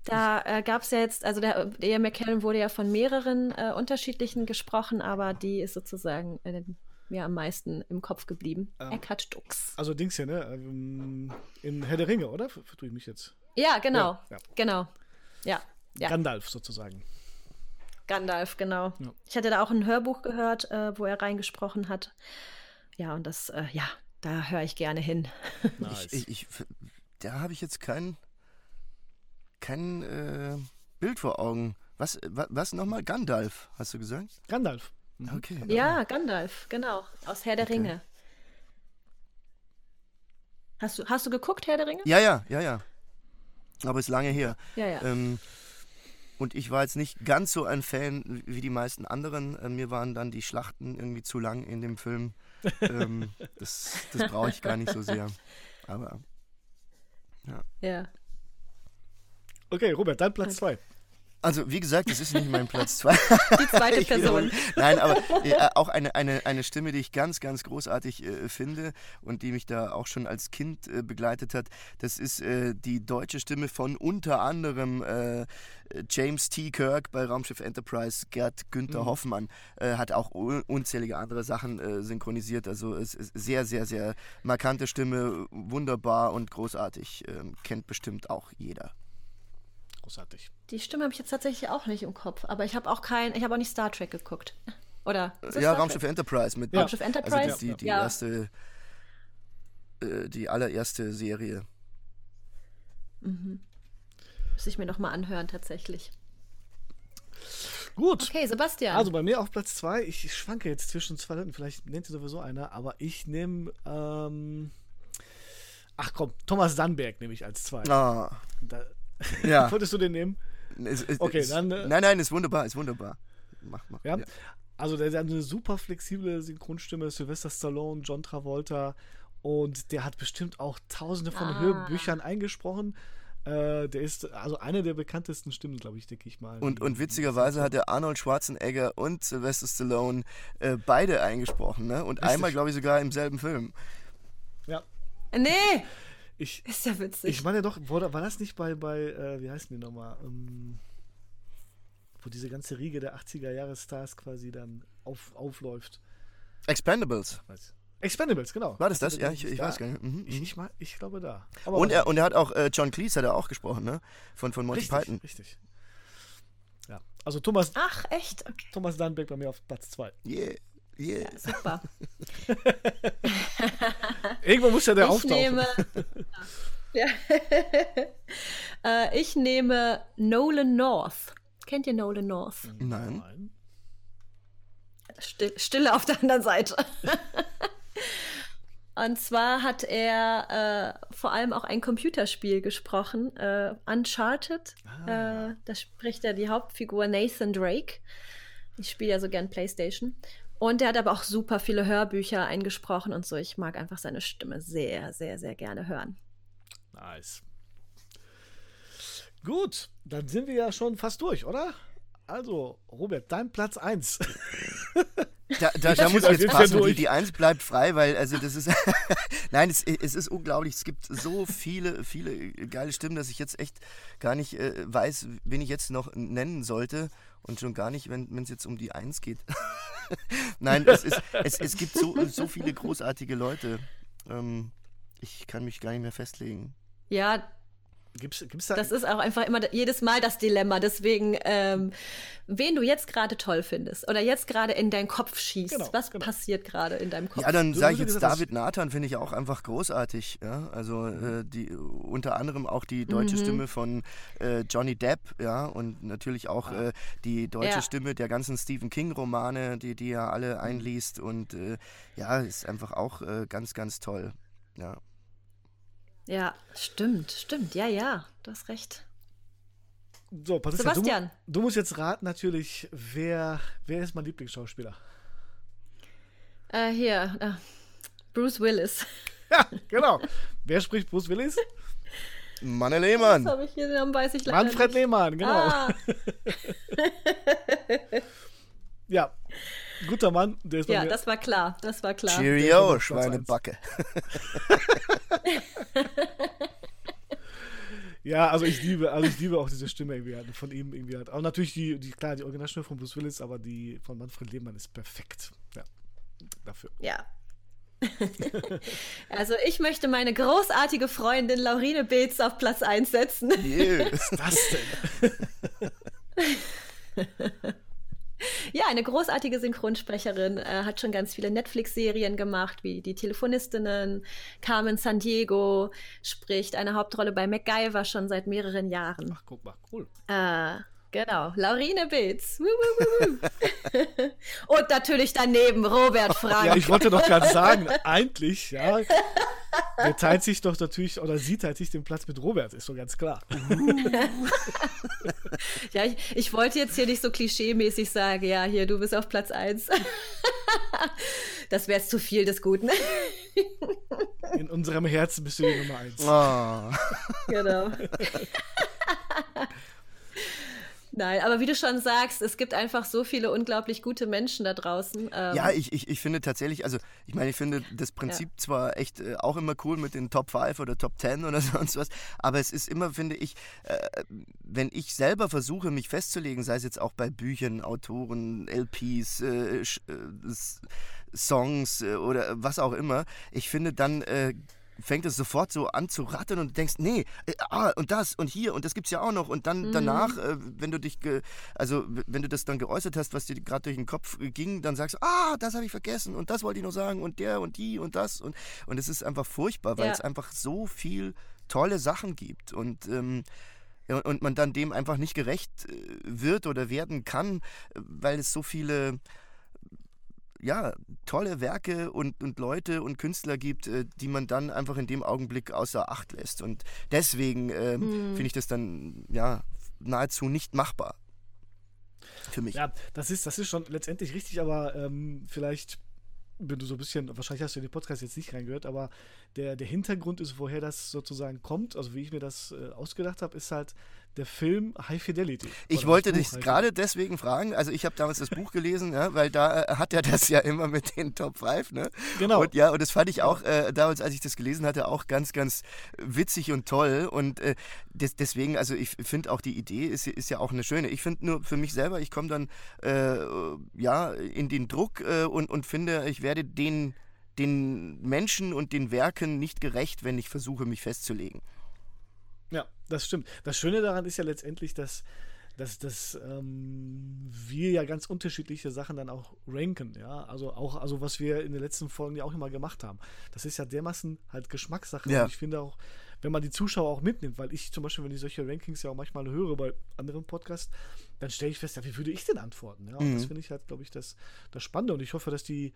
Da äh, gab es ja jetzt, also der, der Ian McKellen wurde ja von mehreren äh, unterschiedlichen gesprochen, aber die ist sozusagen äh, mir am meisten im Kopf geblieben. Ähm, Eckhard Dux. Also Dings hier, ne? Ähm, in Herr der Ringe, oder? Vertue ich mich jetzt? Ja, genau. Ja, ja. Genau. Ja, ja. Gandalf sozusagen. Gandalf, genau. Ja. Ich hatte da auch ein Hörbuch gehört, äh, wo er reingesprochen hat. Ja, und das, äh, ja, da höre ich gerne hin. Nice. Ich, ich, da habe ich jetzt kein, kein äh, Bild vor Augen. Was, was, was nochmal? Gandalf, hast du gesagt? Gandalf. Mhm. Okay. Ja, Gandalf, genau. Aus Herr der okay. Ringe. Hast du, hast du geguckt, Herr der Ringe? Ja, ja, ja, ja. Aber ist lange her. Ja, ja. Ähm, und ich war jetzt nicht ganz so ein Fan wie die meisten anderen. Äh, mir waren dann die Schlachten irgendwie zu lang in dem Film. ähm, das das brauche ich gar nicht so sehr. Aber ja. Ja. Okay, Robert, dann Platz zwei. Also, wie gesagt, das ist nicht mein Platz zwei. Die zweite Person. Nein, aber äh, auch eine, eine, eine Stimme, die ich ganz, ganz großartig äh, finde und die mich da auch schon als Kind äh, begleitet hat. Das ist äh, die deutsche Stimme von unter anderem äh, James T. Kirk bei Raumschiff Enterprise. Gerd Günther mhm. Hoffmann äh, hat auch unzählige andere Sachen synchronisiert. Also, es ist sehr, sehr, sehr markante Stimme, wunderbar und großartig. Ähm, kennt bestimmt auch jeder großartig. Die Stimme habe ich jetzt tatsächlich auch nicht im Kopf, aber ich habe auch kein, ich habe auch nicht Star Trek geguckt. Oder? Ja, Raumschiff Enterprise mit ja. Raumschiff Enterprise. Also die, die, die ja. erste, äh, die allererste Serie. Mhm. Muss ich mir noch mal anhören tatsächlich. Gut. Okay, Sebastian. Also bei mir auf Platz zwei. Ich schwanke jetzt zwischen zwei Leuten. Vielleicht nennt ihr sowieso einer, aber ich nehme. Ähm, ach komm, Thomas Sandberg nehme ich als zwei. Ah. Da, ja. Wolltest du den nehmen? Es, es, okay, es, dann. Äh, nein, nein, ist wunderbar, ist wunderbar. Mach, mach. Ja. ja. Also, der, der, hat eine super flexible Synchronstimme, Sylvester Stallone, John Travolta. Und der hat bestimmt auch tausende von ah. Hörbüchern eingesprochen. Äh, der ist also eine der bekanntesten Stimmen, glaube ich, denke ich mal. Und, und witzigerweise hat er Arnold Schwarzenegger und Sylvester Stallone äh, beide eingesprochen, ne? Und Richtig. einmal, glaube ich, sogar im selben Film. Ja. Nee! Ich, ist ja witzig. Ich meine doch, war, war das nicht bei, bei äh, wie heißen die nochmal? Ähm, wo diese ganze Riege der 80er Jahre Stars quasi dann auf, aufläuft. Expendables. Expendables, genau. War das das? Ja, ich, ich weiß gar nicht. Mhm. Ich, mhm. ich, ich, glaube da. Aber und, er, und er hat auch, äh, John Cleese hat er auch gesprochen, ne? Von, von Monty richtig, Python. Richtig. Ja. Also Thomas. Ach, echt? Okay. Thomas Dannbeck bei mir auf Platz 2. Yeah. Yeah. Ja, super. Irgendwo muss ja der ich auftauchen. Nehme, ja. äh, ich nehme Nolan North. Kennt ihr Nolan North? Nein. Still, Stille auf der anderen Seite. Und zwar hat er äh, vor allem auch ein Computerspiel gesprochen, äh, Uncharted. Ah. Äh, da spricht er die Hauptfigur Nathan Drake. Ich spiele ja so gern PlayStation. Und er hat aber auch super viele Hörbücher eingesprochen und so. Ich mag einfach seine Stimme sehr, sehr, sehr gerne hören. Nice. Gut, dann sind wir ja schon fast durch, oder? Also, Robert, dein Platz 1. Da, da, da muss ich jetzt passen. Die, die 1 bleibt frei, weil, also, das ist. Nein, es, es, ist unglaublich. Es gibt so viele, viele geile Stimmen, dass ich jetzt echt gar nicht äh, weiß, wen ich jetzt noch nennen sollte. Und schon gar nicht, wenn es jetzt um die 1 geht. Nein, es, ist, es, es gibt so, so viele großartige Leute. Ähm, ich kann mich gar nicht mehr festlegen. Ja, Gibt's, gibt's da das ist auch einfach immer jedes Mal das Dilemma. Deswegen, ähm, wen du jetzt gerade toll findest oder jetzt gerade in deinen Kopf schießt, genau, was genau. passiert gerade in deinem Kopf? Ja, dann sage ich jetzt David Nathan, finde ich auch einfach großartig. Ja? Also äh, die, unter anderem auch die deutsche mhm. Stimme von äh, Johnny Depp, ja, und natürlich auch ah. äh, die deutsche ja. Stimme der ganzen Stephen King-Romane, die, die er alle mhm. einliest. Und äh, ja, ist einfach auch äh, ganz, ganz toll. Ja. Ja, stimmt, stimmt. Ja, ja, du hast recht. So, Patricia, Sebastian. Du, du, musst jetzt raten natürlich, wer, wer ist mein Lieblingsschauspieler? Äh, hier, äh, Bruce Willis. Ja, genau. wer spricht Bruce Willis? Manne Lehmann. Das habe ich hier, dann weiß ich leider Manfred nicht. Lehmann, genau. Ah. ja, guter Mann. Der ist ja, das war klar, das war klar. Cheerio, Schweinebacke. Ja, also ich liebe, also ich liebe auch diese Stimme irgendwie halt von ihm irgendwie halt. Auch natürlich die, die klar, die Originalstimme von Bruce Willis, aber die von Manfred Lehmann ist perfekt. Ja, dafür. Ja. also ich möchte meine großartige Freundin Laurine Beetz auf Platz 1 setzen. Yeah. Was ist das denn? Ja, eine großartige Synchronsprecherin, äh, hat schon ganz viele Netflix-Serien gemacht, wie Die Telefonistinnen. Carmen San Diego spricht eine Hauptrolle bei MacGyver schon seit mehreren Jahren. Ach, guck mal, cool. Äh, Genau, Laurine Beetz. Und natürlich daneben Robert Frank. Ja, ich wollte doch gerade sagen, eigentlich, ja. Der teilt sich doch natürlich, oder sie teilt sich den Platz mit Robert, ist so ganz klar. ja, ich, ich, wollte jetzt hier nicht so klischee-mäßig sagen, ja, hier, du bist auf Platz 1. das wäre zu viel des Guten. In unserem Herzen bist du die Nummer 1. Oh. Genau. Nein, aber wie du schon sagst, es gibt einfach so viele unglaublich gute Menschen da draußen. Ähm ja, ich, ich, ich finde tatsächlich, also ich meine, ich finde das Prinzip ja. zwar echt äh, auch immer cool mit den Top 5 oder Top 10 oder sonst was, aber es ist immer, finde ich, äh, wenn ich selber versuche, mich festzulegen, sei es jetzt auch bei Büchern, Autoren, LPs, äh, äh Songs äh, oder was auch immer, ich finde dann äh, fängt es sofort so an zu rattern und du denkst, nee, äh, ah, und das und hier und das gibt's ja auch noch. Und dann mhm. danach, äh, wenn du dich, also wenn du das dann geäußert hast, was dir gerade durch den Kopf ging, dann sagst du, ah, das habe ich vergessen und das wollte ich noch sagen und der und die und das. Und, und es ist einfach furchtbar, weil ja. es einfach so viel tolle Sachen gibt. Und ähm, und man dann dem einfach nicht gerecht äh, wird oder werden kann, weil es so viele ja, tolle Werke und, und Leute und Künstler gibt, äh, die man dann einfach in dem Augenblick außer Acht lässt. Und deswegen ähm, hm. finde ich das dann ja nahezu nicht machbar. Für mich. Ja, das ist, das ist schon letztendlich richtig, aber ähm, vielleicht wenn du so ein bisschen, wahrscheinlich hast du in den Podcast jetzt nicht reingehört, aber der, der Hintergrund ist, woher das sozusagen kommt, also wie ich mir das äh, ausgedacht habe, ist halt, der Film High Fidelity. Ich wollte dich gerade deswegen fragen, also ich habe damals das Buch gelesen, ja, weil da äh, hat er das ja immer mit den Top 5, ne? Genau. Und ja, und das fand ich auch äh, damals, als ich das gelesen hatte, auch ganz, ganz witzig und toll und äh, des, deswegen, also ich finde auch die Idee ist, ist ja auch eine schöne. Ich finde nur für mich selber, ich komme dann äh, ja in den Druck äh, und, und finde, ich werde den den Menschen und den Werken nicht gerecht, wenn ich versuche, mich festzulegen. Ja, das stimmt. Das Schöne daran ist ja letztendlich, dass, dass, dass ähm, wir ja ganz unterschiedliche Sachen dann auch ranken, ja. Also auch, also was wir in den letzten Folgen ja auch immer gemacht haben. Das ist ja dermaßen halt Geschmackssache. Ja. Und ich finde auch, wenn man die Zuschauer auch mitnimmt, weil ich zum Beispiel, wenn ich solche Rankings ja auch manchmal höre bei anderen Podcasts, dann stelle ich fest, ja, wie würde ich denn antworten? Ja, mhm. das finde ich halt, glaube ich, das, das Spannende. Und ich hoffe, dass die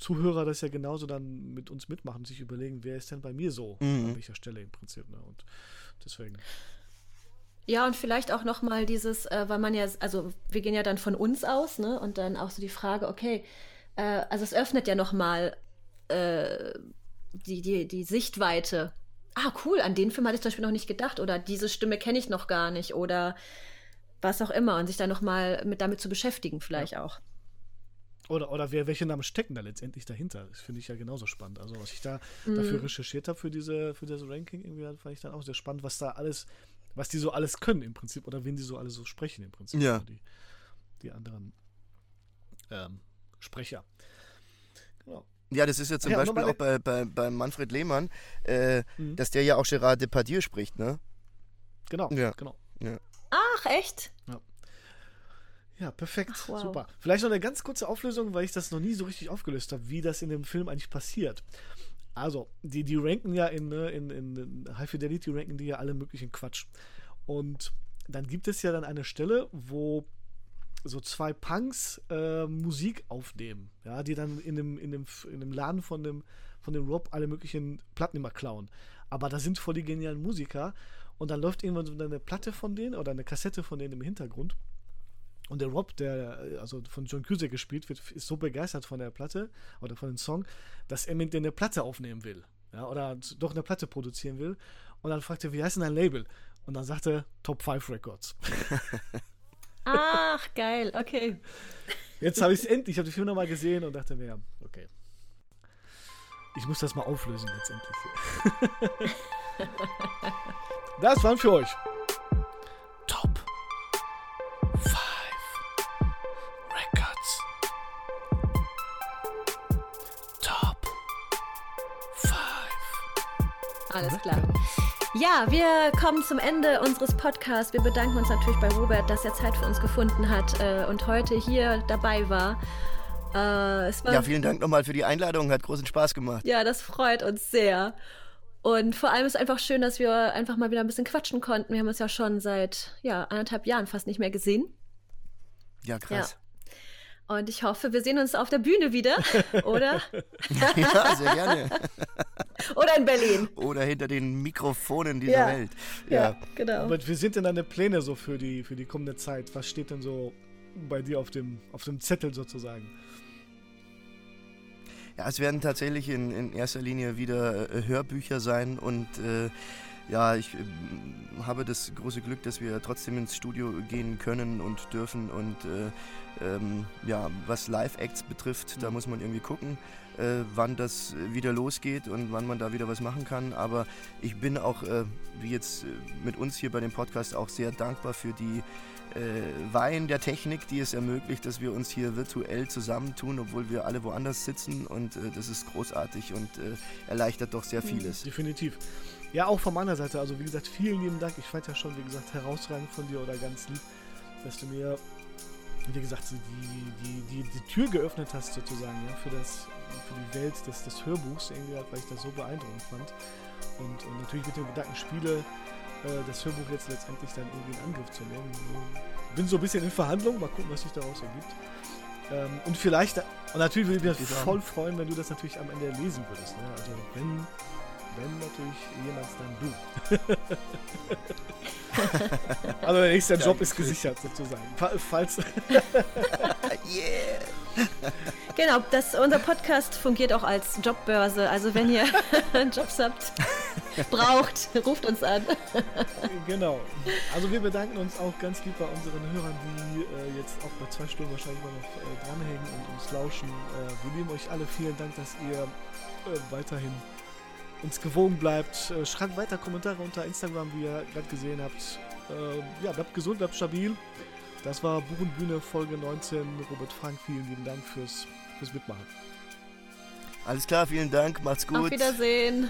Zuhörer das ja genauso dann mit uns mitmachen und sich überlegen, wer ist denn bei mir so, mhm. an welcher Stelle im Prinzip. Ne? Und Deswegen. Ja, und vielleicht auch nochmal dieses, äh, weil man ja, also wir gehen ja dann von uns aus, ne? Und dann auch so die Frage, okay, äh, also es öffnet ja nochmal äh, die, die, die Sichtweite. Ah, cool, an den Film hatte ich zum Beispiel noch nicht gedacht. Oder diese Stimme kenne ich noch gar nicht. Oder was auch immer. Und sich dann nochmal mit damit zu beschäftigen, vielleicht ja. auch. Oder, oder wer, welche Namen stecken da letztendlich dahinter? Das finde ich ja genauso spannend. Also, was ich da mhm. dafür recherchiert habe für diese, für das Ranking, irgendwie fand ich dann auch sehr spannend, was da alles, was die so alles können im Prinzip oder wen die so alle so sprechen im Prinzip. Ja. Also die, die anderen ähm, Sprecher. Genau. Ja, das ist ja zum ja, Beispiel auch bei, bei, bei Manfred Lehmann, äh, mhm. dass der ja auch Gérard Depardieu spricht, ne? Genau, ja. genau. Ja. Ach, echt? Ja. Ja, perfekt. Ach, wow. Super. Vielleicht noch eine ganz kurze Auflösung, weil ich das noch nie so richtig aufgelöst habe, wie das in dem Film eigentlich passiert. Also, die, die ranken ja in, ne, in, in, High Fidelity ranken die ja alle möglichen Quatsch. Und dann gibt es ja dann eine Stelle, wo so zwei Punks äh, Musik aufnehmen, ja, die dann in dem, in dem, in dem Laden von dem, von dem Rob alle möglichen Platten immer klauen. aber da sind voll die genialen Musiker und dann läuft irgendwann so eine Platte von denen oder eine Kassette von denen im Hintergrund. Und der Rob, der also von John Cusack gespielt wird, ist so begeistert von der Platte oder von dem Song, dass er mit denen eine Platte aufnehmen will. Ja, oder doch eine Platte produzieren will. Und dann fragt er, wie heißt denn dein Label? Und dann sagt er Top 5 Records. Ach, geil, okay. Jetzt habe ich es endlich, ich habe den Film nochmal gesehen und dachte mir, okay. Ich muss das mal auflösen letztendlich. das waren für euch. Alles klar. Ja, wir kommen zum Ende unseres Podcasts. Wir bedanken uns natürlich bei Robert, dass er Zeit für uns gefunden hat äh, und heute hier dabei war. Äh. Ja, vielen Dank nochmal für die Einladung. Hat großen Spaß gemacht. Ja, das freut uns sehr. Und vor allem ist es einfach schön, dass wir einfach mal wieder ein bisschen quatschen konnten. Wir haben uns ja schon seit ja, anderthalb Jahren fast nicht mehr gesehen. Ja, krass. Ja. Und ich hoffe, wir sehen uns auf der Bühne wieder, oder? ja, sehr gerne. oder in Berlin. Oder hinter den Mikrofonen dieser ja. Welt. Ja, ja, genau. Aber wir sind denn deine Pläne so für die, für die kommende Zeit? Was steht denn so bei dir auf dem, auf dem Zettel sozusagen? Ja, es werden tatsächlich in, in erster Linie wieder äh, Hörbücher sein und äh, ja, ich äh, habe das große Glück, dass wir trotzdem ins Studio gehen können und dürfen. Und äh, ähm, ja, was Live-Acts betrifft, da muss man irgendwie gucken, äh, wann das wieder losgeht und wann man da wieder was machen kann. Aber ich bin auch, äh, wie jetzt äh, mit uns hier bei dem Podcast, auch sehr dankbar für die äh, Weihen der Technik, die es ermöglicht, dass wir uns hier virtuell zusammentun, obwohl wir alle woanders sitzen. Und das ist großartig und erleichtert doch sehr vieles. Definitiv. Ja, auch von meiner Seite. Also wie gesagt, vielen lieben Dank. Ich fand ja schon, wie gesagt, herausragend von dir oder ganz lieb, dass du mir, wie gesagt, die, die, die, die Tür geöffnet hast sozusagen, ja, für das, für die Welt des, des Hörbuchs irgendwie, weil ich das so beeindruckend fand. Und, und natürlich mit dem Gedanken Spiele, äh, das Hörbuch jetzt letztendlich dann irgendwie in Angriff zu nehmen. Bin so ein bisschen in Verhandlungen, mal gucken, was sich daraus ergibt. Ähm, und vielleicht, und natürlich würde ich mich voll freuen, wenn du das natürlich am Ende lesen würdest. Ne? Also wenn wenn natürlich jemals dann du. also der nächste Job ist gesichert sozusagen. Falls. yeah. Genau, das, unser Podcast fungiert auch als Jobbörse. Also wenn ihr Jobs habt, braucht, ruft uns an. genau. Also wir bedanken uns auch ganz lieb bei unseren Hörern, die äh, jetzt auch bei zwei Stunden wahrscheinlich mal noch äh, dranhängen und uns lauschen. Äh, wir lieben euch alle. Vielen Dank, dass ihr äh, weiterhin uns gewogen bleibt. Äh, schreibt weiter Kommentare unter Instagram, wie ihr gerade gesehen habt. Äh, ja, bleibt gesund, bleibt stabil. Das war Buchenbühne Folge 19. Robert Frank, vielen lieben Dank fürs, fürs Mitmachen. Alles klar, vielen Dank, macht's gut. Auf Wiedersehen.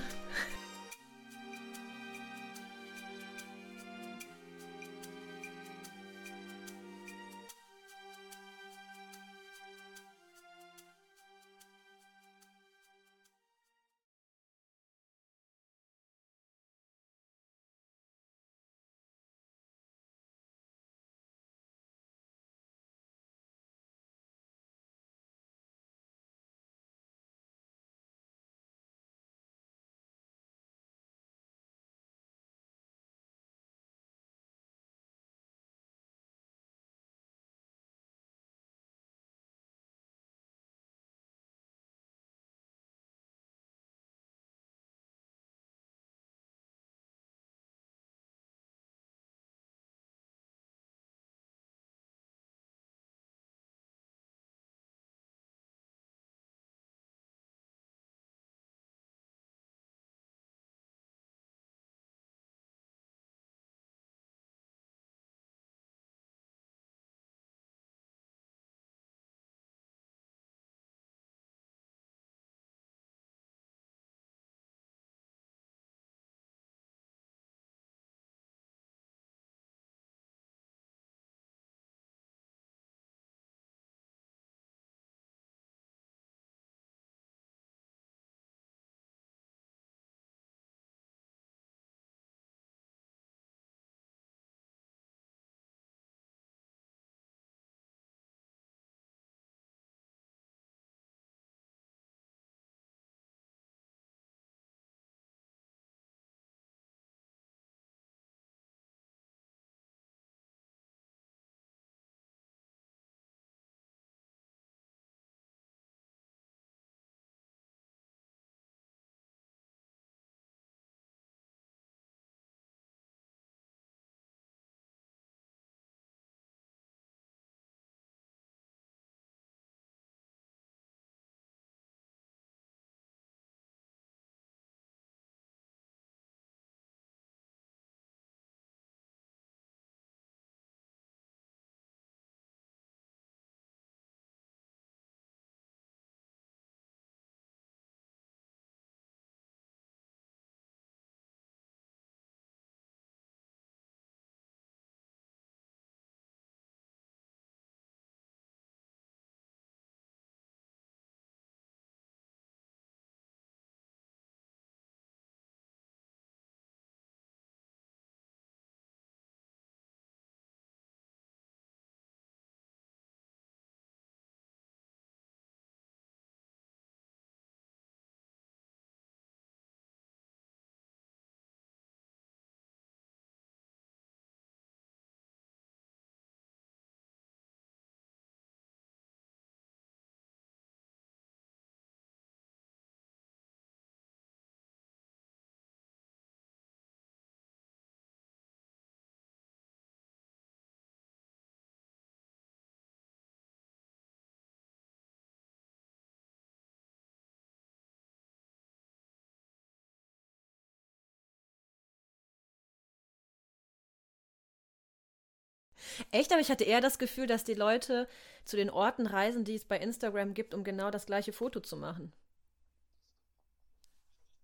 Echt, aber ich hatte eher das Gefühl, dass die Leute zu den Orten reisen, die es bei Instagram gibt, um genau das gleiche Foto zu machen.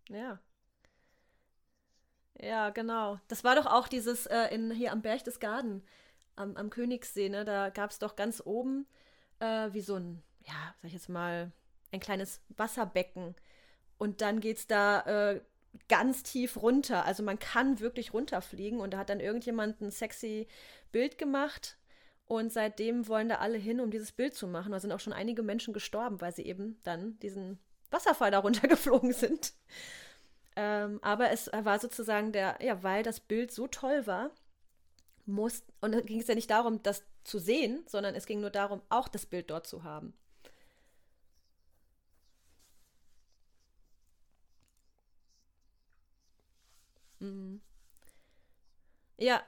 Ja. Ja, genau. Das war doch auch dieses äh, in, hier am Berchtesgaden, am, am Königssee, ne? Da gab es doch ganz oben äh, wie so ein, ja, sag ich jetzt mal, ein kleines Wasserbecken. Und dann geht es da äh, ganz tief runter. Also man kann wirklich runterfliegen und da hat dann irgendjemand ein sexy Bild gemacht. Und seitdem wollen da alle hin, um dieses Bild zu machen. Da sind auch schon einige Menschen gestorben, weil sie eben dann diesen Wasserfall da runtergeflogen sind. Ähm, aber es war sozusagen der, ja, weil das Bild so toll war, muss, und da ging es ja nicht darum, das zu sehen, sondern es ging nur darum, auch das Bild dort zu haben. Mhm. Ja,